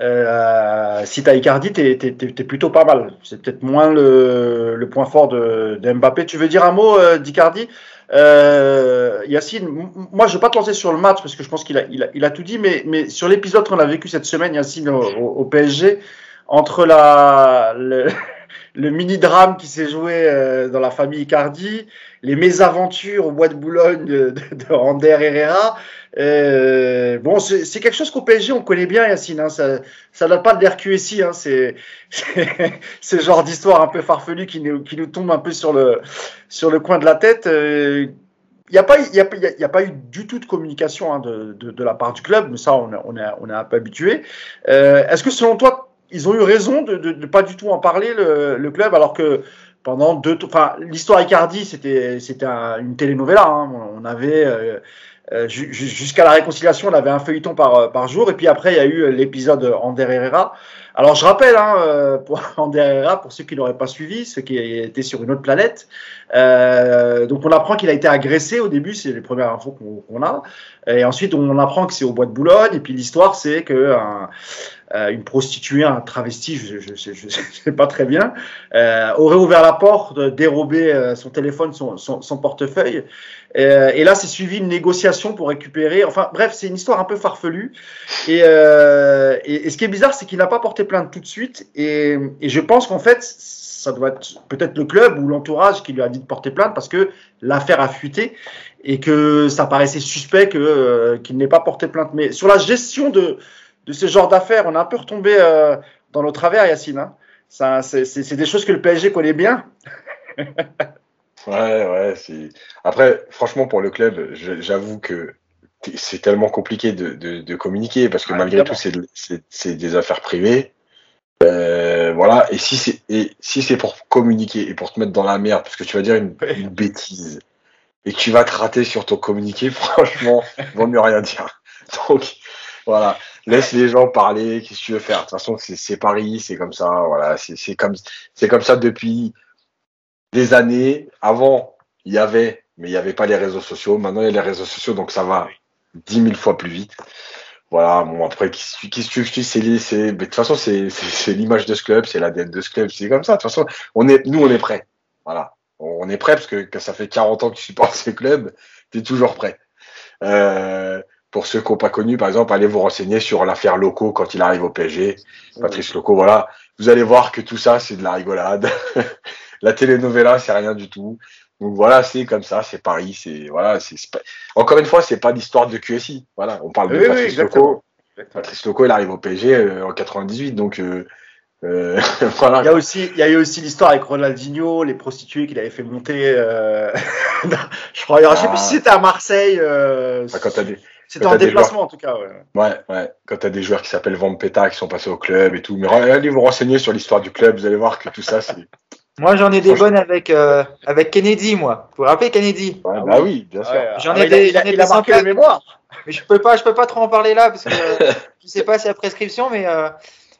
euh, si tu as Icardi, tu es, plutôt pas mal. C'est peut-être moins le, point fort de, Mbappé. Tu veux dire un mot d'Icardi? Euh, Yacine, moi je ne vais pas te lancer sur le match parce que je pense qu'il a, il a, il a, tout dit, mais, mais sur l'épisode qu'on a vécu cette semaine, Yacine, au, au PSG, entre la, le, le mini-drame qui s'est joué euh, dans la famille Icardi, les mésaventures au bois de Boulogne de, de, de Rander Herrera. Euh, bon, c'est quelque chose qu'au PSG on connaît bien, Yacine. Hein, ça, ça date pas de l'RQSI. Hein, c'est ce genre d'histoire un peu farfelue qui nous, qui nous tombe un peu sur le, sur le coin de la tête. Euh, il n'y a, pas, y a, y a pas eu du tout de communication hein, de, de, la part du club, mais ça, on, a, on, a, est un peu habitué. Euh, Est-ce que selon toi, ils ont eu raison de ne pas du tout en parler, le, le, club, alors que pendant deux. Enfin, l'histoire Icardi, c'était une telenovela. Hein. On avait. Euh, jusqu'à la réconciliation, on avait un feuilleton par, par jour. Et puis après, il y a eu l'épisode Ander Herrera. Alors je rappelle, hein, pour Ander Herrera, pour ceux qui n'auraient pas suivi, ceux qui étaient sur une autre planète, donc on apprend qu'il a été agressé au début, c'est les premières infos qu'on a. Et ensuite, on apprend que c'est au bois de Boulogne. Et puis l'histoire, c'est que euh, une prostituée, un travesti, je ne sais pas très bien, euh, aurait ouvert la porte, dérobé euh, son téléphone, son, portefeuille. et là, c'est suivi une négociation pour récupérer. Enfin, bref, c'est une histoire un peu farfelue. Et, ce qui est bizarre, c'est qu'il n'a pas porté plainte tout de suite. Et, je pense qu'en fait, ça doit être peut-être le club ou l'entourage qui lui a dit de porter plainte parce que l'affaire a fuité et que ça paraissait suspect qu'il n'ait pas porté plainte. Mais sur la gestion de, de ce genre d'affaires. On a un peu retombé euh, dans nos travers, Yacine. Hein. Ça, c'est, des choses que le PSG connaît bien. ouais, ouais. Après, franchement, pour le club, j'avoue que c'est tellement compliqué de, communiquer parce que malgré tout, c'est, des affaires privées. Euh, voilà. Et si c'est et si c'est pour communiquer et pour te mettre dans la merde parce que tu vas dire une, une bêtise et que tu vas te rater sur ton communiqué, franchement, vaut mieux rien dire. Donc voilà, laisse les gens parler. Qu'est-ce que tu veux faire? De toute façon, c'est Paris, c'est comme ça. Voilà, c'est comme c'est comme ça depuis des années. Avant, il y avait, mais il n'y avait pas les réseaux sociaux. Maintenant, il y a les réseaux sociaux, donc ça va dix mille fois plus vite. Voilà, bon après, qu'est-ce que tu veux c'est de toute façon, c'est l'image de ce club, c'est l'ADN de ce club, c'est comme ça. De toute façon, on est, nous, on est prêts. Voilà, on est prêts parce que, que ça fait 40 ans que tu supportes ce club, tu es toujours prêt. Euh, pour ceux qui n'ont pas connu, par exemple, allez vous renseigner sur l'affaire Loco quand il arrive au PSG. Patrice Loco, voilà. Vous allez voir que tout ça, c'est de la rigolade. la telenovela, c'est rien du tout. Donc voilà, c'est comme ça, c'est Paris, c'est voilà, c'est encore une fois, c'est pas l'histoire de QSI. Voilà, on parle de Patrice Loco. Patrice Loco, il arrive au PSG euh, en 98, donc euh, euh, voilà. Il y a aussi, il y a eu aussi l'histoire avec Ronaldinho, les prostituées qu'il avait fait monter. je crois, je sais plus si c'était à Marseille. Ah, quand t'as des, c'était en déplacement en tout cas. Ouais, ouais. ouais. Quand tu as des joueurs qui s'appellent Vampeta qui sont passés au club et tout. Mais allez vous renseigner sur l'histoire du club, vous allez voir que tout ça, c'est. Moi, j'en ai des bonnes avec, euh, avec Kennedy, moi. Vous vous rappelez Kennedy? Ouais, Bah oui, bien sûr. J'en ai des, il a, il a marqué la mémoire. Mais je peux pas, je peux pas trop en parler là parce que je sais pas si la prescription, mais euh,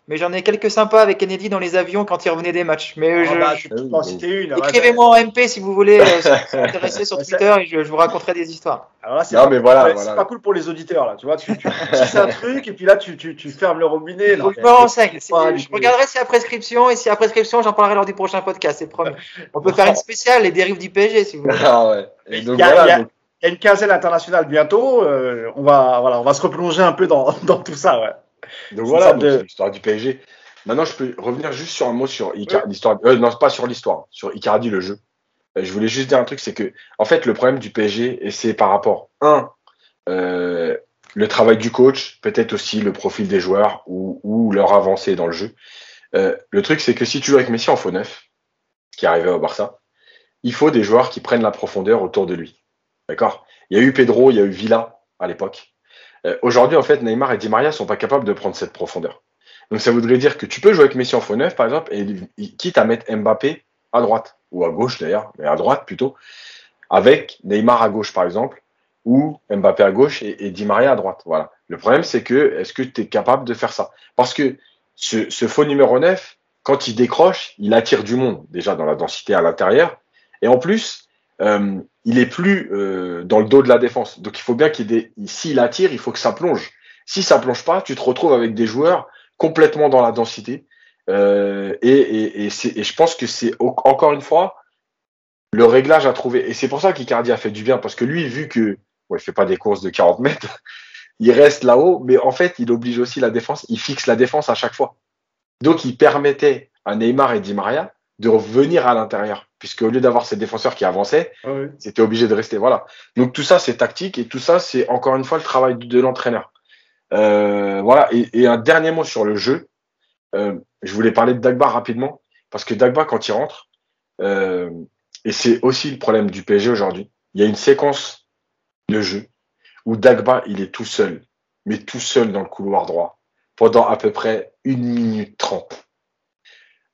mais j'en ai quelques sympas avec Kennedy dans les avions quand il revenait des matchs. Mais ah je, bah, peux en citer une. Écrivez-moi en MP si vous voulez euh, sur Twitter et je, vous raconterai des histoires. Alors là, c'est pas, mais voilà, c'est pas cool pour les auditeurs là. Tu vois, tu, tu un truc et puis là, tu, tu, tu fermes le robinet. je me renseigne. Je regarderai si y a prescription et si y a prescription, j'en parlerai lors du prochain podcast. C'est promis. On peut faire une spéciale les dérives du PSG si vous voulez. Ah ouais. il y a, une quinzaine internationale bientôt. Euh, on va voilà, on va se replonger un peu dans, dans tout ça. Ouais. Donc voilà, l'histoire du PSG. Maintenant, je peux revenir juste sur un mot sur Icardi, l'histoire. Euh, non, pas sur l'histoire, sur Icardi le jeu. Euh, je voulais juste dire un truc, c'est que en fait, le problème du PSG, et c'est par rapport un, euh, le travail du coach, peut-être aussi le profil des joueurs ou, ou leur avancée dans le jeu. Euh, le truc, c'est que si tu joues avec Messi en faux neuf, qui arrivait au Barça, il faut des joueurs qui prennent la profondeur autour de lui. D'accord? Il y a eu Pedro, il y a eu Villa à l'époque. Euh, aujourd'hui, en fait, Neymar et Di Maria sont pas capables de prendre cette profondeur. Donc ça voudrait dire que tu peux jouer avec Messi en faux neuf, par exemple, et quitte à mettre Mbappé à droite, ou à gauche d'ailleurs, mais à droite plutôt, avec Neymar à gauche, par exemple, ou Mbappé à gauche et, Di Maria à droite. Voilà. Le problème, c'est que est-ce que tu es capable de faire ça? Parce que ce, ce, faux numéro 9, quand il décroche, il attire du monde, déjà dans la densité à l'intérieur, et en plus, euh, il est plus euh, dans le dos de la défense. Donc il faut bien qu'il ait s'il attire, il faut que ça plonge. Si ça plonge pas, tu te retrouves avec des joueurs complètement dans la densité. Euh, et, et, et, et, je pense que c'est encore une fois le réglage à trouver. Et c'est pour ça qu'Icardi a fait du bien, parce que lui, vu que ouais, il fait pas des courses de 40 mètres, il reste là-haut, mais en fait, il oblige aussi la défense, il fixe la défense à chaque fois. Donc, il permettait à Neymar et Di Maria de revenir à l'intérieur, puisque au lieu d'avoir ces défenseurs qui avançaient, ah c'était obligé de rester. Voilà. Donc tout ça, c'est tactique, et tout ça, c'est encore une fois le travail de l'entraîneur. Euh, voilà. Et, un dernier mot sur le jeu. Euh, je voulais parler de Dagba rapidement parce que Dagba quand il rentre, euh, et c'est aussi le problème du PSG aujourd'hui. Il y a une séquence de jeu où Dagba il est tout seul, mais tout seul dans le couloir droit pendant à peu près une minute trente.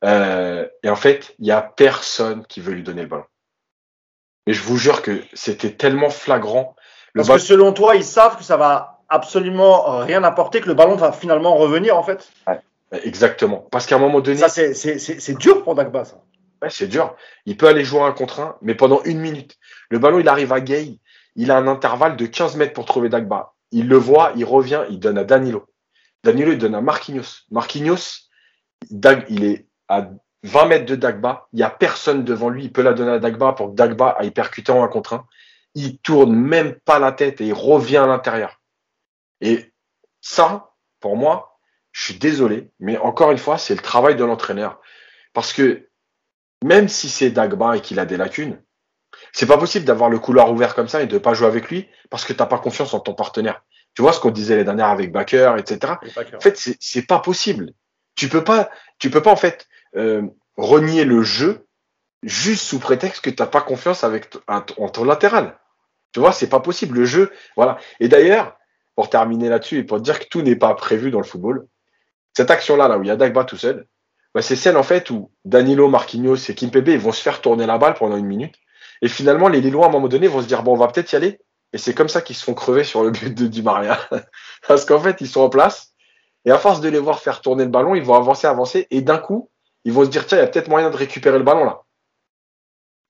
Et en fait, il y a personne qui veut lui donner le ballon. Et je vous jure que c'était tellement flagrant Parce que selon toi, ils savent que ça va absolument rien apporter, que le ballon va finalement revenir en fait. Exactement. Parce qu'à un moment donné. Ça, c'est dur pour Dagba, ça. Ouais, c'est dur. Il peut aller jouer un contre un, mais pendant une minute. Le ballon, il arrive à Gay. Il a un intervalle de 15 mètres pour trouver Dagba. Il le voit, il revient, il donne à Danilo. Danilo, il donne à Marquinhos. Marquinhos, Dag, il est à 20 mètres de Dagba. Il n'y a personne devant lui. Il peut la donner à Dagba pour que Dagba aille percuter en un contre un. Il tourne même pas la tête et il revient à l'intérieur. Et ça, pour moi, je suis désolé, mais encore une fois, c'est le travail de l'entraîneur. Parce que même si c'est Dagba et qu'il a des lacunes, c'est pas possible d'avoir le couloir ouvert comme ça et de pas jouer avec lui parce que t'as pas confiance en ton partenaire. Tu vois ce qu'on disait les dernières avec Baker, etc. En fait, c'est pas possible. Tu peux pas, tu peux pas en fait euh, renier le jeu juste sous prétexte que t'as pas confiance avec en ton latéral. Tu vois, c'est pas possible. Le jeu, voilà. Et d'ailleurs, pour terminer là-dessus et pour dire que tout n'est pas prévu dans le football, cette action-là, là où il y a Dagba tout seul, bah, c'est celle en fait où Danilo, Marquinhos et Kimpembe ils vont se faire tourner la balle pendant une minute. Et finalement, les Lillois, à un moment donné, vont se dire, bon, on va peut-être y aller. Et c'est comme ça qu'ils se font crever sur le but de Di Maria. Parce qu'en fait, ils sont en place. Et à force de les voir faire tourner le ballon, ils vont avancer, avancer. Et d'un coup, ils vont se dire, tiens, il y a peut-être moyen de récupérer le ballon là.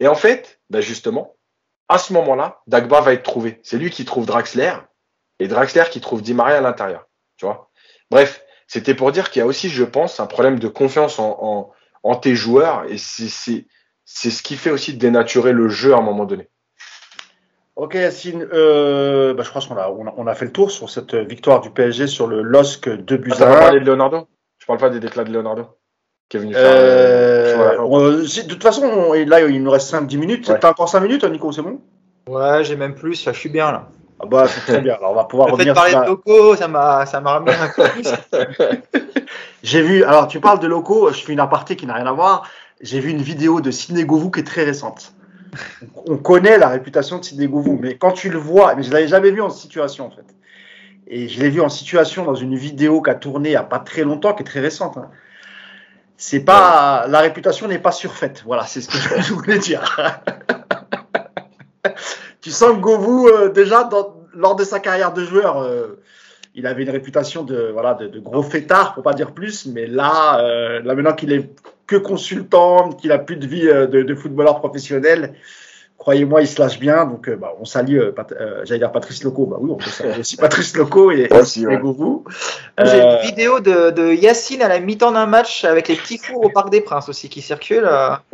Et en fait, ben justement, à ce moment-là, Dagba va être trouvé. C'est lui qui trouve Draxler et Draxler qui trouve Di Maria à l'intérieur. Tu vois Bref, c'était pour dire qu'il y a aussi, je pense, un problème de confiance en, en, tes joueurs et c'est ce qui fait aussi dénaturer le jeu à un moment donné. Ok Yacine, euh, bah, je crois qu'on a, on a, fait le tour sur cette victoire du PSG sur le LOSC de buts ah, parler de Leonardo? Je parle pas des déclats de Leonardo qui est venu faire. Euh, euh, de toute façon, là il nous reste 5-10 minutes. T'as encore 5 minutes, Nico, c'est bon? Ouais, j'ai même plus, je suis bien là. Ah bah, c'est très bien. Alors, on va pouvoir le revenir. Fait de parler de locaux, ça m'a, ça m'a ramené un peu plus. J'ai vu. Alors, tu parles de locaux. Je fais une aparté qui n'a rien à voir. J'ai vu une vidéo de Sidney Govou qui est très récente. On connaît la réputation de Sidney Govou, mais quand tu le vois, mais je l'avais jamais vu en situation en fait. Et je l'ai vu en situation dans une vidéo qui a tourné il n'y a pas très longtemps, qui est très récente. Hein. C'est pas la réputation n'est pas surfaite. Voilà, c'est ce que je voulais dire. tu sens que Govou, euh, déjà, lors de sa carrière de joueur, euh, il avait une réputation de, voilà, de, gros fêtard, pour pas dire plus. Mais là, euh, là maintenant qu'il est que consultant, qu'il a plus de vie de, footballeur professionnel, croyez-moi, il se lâche bien. Donc, bah, on salue, j'allais dire Patrice Loco. Bah oui, on peut saluer aussi Patrice Loco et, aussi, Govou. J'ai une vidéo de, Yacine à la mi-temps d'un match avec les petits fours au Parc des Princes aussi qui circulent.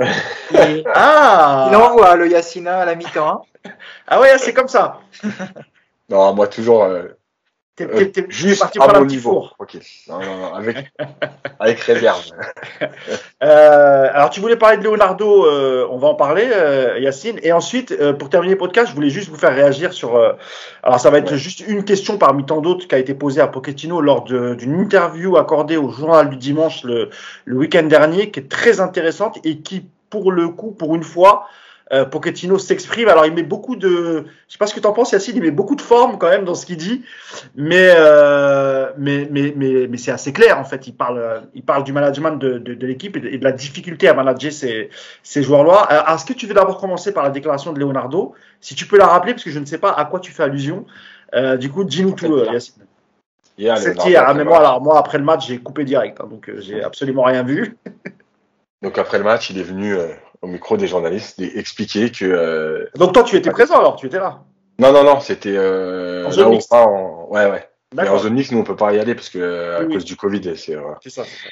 ah Il envoie le Yacine à la mi-temps. Hein. Ah ouais, c'est comme ça. non, moi toujours. Euh, t'es, juste parti. Ok. Non, non, non, avec, avec réserve. euh, alors, tu voulais parler de Leonardo, euh, on va en parler, euh, Yacine. Et ensuite, pour terminer le podcast, je voulais juste vous faire réagir sur. alors, ça va être juste une question parmi tant d'autres qui a été posée à Pochettino lors d'une interview accordée au journal du dimanche le, le week-end dernier, qui est très intéressante et qui, pour le coup, pour une fois, euh, Pochettino s'exprime. Alors, il met beaucoup de. Je sais pas ce que tu en penses, Yacine, il met beaucoup de forme quand même dans ce qu'il dit. Mais, euh, mais, mais, mais, mais c'est assez clair, en fait. Il parle, il parle du management de, de, de l'équipe et, de la difficulté à manager ces, ces joueurs-là. Euh, est-ce que tu veux d'abord commencer par la déclaration de Leonardo? Si tu peux la rappeler, parce que je ne sais pas à quoi tu fais allusion. Euh, du coup, dis-nous tout, Yacine. C'est hier. Ah, mais moi, alors, moi, après le match, j'ai coupé direct. Hein, donc, j'ai absolument rien vu. donc, après le match, il est venu au micro des journalistes expliquer que. Euh, Donc toi, tu étais présent alors, tu étais là Non, non, non, c'était euh, en zone mixte. Ouais, ouais. Mais en zone mixte, nous, on peut pas y aller parce que à cause du Covid, c'est. C'est ça, c'est ça.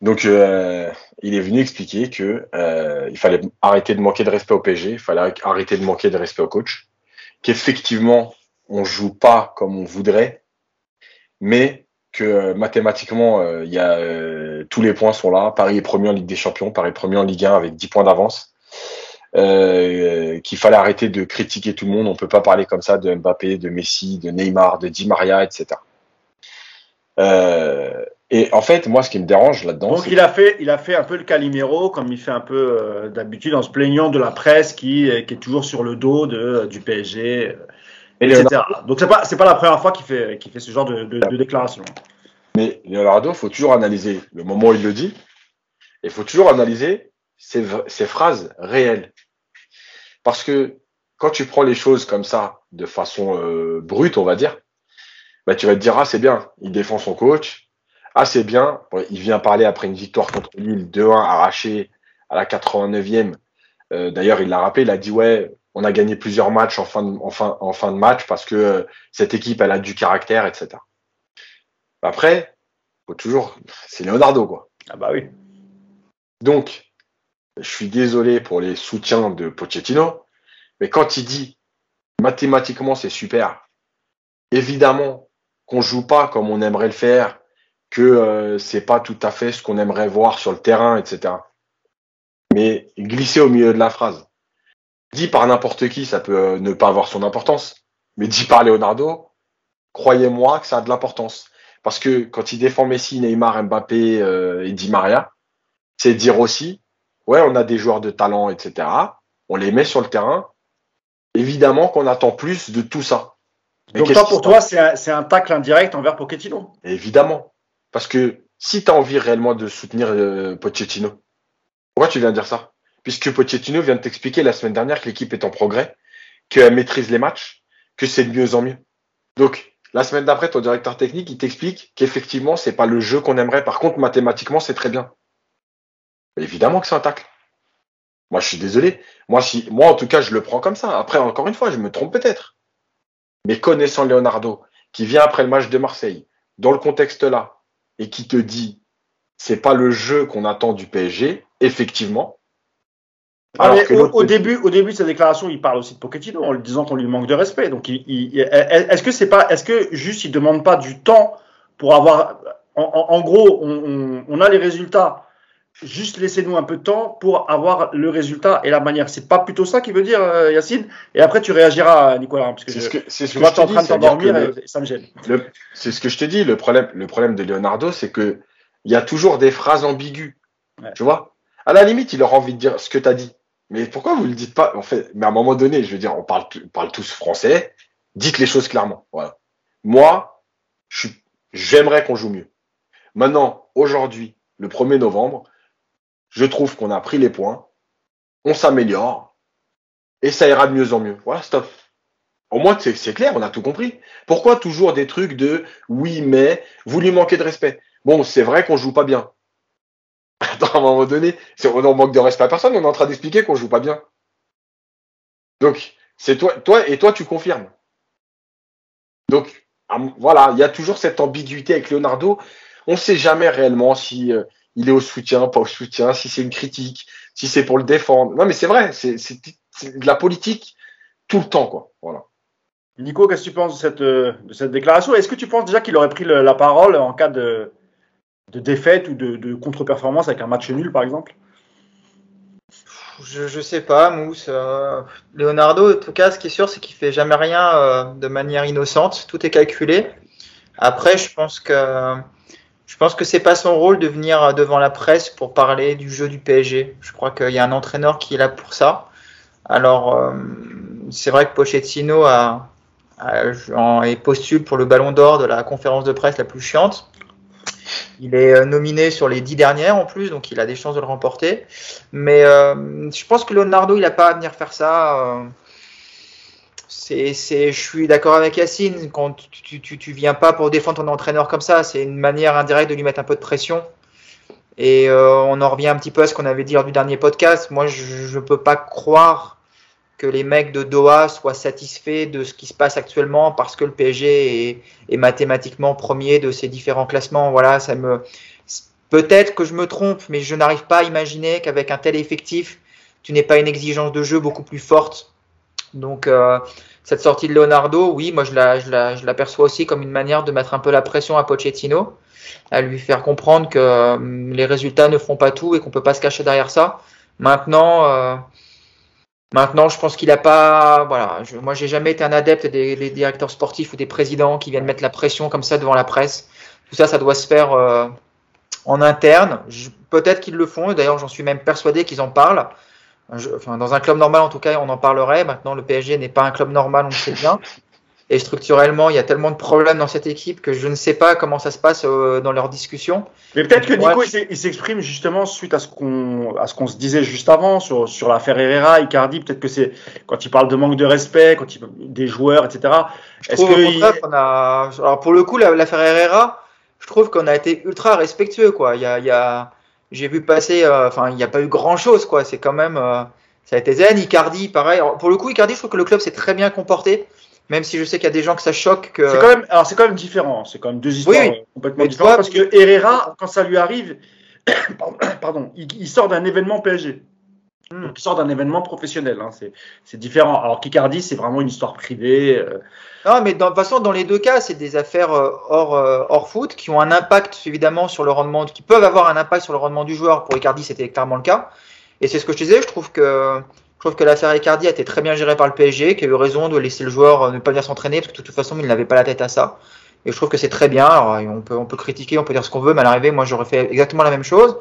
Donc, euh, il est venu expliquer que euh, il fallait arrêter de manquer de respect au PG, il fallait arrêter de manquer de respect au coach, qu'effectivement, on joue pas comme on voudrait, mais que euh, mathématiquement, euh, il y a euh, tous les points sont là. Paris est premier en Ligue des Champions, Paris est premier en Ligue 1 avec 10 points d'avance. qu'il fallait arrêter de critiquer tout le monde. On peut pas parler comme ça de Mbappé, de Messi, de Neymar, de Di Maria, etc. et en fait, moi, ce qui me dérange là-dedans. Donc, il a fait, il a fait un peu le Calimero, comme il fait un peu d'habitude, en se plaignant de la presse qui, qui, est toujours sur le dos de, du PSG etc. Donc c'est pas c'est pas la première fois qu'il fait qu'il fait ce genre de, de, déclaration. Mais Leonardo, faut toujours analyser le moment où il le dit, et faut toujours analyser ses, ses phrases réelles, parce que quand tu prends les choses comme ça, de façon euh, brute, on va dire, bah, tu vas te dire, ah, c'est bien, il défend son coach. Ah, c'est bien, il vient parler après une victoire contre Lille 2-1 arraché à la 89e. Euh, d'ailleurs, il l'a rappelé, il a dit, ouais, on a gagné plusieurs matchs en fin de, en fin, en fin de match parce que euh, cette équipe, elle a du caractère, etc. Après, faut toujours, c'est Leonardo, quoi. Ah bah oui. Donc, je suis désolé pour les soutiens de Pochettino, mais quand il dit mathématiquement c'est super, évidemment qu'on joue pas comme on aimerait le faire, que euh, c'est pas tout à fait ce qu'on aimerait voir sur le terrain, etc. Mais glisser au milieu de la phrase, dit par n'importe qui, ça peut euh, ne pas avoir son importance, mais dit par Leonardo, croyez-moi que ça a de l'importance. Parce que quand il défend Messi, Neymar, Mbappé euh, et Di Maria, c'est dire aussi, ouais, on a des joueurs de talent, etc. On les met sur le terrain. Évidemment qu'on attend plus de tout ça. Donc toi, pour toi, c'est un, un, tacle indirect envers Pochettino? Évidemment. Parce que si tu as envie réellement de soutenir euh, Pochettino, pourquoi tu viens dire ça? Puisque Pochettino vient de t'expliquer la semaine dernière que l'équipe est en progrès, qu'elle maîtrise les matchs, que c'est de mieux en mieux. Donc, la semaine d'après, ton directeur technique, il t'explique qu'effectivement, c'est pas le jeu qu'on aimerait. Par contre, mathématiquement, c'est très bien. évidemment que c'est un tacle. Moi, je suis désolé. Moi, moi, en tout cas, je le prends comme ça. Après, encore une fois, je me trompe peut-être. Mais connaissant Leonardo, qui vient après le match de Marseille, dans le contexte là, et qui te dit, c'est pas le jeu qu'on attend du PSG, effectivement, ah, au, début, au début de sa déclaration, il parle aussi de Pochettino en lui disant qu'on lui manque de respect. Donc, est-ce que c'est pas, est-ce que juste il demande pas du temps pour avoir, en, gros, on, a les résultats. Juste laissez-nous un peu de temps pour avoir le résultat et la manière. C'est pas plutôt ça qu'il veut dire, euh, Yacine? Et après, tu réagiras, Nicolas, parce que c'est ce que, c'est ce que je, en train de t'endormir et ça me gêne. C'est ce que je te dis. Le problème, le problème de Leonardo, c'est que il y a toujours des phrases ambiguës. Tu vois? À la limite, il aura envie de dire ce que tu as dit. Mais pourquoi vous le dites pas En fait, mais à un moment donné, je veux dire, on parle, tous français. Dites les choses clairement. Moi, j'aimerais qu'on joue mieux. Maintenant, aujourd'hui, le 1er novembre, je trouve qu'on a pris les points, on s'améliore et ça ira de mieux en mieux. Voilà, stop. Au moins, c'est clair, on a tout compris. Pourquoi toujours des trucs de oui, mais vous lui manquez de respect? Bon, c'est vrai qu'on joue pas bien. À un moment donné, on manque de respect à personne, on est en train d'expliquer qu'on joue pas bien. Donc, c'est toi, toi, et toi, tu confirmes. Donc, voilà, il y a toujours cette ambiguïté avec Leonardo. On ne sait jamais réellement si euh, il est au soutien, pas au soutien, si c'est une critique, si c'est pour le défendre. Non, mais c'est vrai, c'est de la politique tout le temps, quoi. Voilà. Nico, qu'est-ce que tu penses de cette, euh, de cette déclaration? Est-ce que tu penses déjà qu'il aurait pris la parole en cas de, de défaite ou de, contre-performance avec un match nul, par exemple je, je sais pas, Mousse. Euh, Leonardo, en tout cas, ce qui est sûr, c'est qu'il fait jamais rien euh, de manière innocente. Tout est calculé. Après, je pense que je pense que c'est pas son rôle de venir devant la presse pour parler du jeu du PSG. Je crois qu'il y a un entraîneur qui est là pour ça. Alors, euh, c'est vrai que Pochettino a, a, est postule pour le Ballon d'Or de la conférence de presse la plus chiante. Il est euh, nominé sur les dix dernières en plus, donc il a des chances de le remporter. Mais euh, je pense que Leonardo, il n'a pas à venir faire ça. Euh, c'est, je suis d'accord avec Yacine, quand tu, tu, viens pas pour défendre ton entraîneur comme ça, c'est une manière indirecte de lui mettre un peu de pression. Et on en revient un petit peu à ce qu'on avait dit lors du dernier podcast. Moi, je ne peux pas croire que les mecs de Doha soient satisfaits de ce qui se passe actuellement parce que le PSG est, mathématiquement premier de ces différents classements. Voilà, ça me peut-être que je me trompe, mais je n'arrive pas à imaginer qu'avec un tel effectif, tu n'aies pas une exigence de jeu beaucoup plus forte. Donc euh, cette sortie de Leonardo, oui, moi je la, je l'aperçois aussi comme une manière de mettre un peu la pression à Pochettino, à lui faire comprendre que euh, les résultats ne font pas tout et qu'on peut pas se cacher derrière ça. Maintenant, euh, Maintenant, je pense qu'il n'a pas. Voilà, je, moi, j'ai jamais été un adepte des, directeurs sportifs ou des présidents qui viennent mettre la pression comme ça devant la presse. Tout ça, ça doit se faire euh, en interne. Peut-être qu'ils le font. D'ailleurs, j'en suis même persuadé qu'ils en parlent. enfin, dans un club normal, en tout cas, on en parlerait. Maintenant, le PSG n'est pas un club normal, on le sait bien. Et structurellement, il y a tellement de problèmes dans cette équipe que je ne sais pas comment ça se passe euh, dans leurs discussions. Mais peut-être que Nico, il s'exprime justement suite à ce qu'on à ce qu'on se disait juste avant sur sur l'affaire Herrera, Icardi. Peut-être que c'est quand il parle de manque de respect, quand il des joueurs, etc. Est-ce que a... alors pour le coup, l'affaire Herrera, je trouve qu'on a été ultra respectueux, quoi. Il y a, il y a... j'ai vu passer, euh, enfin, il n'y a pas eu grand chose, quoi. C'est quand même, euh, ça a été zen. Icardi, pareil. pour le coup, Icardi, je trouve que le club s'est très bien comporté. Même si je sais qu'il y a des gens que ça choque. Que... C'est quand même, alors c'est quand même différent. C'est quand même deux histoires complètement différentes. parce que Herrera, quand ça lui arrive, pardon, il, sort d'un événement PSG. Hmm. Donc, il sort d'un événement professionnel. Hein. C'est différent. Alors qu'Icardi, c'est vraiment une histoire privée. Euh. Non, mais de toute façon, dans les deux cas, c'est des affaires euh, hors, euh, hors foot qui ont un impact évidemment sur le rendement, qui peuvent avoir un impact sur le rendement du joueur. Pour Icardi, c'était clairement le cas. Et c'est ce que je disais. Je trouve que je trouve que l'affaire Icardi a été très bien gérée par le PSG, qui a eu raison de laisser le joueur euh, ne pas venir s'entraîner, parce que de toute façon, il n'avait pas la tête à ça. Et je trouve que c'est très bien. Alors, on, peut, on peut critiquer, on peut dire ce qu'on veut, mais à l'arrivée, moi, j'aurais fait exactement la même chose.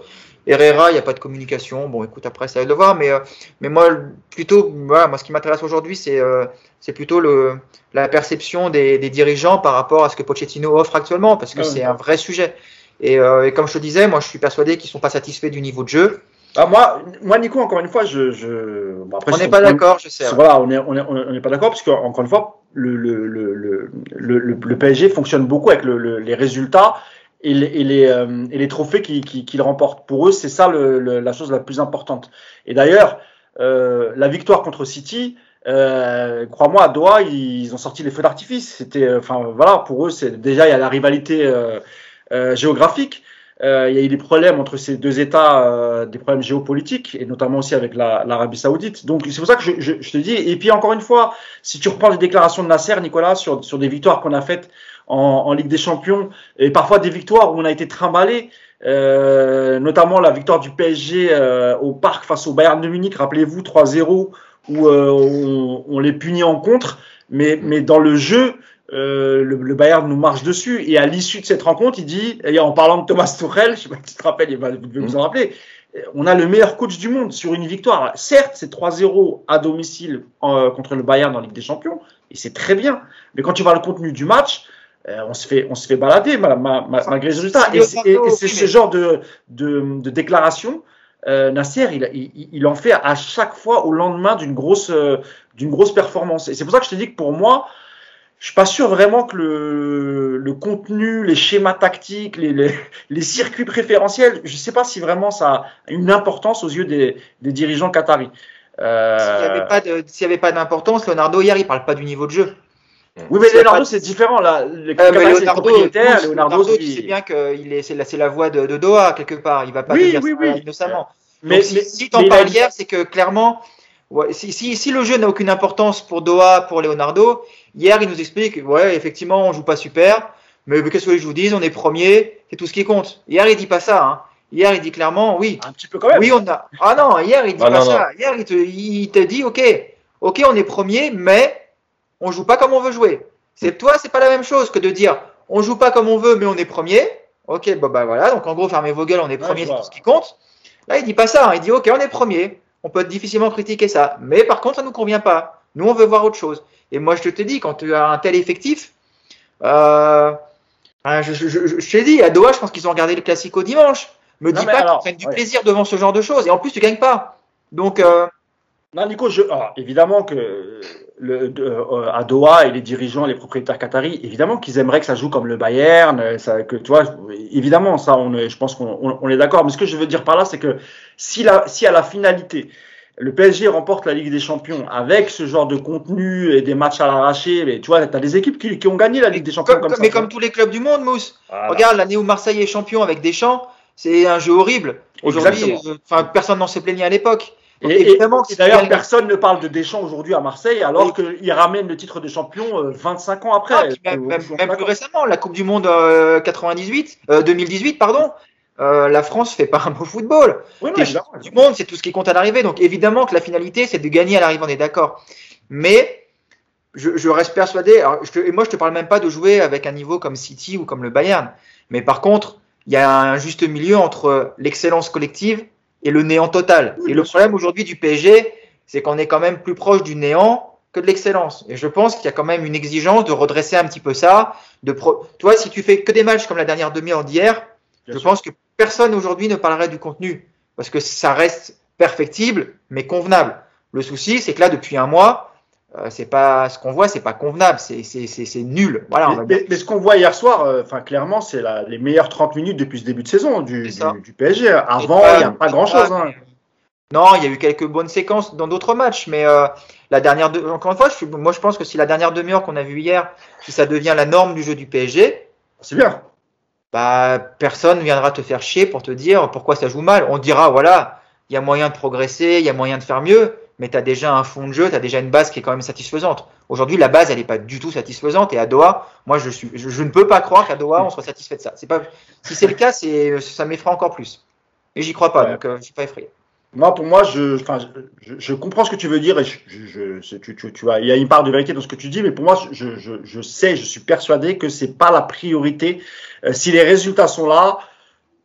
Herrera, il n'y a pas de communication. Bon, écoute, après, ça va le voir. Mais, euh, mais moi, plutôt, voilà, moi, ce qui m'intéresse aujourd'hui, c'est euh, c'est plutôt le, la perception des, des, dirigeants par rapport à ce que Pochettino offre actuellement, parce que c'est un vrai sujet. Et, et, comme je te disais, moi, je suis persuadé qu'ils sont pas satisfaits du niveau de jeu. Ah, moi, moi, Nico, encore une fois, je. je... après, on n'est pas d'accord, je sais. Voilà, on n'est on est, on est pas d'accord, parce qu'encore une fois, le, le, le, le, PSG fonctionne beaucoup avec les résultats et les, et les, euh, et les trophées qu'il qui, qui remporte. Pour eux, c'est ça la chose la plus importante. Et d'ailleurs, euh, la victoire contre City, euh, crois-moi, à Doha, ils ont sorti les feux d'artifice. C'était, enfin, voilà, pour eux, c'est déjà il y a la rivalité euh, géographique. Euh, il y a eu des problèmes entre ces deux États, euh, des problèmes géopolitiques, et notamment aussi avec l'Arabie Saoudite. Donc c'est pour ça que je, je, je, te dis. Et puis encore une fois, si tu reprends les déclarations de Nasser, Nicolas, sur, sur des victoires qu'on a faites en, en, Ligue des Champions, et parfois des victoires où on a été trimballé, euh, notamment la victoire du PSG euh, au Parc face au Bayern de Munich, rappelez-vous 3-0, où euh, on, on, les punit en contre, mais, mais dans le jeu, euh, le, le, Bayern nous marche dessus. Et à l'issue de cette rencontre, il dit, et en parlant de Thomas Tuchel, je sais pas si tu te rappelles, vous devez vous en rappeler, on a le meilleur coach du monde sur une victoire. Certes, c'est 3-0 à domicile euh, contre le Bayern dans Ligue des Champions, et c'est très bien. Mais quand tu vois le contenu du match, euh, on se fait, on se fait balader malgré les résultats. Et, c'est ce genre de, de, de déclaration. Euh, Nasser, il, il, il, en fait à chaque fois au lendemain d'une grosse, d'une grosse performance. Et c'est pour ça que je te dis que pour moi, je suis pas sûr vraiment que le, le contenu, les schémas tactiques, les, les, les, circuits préférentiels, je sais pas si vraiment ça a une importance aux yeux des, des dirigeants qataris. Euh... S'il n'y avait pas d'importance, Leonardo hier, il parle pas du niveau de jeu. Oui, mais Leonardo, c'est différent. Là. Le euh, Leonardo, Leonardo, Leonardo tu sais bien que il est, c'est la, la voix de, de, Doha quelque part. Il va pas oui, dire oui, oui. innocemment. Mais, Donc, si, mais, si t'en parles hier, c'est que clairement, ouais, si, si, si le jeu n'a aucune importance pour Doha, pour Leonardo, Hier, il nous explique, ouais, effectivement, on joue pas super, mais, qu'est-ce que je vous dis On est premier, c'est tout ce qui compte. Hier, il dit pas ça. Hein. Hier, il dit clairement, oui. Un petit peu quand même. Oui, on a. Ah non, hier, il dit ah, pas ça. Hier, il te, il te dit, ok, ok, on est premier, mais on joue pas comme on veut jouer. C'est toi, c'est pas la même chose que de dire, on joue pas comme on veut, mais on est premier. Ok, bon bah voilà. Donc en gros, fermez vos gueules, on est premier, c'est tout ce qui compte. Là, il dit pas ça. Hein. Il dit, ok, on est premier. On peut difficilement critiquer ça, mais par contre, ça nous convient pas. Nous, on veut voir autre chose. Et moi, je te dis, quand tu as un tel effectif, euh, je, je, je, je t'ai dit, à Doha, je pense qu'ils ont regardé le Classico dimanche. Me dis pas qu'ils prennent du plaisir devant ce genre de choses. Et en plus, tu gagnes pas. Donc. Euh... Non, Nico, je, alors, évidemment que le, euh, à Doha et les dirigeants, les propriétaires qataris, évidemment qu'ils aimeraient que ça joue comme le Bayern, ça, que tu vois, évidemment, ça, on je pense qu'on on, est d'accord. Mais ce que je veux dire par là, c'est que si, la, si à la finalité, le PSG remporte la Ligue des Champions avec ce genre de contenu et des matchs à l'arraché, mais tu vois, tu as des équipes qui, qui, ont gagné la Ligue des Champions comme, ça. Mais comme tous les clubs du monde, Mousse. Regarde, l'année où Marseille est champion avec Deschamps, c'est un jeu horrible. Aujourd'hui, euh, enfin, personne n'en s'est plaigni à l'époque. Et, évidemment, et, d'ailleurs, personne ne parle de Deschamps aujourd'hui à Marseille, alors qu'il ramène le titre de champion 25 euh, ans après. Ah, même, même, même plus récemment, la Coupe du Monde 98, euh, 2018, pardon, euh, la France fait pas un beau football. Oui, du monde, c'est tout ce qui compte à l'arrivée. Donc évidemment que la finalité, c'est de gagner à l'arrivée, on est d'accord. Mais je, je, reste persuadé. Alors, je te, et moi, je te parle même pas de jouer avec un niveau comme City ou comme le Bayern. Mais par contre, il y a un juste milieu entre l'excellence collective et le néant total. et le problème aujourd'hui du PSG, c'est qu'on est quand même plus proche du néant que de l'excellence. Et je pense qu'il y a quand même une exigence de redresser un petit peu ça. De pro... Tu vois, si tu fais que des matchs comme la dernière demi-heure d'hier, je pense que personne aujourd'hui ne parlerait du contenu parce que ça reste perfectible mais convenable. Le souci, c'est que là, depuis un mois, euh, c'est pas ce qu'on voit, c'est pas convenable, c'est nul. Voilà. mais, ce qu'on voit hier soir, euh, enfin clairement, c'est les meilleures 30 minutes depuis ce début de saison du, du, PSG. Avant, il n'y a pas grand chose. Hein. Non, il y a eu quelques bonnes séquences dans d'autres matchs, mais euh, la dernière, de... encore une fois, je, moi je pense que si la dernière demi-heure qu'on a vue hier, si ça devient la norme du jeu du PSG, c'est bien. Bah, personne viendra te faire chier pour te dire pourquoi ça joue mal. On dira voilà, il y a moyen de progresser, il y a moyen de faire mieux, mais tu as déjà un fond de jeu, tu as déjà une base qui est quand même satisfaisante. Aujourd'hui, la base, elle n'est pas du tout satisfaisante. Et à Doha, moi, je, suis, je, ne peux pas croire qu'à Doha, on soit satisfait de ça. C'est pas, si c'est le cas, c'est, ça m'effraie encore plus. Et j'y crois pas, donc euh, je suis pas effrayé. Moi, pour moi, je, je, je, comprends ce que tu veux dire et je, tu, tu, tu vois, il y a une part de vérité dans ce que tu dis, mais pour moi, je, je, sais, je suis persuadé que c'est pas la priorité. Euh, si les résultats sont là,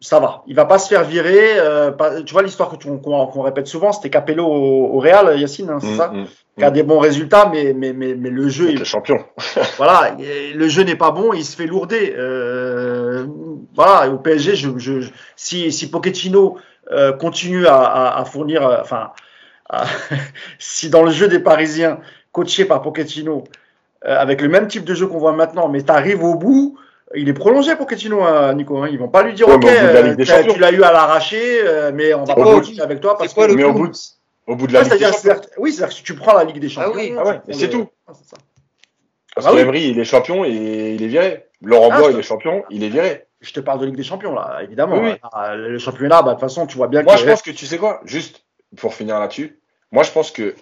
ça va. Il va pas se faire virer. Euh, tu vois l'histoire que qu'on répète souvent, c'était Capello au, Real, Yacine, hein, c'est mm, ça, mm, qui a mm. des bons résultats, mais mais mais, mais le jeu, est le champion. voilà, le jeu n'est pas bon, il se fait lourder. Euh, voilà, au PSG, je, je, si si Pochettino euh, continue à, fournir, euh, enfin, si dans le jeu des Parisiens, coaché par Pochettino, euh, avec le même type de jeu qu'on voit maintenant, mais tu arrives au bout, il est prolongé Pochettino, hein, Nico. Hein. Ils vont pas lui dire, ok, tu l'as eu à l'arracher, mais on va pas continuer avec toi parce que. Mais au bout, de, au bout de la Ligue des Champions. Oui, c'est-à-dire que tu prends la Ligue des Champions. Ah oui, ah ouais, c'est tout. Ah, parce ah que Emery, il est champion et il est viré. Laurent ah, il est champion, il est viré je te parle de Ligue des Champions, là, évidemment. Ah, le championnat, bah, de toute façon, tu vois bien moi, que. Moi, je pense que tu sais quoi, juste pour finir là-dessus, moi, je pense que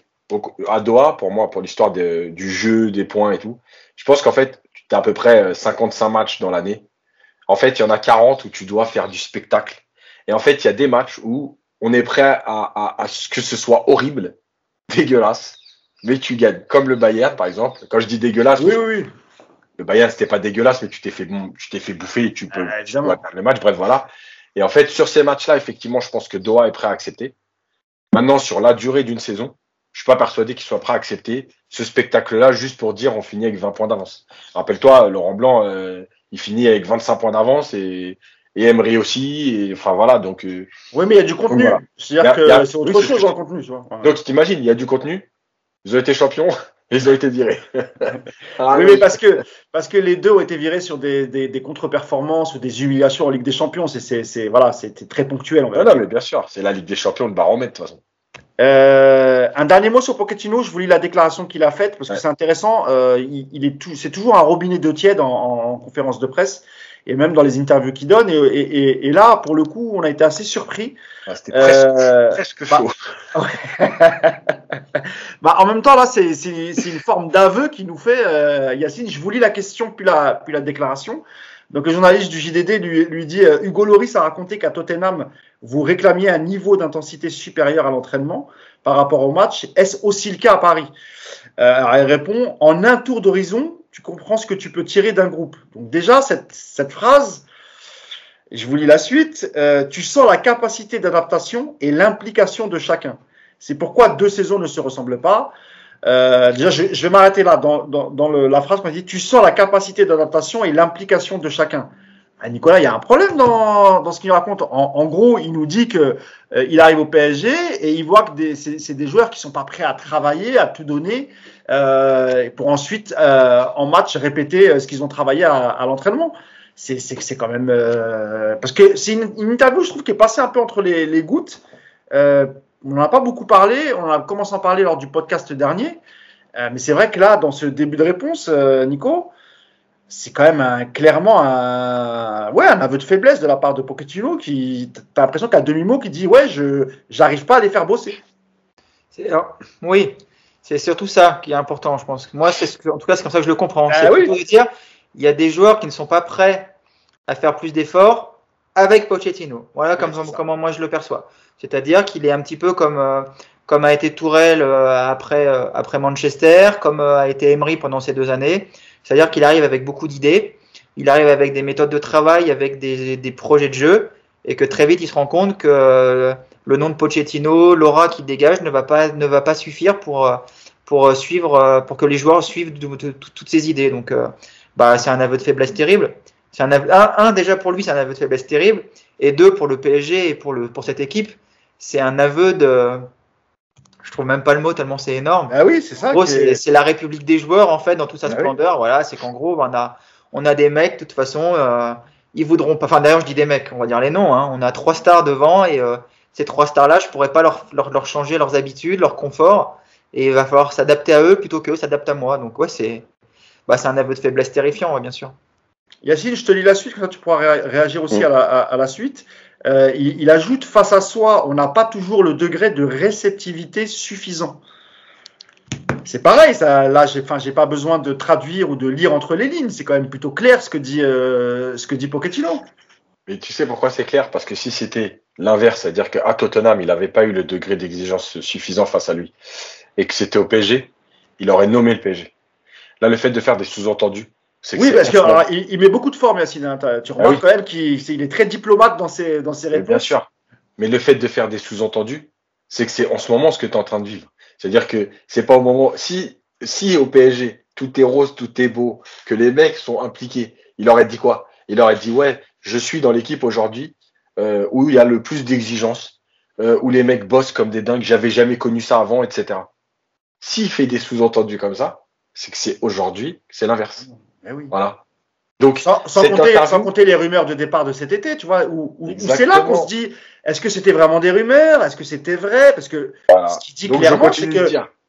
à Doha, pour moi, pour l'histoire du jeu, des points et tout, je pense qu'en fait, tu as à peu près 55 euh, matchs dans l'année. En fait, il y en a 40 où tu dois faire du spectacle. Et en fait, il y a des matchs où on est prêt à, à, ce que ce soit horrible, dégueulasse, mais tu gagnes. Comme le Bayern, par exemple. Quand je dis dégueulasse, oui, oui, oui le Bayern c'était pas dégueulasse mais tu t'es fait tu t'es fait bouffer et tu peux euh, le match bref voilà. Et en fait sur ces matchs là effectivement je pense que Doha est prêt à accepter. Maintenant sur la durée d'une saison je suis pas persuadé qu'il soit prêt à accepter ce spectacle là juste pour dire on finit avec 20 points d'avance. Rappelle-toi Laurent Blanc euh, il finit avec 25 points d'avance et et Emery aussi et enfin voilà donc euh, oui mais il y a du contenu. c'est-à-dire que c'est autre chose dans le contenu tu vois. donc t'imagines il y a du contenu. Ils ont été champions ils ont été virés. Ah oui, mais parce que, parce que les deux ont été virés sur des, des, des contre-performances ou des humiliations en Ligue des Champions. C'est, voilà, c'était très ponctuel. Non, non, mais bien sûr, c'est la Ligue des Champions, le baromètre de toute façon. Euh, un dernier mot sur Pochettino. Je vous lis la déclaration qu'il a faite parce que c'est intéressant. Euh, il, il, est tout, c'est toujours un robinet d'eau tiède en, en, conférence de presse et même dans les interviews qu'il donne. Et, et, et, là, pour le coup, on a été assez surpris. Ah, C'était presque, euh, presque bah, chaud. bah, en même temps, là, c'est une forme d'aveu qui nous fait, euh, Yacine. Je vous lis la question puis la, déclaration. Donc le journaliste du JDD lui, dit euh, Hugo Loris a raconté qu'à Tottenham, vous réclamiez un niveau d'intensité supérieur à l'entraînement par rapport au match. Est-ce aussi le cas à Paris? Euh, alors Elle répond En un tour d'horizon, tu comprends ce que tu peux tirer d'un groupe. Donc déjà, cette, cette phrase, je vous lis la suite, euh, tu sens la capacité d'adaptation et l'implication de chacun. C'est pourquoi deux saisons ne se ressemblent pas. Euh, déjà, je, je vais m'arrêter là. Dans, dans, dans le, la phrase qu'on dit, tu sens la capacité d'adaptation et l'implication de chacun. Ah, Nicolas, il y a un problème dans, dans ce qu'il raconte. En, en, gros, il nous dit que euh, il arrive au PSG et il voit que c'est des joueurs qui sont pas prêts à travailler, à tout donner, euh, pour ensuite euh, en match répéter euh, ce qu'ils ont travaillé à, à l'entraînement. C'est quand même euh, parce que c'est une, une, interview, je trouve, qui est passée un peu entre les, les gouttes. On n'en a pas beaucoup parlé. On a commencé à en parler lors du podcast dernier. mais c'est vrai que là, dans ce début de réponse, Nico, c'est quand même un, clairement un, ouais, un aveu de faiblesse de la part de Pochettino qui, t'as l'impression qu'à demi-mot, qui dit, ouais, je, j'arrive pas à les faire bosser. oui, c'est surtout ça qui est important, je pense. Moi, c'est, en tout cas, c'est comme ça que je le comprends. Ah, c'est oui. dire, il y a des joueurs qui ne sont pas prêts à faire plus d'efforts avec Pochettino. Voilà comme, comment moi je le perçois. C'est-à-dire qu'il est un petit peu comme, euh, comme a été Tourelle euh, après, euh, après Manchester, comme a été Emery pendant ces deux années. C'est-à-dire qu'il arrive avec beaucoup d'idées, il arrive avec des méthodes de travail, avec des, des, projets de jeu, et que très vite il se rend compte que le nom de Pochettino, l'aura qu'il dégage ne va pas, ne va pas suffire pour, pour suivre, pour que les joueurs suivent toutes ces idées. Donc, bah, c'est un aveu de faiblesse terrible. C'est un, un, déjà pour lui, c'est un aveu de faiblesse terrible, et deux pour le PSG et pour le pour cette équipe, c'est un aveu de, je trouve même pas le mot tellement c'est énorme. Ah oui, c'est ça. c'est la République des joueurs en fait dans toute sa ah splendeur. Voilà, c'est qu'en gros, on a on a des mecs de toute façon, euh, ils voudront pas. Enfin d'ailleurs, je dis des mecs, on va dire les noms. Hein. On a trois stars devant et euh, ces trois stars-là, je pourrais pas leur, leur, leur changer leurs habitudes, leur confort, et il va falloir s'adapter à eux plutôt qu'eux s'adaptent à moi. Donc ouais, c'est bah, c'est un aveu de faiblesse terrifiant, bien sûr. Yacine, je te lis la suite, comme ça tu pourras réagir aussi mm. à, la, suite. Euh, il, ajoute face à soi, on n'a pas toujours le degré de réceptivité suffisant. C'est pareil, ça, là, j'ai, j'ai pas besoin de traduire ou de lire entre les lignes. C'est quand même plutôt clair ce que dit, euh, ce que dit Pochettino. Mais tu sais pourquoi c'est clair? Parce que si c'était l'inverse, c'est-à-dire qu'à Tottenham, il n'avait pas eu le degré d'exigence suffisant face à lui, et que c'était au PSG, il aurait nommé le PSG. Là, le fait de faire des sous-entendus, oui, parce qu'il il met beaucoup de formes, Yacine. Hein. Tu ah remarques quand même qu'il est, très diplomate dans ses, dans ses réponses. Bien sûr. Mais le fait de faire des sous-entendus, c'est que c'est en ce moment ce que tu es en train de vivre. C'est-à-dire que c'est pas au moment. Si, si au PSG, tout est rose, tout est beau, que les mecs sont impliqués, il aurait dit quoi? Il aurait dit Ouais, je suis dans l'équipe aujourd'hui euh, où il y a le plus d'exigences, euh, où les mecs bossent comme des dingues, j'avais jamais connu ça avant, etc. S'il fait des sous-entendus comme ça, c'est que c'est aujourd'hui, c'est l'inverse. Eh oui. Voilà. Donc, sans, compter, les rumeurs de départ de cet été, tu vois, où, c'est là qu'on se dit, est-ce que c'était vraiment des rumeurs? Est-ce que c'était vrai? Parce que ce qui dit clairement, c'est que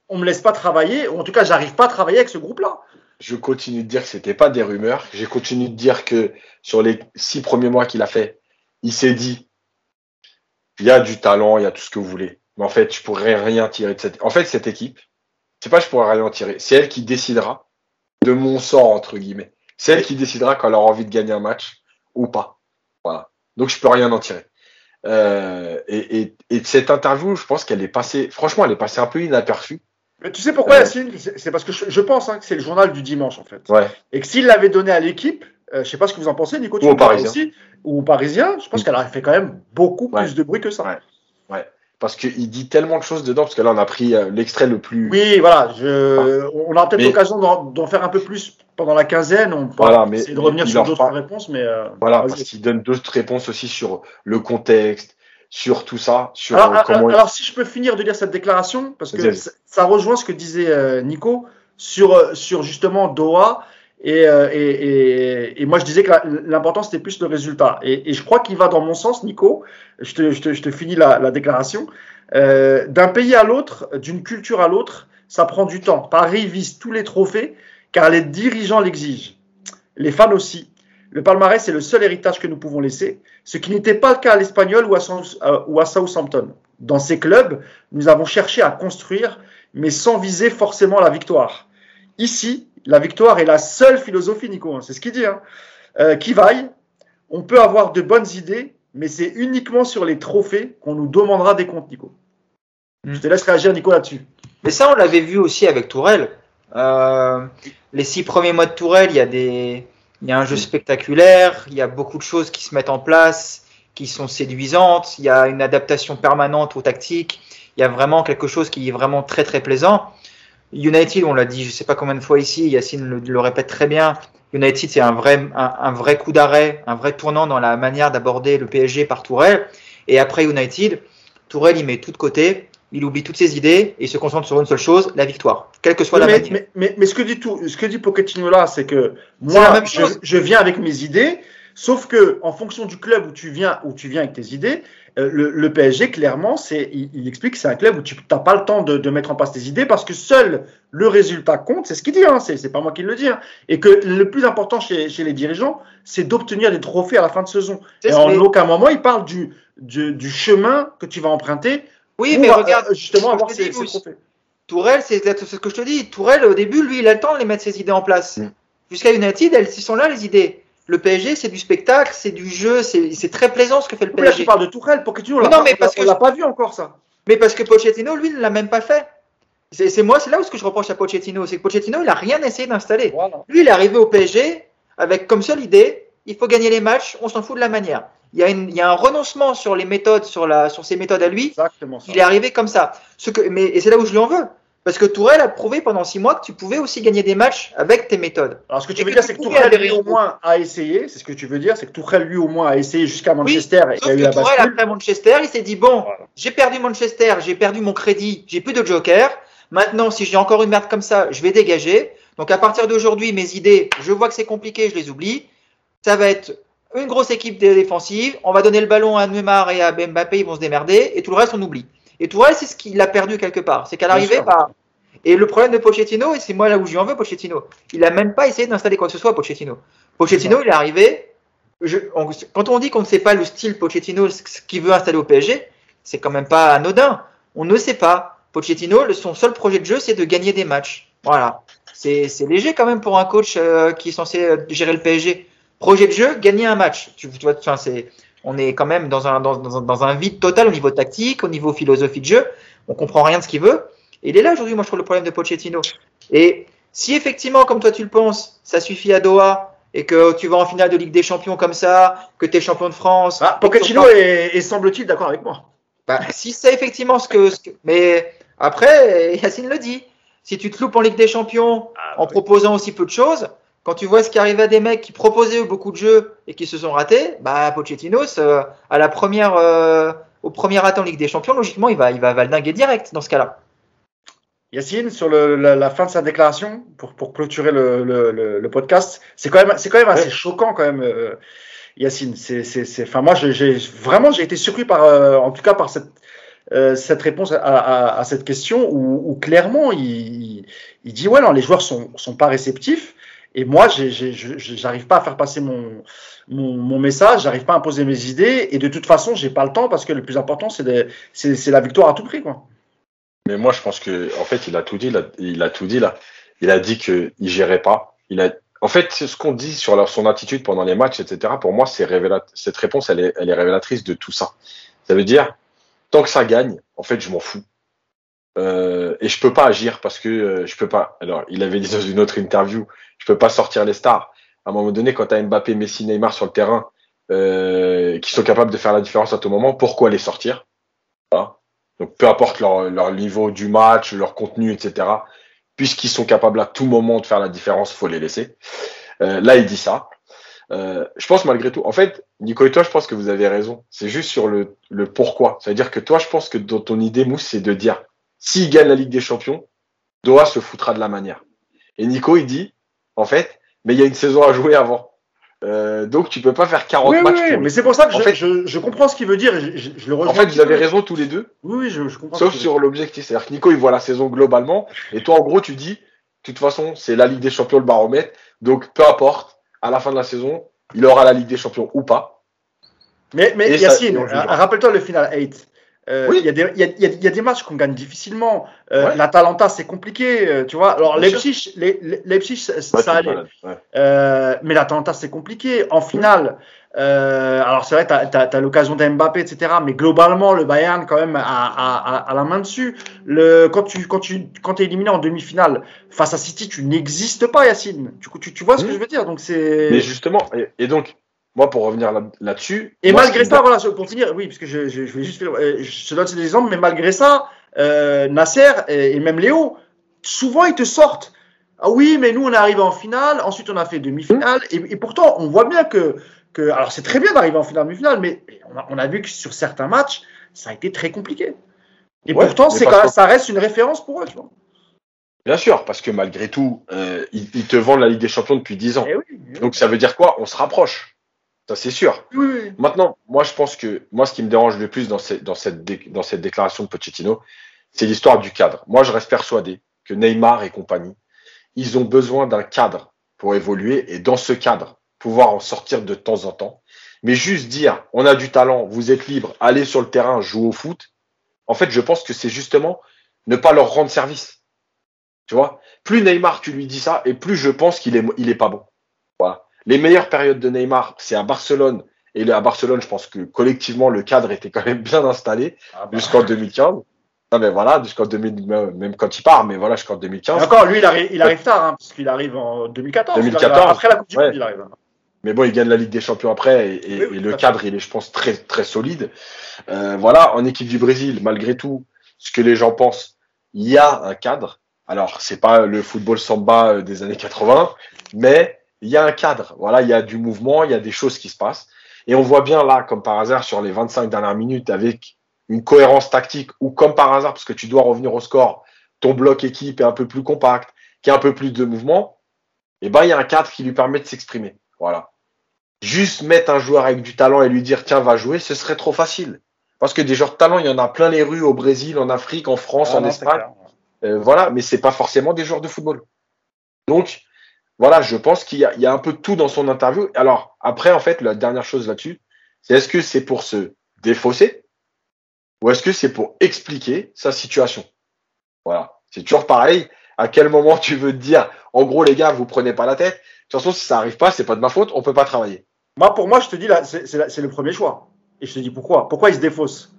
on me laisse pas travailler, ou en tout cas, j'arrive pas à travailler avec ce groupe-là. Je continue de dire que c'était pas des rumeurs. J'ai continué de dire que sur les six premiers mois qu'il a fait, il s'est dit, il y a du talent, il y a tout ce que vous voulez. Mais en fait, je pourrais rien tirer de cette. En fait, cette équipe, c'est pas je pourrais rien en tirer. C'est elle qui décidera de mon sort, entre guillemets. C'est elle qui décidera quand elle aura envie de gagner un match ou pas. Voilà. Donc je peux rien en tirer. Euh, et, cette interview, je pense qu'elle est passée, franchement, elle est passée un peu inaperçue. Mais tu sais pourquoi, euh, Yacine? C'est parce que je, pense hein, que c'est le journal du dimanche, en fait. Ouais. Et que s'il l'avait donné à l'équipe, euh, je sais pas ce que vous en pensez, Nico, tu ou au Parisien. Aussi, ou Parisien, je pense mm. qu'elle aurait fait quand même beaucoup plus de bruit que ça. Ouais. Parce qu'il dit tellement de choses dedans, parce que là, on a pris euh, l'extrait le plus. Oui, voilà. Je... On aura peut-être l'occasion d'en faire un peu plus pendant la quinzaine. On voilà, mais de revenir sur d'autres réponses. Mais euh, voilà, parce qu'il donne d'autres réponses aussi sur le contexte, sur tout ça. Sur alors, euh, comment... alors, si je peux finir de lire cette déclaration, parce que ça rejoint ce que disait Nico sur, sur justement Doha. Et, et, et, moi, je disais que l'important, c'était plus le résultat. Et, je crois qu'il va dans mon sens, Nico. Je te, je te, je te finis la, la déclaration. Euh, D'un pays à l'autre, d'une culture à l'autre, ça prend du temps. Paris vise tous les trophées car les dirigeants l'exigent. Les fans aussi. Le palmarès c'est le seul héritage que nous pouvons laisser, ce qui n'était pas le cas à l'Espagnol ou, euh, ou à Southampton. Dans ces clubs, nous avons cherché à construire, mais sans viser forcément la victoire. Ici, la victoire est la seule philosophie, Nico, hein, c'est ce qu'il dit. Hein. Euh, qui vaille, on peut avoir de bonnes idées, mais c'est uniquement sur les trophées qu'on nous demandera des comptes, Nico. Je te laisse réagir, Nico, là-dessus. Mais ça, on l'avait vu aussi avec Tourelle. Euh, les six premiers mois de Tourelle, il y a des, il y a un jeu spectaculaire, il y a beaucoup de choses qui se mettent en place, qui sont séduisantes, il y a une adaptation permanente aux tactiques, il y a vraiment quelque chose qui est vraiment très très plaisant. United, on l'a dit, je sais pas combien de fois ici, Yacine le, répète très bien. United, c'est un vrai, un, vrai coup d'arrêt, un vrai tournant dans la manière d'aborder le PSG par Tourelle. Et après United, Tourelle, il met tout de côté, il oublie toutes ses idées et il se concentre sur une seule chose, la victoire, quelle que soit la mais, manière. Mais, mais, ce que dit tout, ce que dit Pochettino là, c'est que moi, je, je, viens avec mes idées, sauf que en fonction du club où tu viens, où tu viens avec tes idées, euh, le, PSG, clairement, c'est, il, explique que c'est un club où tu n'as pas le temps de, mettre en place tes idées parce que seul le résultat compte. C'est ce qu'il dit, hein, c'est, pas moi qui le dis. Hein, et que le plus important chez, les dirigeants, c'est d'obtenir des trophées à la fin de saison. Et en aucun moment, il parle du, du, chemin que tu vas emprunter. Oui, mais regarde, justement, avoir ces, trophées. Tourelle, c'est ce que je te dis. Tourelle, au début, lui, il a le temps de les mettre ses idées en place. Mm. Jusqu'à United, elles sont là, les idées. Le PSG, c'est du spectacle, c'est du jeu, c'est très plaisant ce que fait le PSG. Là, tu parles de Tourelle, Pochettino, non, mais parce que l'a pas vu encore ça. Mais parce que Pochettino, lui, ne l'a même pas fait. C'est moi, c'est là où ce que je reproche à Pochettino, c'est que Pochettino, il a rien essayé d'installer. Lui, il est arrivé au PSG avec comme seule idée, il faut gagner les matchs, on s'en fout de la manière. Il y, a il y, a un renoncement sur les méthodes, sur, la, sur ses méthodes à lui. Exactement Il est arrivé comme ça. Ce que, mais, et c'est là où je lui en veux. Parce que Tourelle a prouvé pendant six mois que tu pouvais aussi gagner des matchs avec tes méthodes. Alors ce que tu veux dire, c'est que Tourelle, lui, au moins, a essayé. C'est ce que tu veux dire, c'est que Tourelle, lui, au moins, a essayé jusqu'à Manchester. Oui, et a eu Tourelle, après Manchester, il s'est dit, bon, j'ai perdu Manchester, j'ai perdu mon crédit, j'ai plus de joker. Maintenant, si j'ai encore une merde comme ça, je vais dégager. Donc à partir d'aujourd'hui, mes idées, je vois que c'est compliqué, je les oublie. Ça va être une grosse équipe défensive. On va donner le ballon à Neymar et à Mbappé, ils vont se démerder. Et tout le reste, on oublie. Et Tourelle, c'est ce qu'il a perdu quelque part. C'est qu'à l'arrivée, bah, et le problème de Pochettino, et c'est moi là où j'y en veux, Pochettino, il a même pas essayé d'installer quoi que ce soit, Pochettino. Pochettino, il est arrivé. Je, quand on dit qu'on ne sait pas le style Pochettino, ce qu'il veut installer au PSG, c'est quand même pas anodin. On ne sait pas. Pochettino, son seul projet de jeu, c'est de gagner des matchs. Voilà. C'est léger quand même pour un coach euh, qui est censé euh, gérer le PSG. Projet de jeu, gagner un match. Tu, tu vois, c'est, on est quand même dans un, dans, dans, dans un vide total au niveau tactique, au niveau philosophie de jeu. On comprend rien de ce qu'il veut. Et il est là aujourd'hui, moi je trouve le problème de Pochettino. Et si effectivement, comme toi tu le penses, ça suffit à Doha et que tu vas en finale de Ligue des Champions comme ça, que tu es champion de France. Ah, Pochettino est, semble-t-il d'accord avec moi. Bah, si c'est effectivement ce que, Mais après, Yacine le dit. Si tu te loupes en Ligue des Champions ah, en proposant aussi peu de choses, quand tu vois ce qui arrive à des mecs qui proposaient beaucoup de jeux et qui se sont ratés, bah Pochettino, à la première, euh, au premier atteint en Ligue des Champions, logiquement, il va, il va valdinguer direct dans ce cas-là. Yacine, sur la, fin de sa déclaration, pour, pour clôturer le, podcast, c'est quand même, c'est quand même assez choquant quand même, euh, Yacine. C'est, c'est, enfin, moi, j'ai, vraiment, j'ai été surpris par, euh, en tout cas, par cette, euh, cette réponse à, cette question où, clairement, il, il, dit ouais, non, les joueurs sont, sont pas réceptifs. Et moi, j'arrive pas à faire passer mon, mon, mon message, j'arrive pas à imposer mes idées. Et de toute façon, j'ai pas le temps parce que le plus important, c'est, la victoire à tout prix, quoi. Mais moi, je pense que, en fait, il a tout dit. Il a tout dit là. Il a dit qu'il gérait pas. Il a, en fait, ce qu'on dit sur son attitude pendant les matchs, etc. Pour moi, cette réponse, elle est révélatrice de tout ça. Ça veut dire, tant que ça gagne, en fait, je m'en fous. Euh, et je peux pas agir parce que euh, je peux pas. Alors, il avait dit dans une autre interview, je peux pas sortir les stars. À un moment donné, quand tu as Mbappé, Messi, Neymar sur le terrain, euh, qui sont capables de faire la différence à tout moment, pourquoi les sortir? Voilà. Donc peu importe leur, leur, niveau du match, leur contenu, etc. Puisqu'ils sont capables à tout moment de faire la différence, faut les laisser. Euh, là, il dit ça. Euh, je pense malgré tout, en fait, Nico et toi, je pense que vous avez raison. C'est juste sur le, le pourquoi. Ça veut dire que toi, je pense que dans ton idée, Mousse, c'est de dire, s'il gagne la Ligue des Champions, Doha se foutra de la manière. Et Nico, il dit, en fait, mais il y a une saison à jouer avant. Euh, donc tu peux pas faire 40 matchs. Oui, mais c'est pour ça que je, je, je, comprends ce qu'il veut dire. je, je, le en fait, vous avez raison tous les deux. Oui, oui, je, comprends. Sauf sur l'objectif. C'est-à-dire que Nico, il voit la saison globalement. Et toi, en gros, tu dis, de toute façon, c'est la Ligue des Champions, le baromètre. Donc peu importe, à la fin de la saison, il aura la Ligue des Champions ou pas. Mais, mais Yacine, rappelle-toi le final 8. Euh, oui. Il y, y, y, a des matchs qu'on gagne difficilement. Euh, La Talenta, c'est compliqué, euh, tu vois. Alors, Leipzig, les, Leipzig ça, ça allait. Euh, mais la Talenta, c'est compliqué. En finale, euh, alors c'est vrai, tu as, as, l'occasion d'Mbappé, etc. Mais globalement, le Bayern, quand même, a, a, a, la main dessus. Le, quand tu quand tu quand es éliminé en demi-finale face à City, tu n'existes pas, Yacine. Tu, tu, tu vois ce que je veux dire Donc. Mais justement, et, et donc, moi, pour revenir là-dessus. et malgré ça, voilà, pour finir, oui, parce que je, je, je voulais juste faire, euh, je te donne ces exemples, mais malgré ça, euh, Nasser et, même Léo, souvent ils te sortent. Ah oui, mais nous on est arrivé en finale, ensuite on a fait demi-finale, et, et, pourtant on voit bien que, que alors c'est très bien d'arriver en finale, demi-finale, mais on a, on a, vu que sur certains matchs, ça a été très compliqué. Et pourtant, c'est ça reste une référence pour eux, tu vois. Bien sûr, parce que malgré tout, euh, ils, ils, te vendent la Ligue des Champions depuis 10 ans. Eh oui, oui. Donc ça veut dire quoi? On se rapproche. Ça, c'est sûr. Oui. Maintenant, moi, je pense que moi, ce qui me dérange le plus dans, dans, cette, dans cette déclaration de Pochettino, c'est l'histoire du cadre. Moi, je reste persuadé que Neymar et compagnie, ils ont besoin d'un cadre pour évoluer et dans ce cadre, pouvoir en sortir de temps en temps. Mais juste dire, on a du talent, vous êtes libre, allez sur le terrain, jouez au foot. En fait, je pense que c'est justement ne pas leur rendre service. Tu vois, plus Neymar tu lui dis ça, et plus je pense qu'il est, il est pas bon. Voilà. Les meilleures périodes de Neymar, c'est à Barcelone. Et à Barcelone, je pense que collectivement, le cadre était quand même bien installé ah bah. jusqu'en 2015. Non, mais voilà, jusqu'en 2000, même quand il part, mais voilà, jusqu'en 2015. Et encore, lui, il arrive, il arrive tard, hein, parce qu'il arrive en 2014. 2014. Après la Coupe du Monde, il arrive. Mais bon, il gagne la Ligue des Champions après, et, et, oui, oui, et le cadre, il est, je pense, très, très solide. Euh, voilà, en équipe du Brésil, malgré tout, ce que les gens pensent, il y a un cadre. Alors, c'est pas le football samba des années 80, mais il y a un cadre. Voilà, il y a du mouvement, il y a des choses qui se passent. Et on voit bien là, comme par hasard, sur les 25 dernières minutes, avec une cohérence tactique, ou comme par hasard, parce que tu dois revenir au score, ton bloc équipe est un peu plus compact, qui a un peu plus de mouvement, et eh ben il y a un cadre qui lui permet de s'exprimer. Voilà. Juste mettre un joueur avec du talent et lui dire tiens va jouer, ce serait trop facile. Parce que des joueurs de talent, il y en a plein les rues au Brésil, en Afrique, en France, ah en Espagne. Euh, voilà, mais c'est pas forcément des joueurs de football. Donc, voilà, je pense qu'il y, y, a un peu tout dans son interview. Alors, après, en fait, la dernière chose là-dessus, c'est est-ce que c'est pour se défausser ou est-ce que c'est pour expliquer sa situation? Voilà, c'est toujours pareil. À quel moment tu veux te dire, en gros, les gars, vous prenez pas la tête. De toute façon, si ça arrive pas, c'est pas de ma faute, on peut pas travailler. Moi, pour moi, je te dis, là, c'est le premier choix. Et je te dis pourquoi. Pourquoi il se défausse?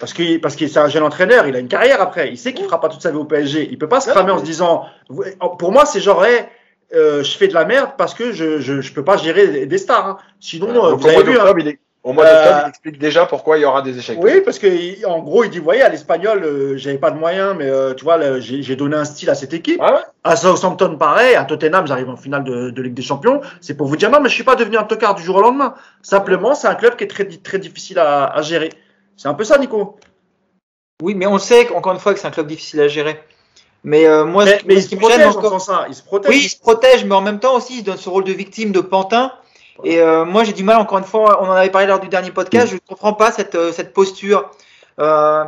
Parce que parce que c'est un jeune entraîneur, il a une carrière après. Il sait qu'il fera pas toute sa vie au PSG. Il peut pas se cramer en se disant. Pour moi, c'est genre, euh, je fais de la merde parce que je je, je peux pas gérer des stars. Hein. Sinon, euh, vous avez vu, hein. il est, au mois d'octobre, il explique déjà pourquoi il y aura des échecs. Oui, parce que en gros, il dit, vous voyez, à l'espagnol, euh, j'avais pas de moyens, mais tu vois, j'ai donné un style à cette équipe. Ah à Southampton, pareil. À Tottenham, j'arrive en finale de, de, Ligue des Champions. C'est pour vous dire, non, mais je suis pas devenu un tocard du jour au lendemain. Simplement, c'est un club qui est très très difficile à, à gérer. C'est un peu ça, Nico. Oui, mais on sait encore une fois que c'est un club difficile à gérer. Mais euh, moi, mais, il, se protège encore... ça. il se protège. Oui, il se protège, mais en même temps aussi, il donne ce rôle de victime, de pantin. Et euh, moi, j'ai du mal, encore une fois, on en avait parlé lors du dernier podcast, je ne comprends pas cette, euh, cette posture. Euh,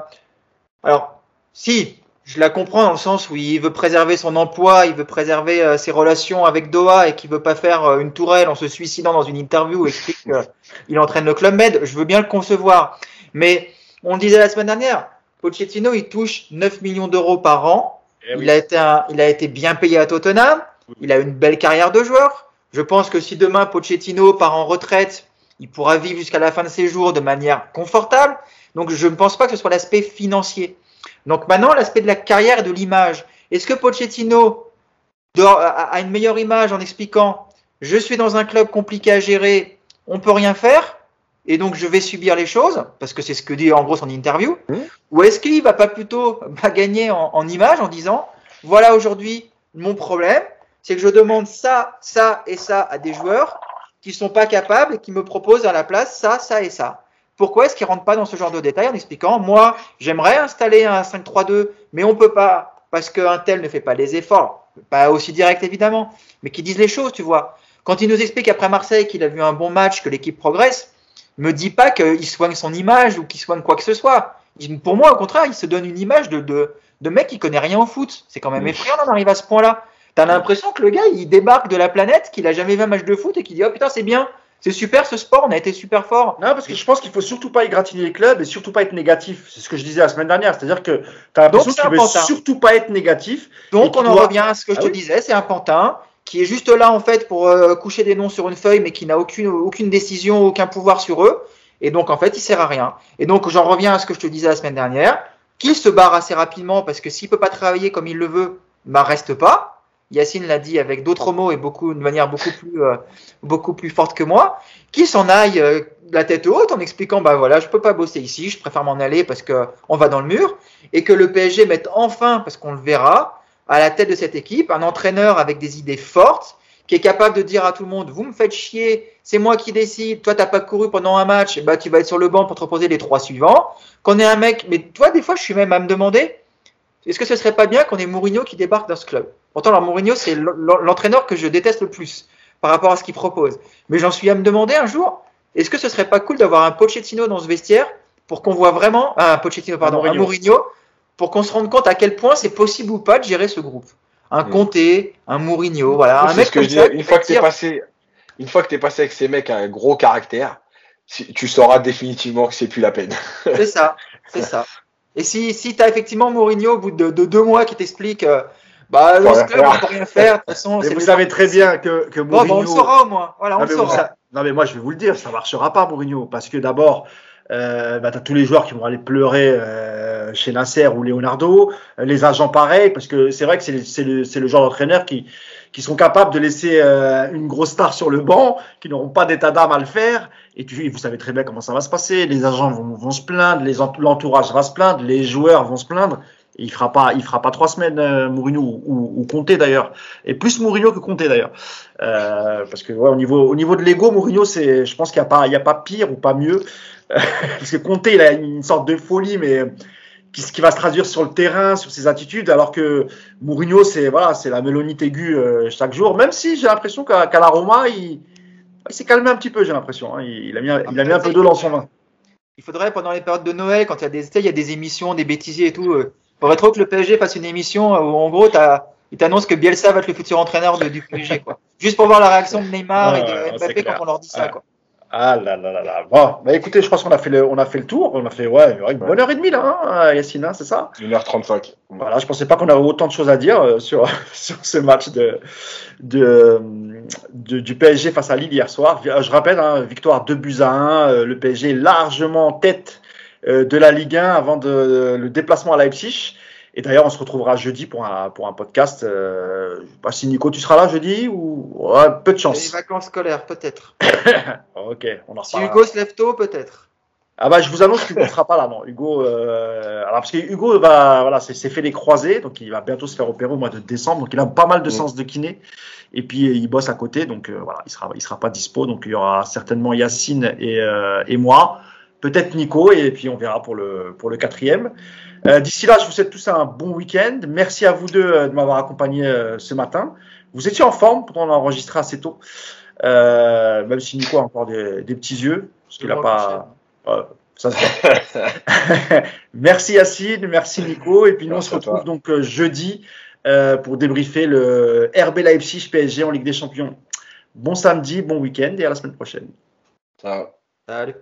alors, si, je la comprends dans le sens où il veut préserver son emploi, il veut préserver ses relations avec Doha et qu'il veut pas faire une tourelle en se suicidant dans une interview où il explique qu'il entraîne le Club Med. Je veux bien le concevoir. Mais on le disait la semaine dernière, Pochettino, il touche 9 millions d'euros par an. Eh il, a été il a été bien payé à Tottenham. Il a une belle carrière de joueur. Je pense que si demain Pochettino part en retraite, il pourra vivre jusqu'à la fin de ses jours de manière confortable. Donc je ne pense pas que ce soit l'aspect financier. Donc maintenant, l'aspect de la carrière et de l'image. Est-ce que Pochettino a une meilleure image en expliquant je suis dans un club compliqué à gérer, on peut rien faire? Et donc je vais subir les choses, parce que c'est ce que dit en gros son interview, mmh. ou est-ce qu'il va pas plutôt gagner en, image en disant, voilà aujourd'hui mon problème, c'est que je demande ça, ça et ça à des joueurs qui sont pas capables et qui me proposent à la place ça, ça et ça. Pourquoi est-ce qu'ils rentrent pas dans ce genre de détails en expliquant, moi j'aimerais installer un 5-3-2, mais on peut pas parce qu'un tel ne fait pas les efforts, pas aussi direct évidemment, mais qui disent les choses, tu vois. Quand il nous explique après Marseille qu'il a vu un bon match, que l'équipe progresse, me dit pas qu'il soigne son image ou qu'il soigne quoi que ce soit. Pour moi, au contraire, il se donne une image de, de, de mec qui connaît rien au foot. C'est quand même effrayant d'en arriver à ce point-là. T'as l'impression que le gars, il débarque de la planète, qu'il a jamais vu un match de foot et qu'il dit, oh putain, c'est bien. C'est super ce sport, on a été super fort. Non, parce que je pense qu'il faut surtout pas égratigner les clubs et surtout pas être négatif. C'est ce que je disais la semaine dernière. C'est-à-dire que tu as l'impression qu'il veut surtout pas être négatif. Donc on en revient à ce que je ah te disais, c'est un pantin qui est juste là en fait pour euh, coucher des noms sur une feuille, mais qui n'a aucune, aucune décision, aucun pouvoir sur eux. Et donc en fait, il sert à rien. Et donc j'en reviens à ce que je te disais la semaine dernière, qu'il se barre assez rapidement parce que s'il peut pas travailler comme il le veut, bah reste pas. Yacine l'a dit avec d'autres mots et beaucoup de manière beaucoup plus euh, beaucoup plus forte que moi, qu'il s'en aille euh, la tête haute en expliquant bah voilà, je peux pas bosser ici, je préfère m'en aller parce que on va dans le mur et que le PSG mette enfin parce qu'on le verra à la tête de cette équipe, un entraîneur avec des idées fortes, qui est capable de dire à tout le monde, vous me faites chier, c'est moi qui décide, toi t'as pas couru pendant un match, bah tu vas être sur le banc pour te reposer les trois suivants. Qu'on ait un mec, mais toi des fois je suis même à me demander, est-ce que ce serait pas bien qu'on ait Mourinho qui débarque dans ce club? Pourtant, alors Mourinho c'est l'entraîneur que je déteste le plus par rapport à ce qu'il propose. Mais j'en suis à me demander un jour, est-ce que ce serait pas cool d'avoir un Pochettino dans ce vestiaire pour qu'on voit vraiment un Pochettino pardon, un Mourinho pour qu'on se rende compte à quel point c'est possible ou pas de gérer ce groupe. Un mm. Conte, un Mourinho, voilà. un mec que je une fois que tu es passé, une fois que tu es passé avec ces mecs à un gros caractère, tu sauras définitivement que c'est plus la peine. c'est ça, c'est ça. Et si, si tu as effectivement Mourinho au bout de, deux mois qui t'explique, euh, bah, le club, on peut rien faire, de toute façon. vous savez très bien que, que Mourinho. Bon, on le saura au moins. Voilà, on non, le saura. non, mais moi, je vais vous le dire, ça marchera pas, Mourinho. Parce que d'abord, euh, bah, tu as tous les joueurs qui vont aller pleurer euh, chez Nasser ou Leonardo, euh, les agents pareils, parce que c'est vrai que c'est le, le, genre d'entraîneur qui, qui sont capables de laisser euh, une grosse star sur le banc, qui n'auront pas d'état d'âme à le faire. Et tu, vous savez très bien comment ça va se passer. Les agents vont, vont se plaindre, l'entourage va se plaindre, les joueurs vont se plaindre. il fera pas, il fera pas trois semaines euh, Mourinho ou, ou, Conte d'ailleurs, et plus Mourinho que Conte d'ailleurs, euh, parce que ouais, au niveau au niveau de l'ego, Mourinho c'est, je pense qu'il y a pas il y a pas pire ou pas mieux, parce que Conte il a une sorte de folie mais qui, qui va se traduire sur le terrain, sur ses attitudes, alors que Mourinho c'est voilà c'est la mélonite aiguë euh, chaque jour, même si j'ai l'impression qu'à la Roma il, il s'est calmé un petit peu j'ai l'impression, hein. il, il, a mis il a mis un peu d'eau dans son vin. Il faudrait pendant les périodes de Noël quand il y a des il y a des émissions, des bêtisiers et tout faudrait trop que le PSG fasse une émission où en gros il t'annonce que Bielsa va être le futur entraîneur de, du PSG quoi. Juste pour voir la réaction de Neymar et de Mbappé quand on leur dit ça quoi. Ah là là là là. Bon, bah écoutez, je pense qu'on a fait le, on a fait le tour. On a fait ouais, une bonne heure et demie là, hein, Yacine, hein, c'est ça? 1h35. Voilà, je pensais pas qu'on avait autant de choses à dire euh, sur, sur ce match de, de, de, du PSG face à Lille hier soir. Je rappelle, hein, victoire 2 buts à 1, euh, le PSG largement en tête euh, de la Ligue 1 avant de, le déplacement à Leipzig. Et d'ailleurs, on se retrouvera jeudi pour un, pour un podcast. Euh, pas si Nico, tu seras là jeudi ou peu de chance. Les vacances scolaires, peut-être. ok, on en Si Hugo se lève tôt, peut-être. Ah bah je vous annonce qu'il ne sera pas là, non. Hugo, euh, alors parce que Hugo va, voilà, c'est fait les croisés, donc il va bientôt se faire opérer au mois de décembre, donc il a pas mal de sens de kiné, et puis il bosse à côté, donc euh, voilà, il sera, il sera pas dispo, donc il y aura certainement Yacine et, euh, et moi peut-être Nico, et puis on verra pour le, pour le quatrième. Euh, d'ici là, je vous souhaite tous un bon week-end. Merci à vous deux euh, de m'avoir accompagné euh, ce matin. Vous étiez en forme, pourtant on a enregistré assez tôt, même si Nico a encore des, petits yeux, parce qu'il n'a pas... ça se merci Yacine, merci Nico, et puis nous on se retrouve donc jeudi pour débriefer le RB Leipzig PSG en Ligue des Champions. Bon samedi, bon week-end et à la semaine prochaine. Ciao. Salut.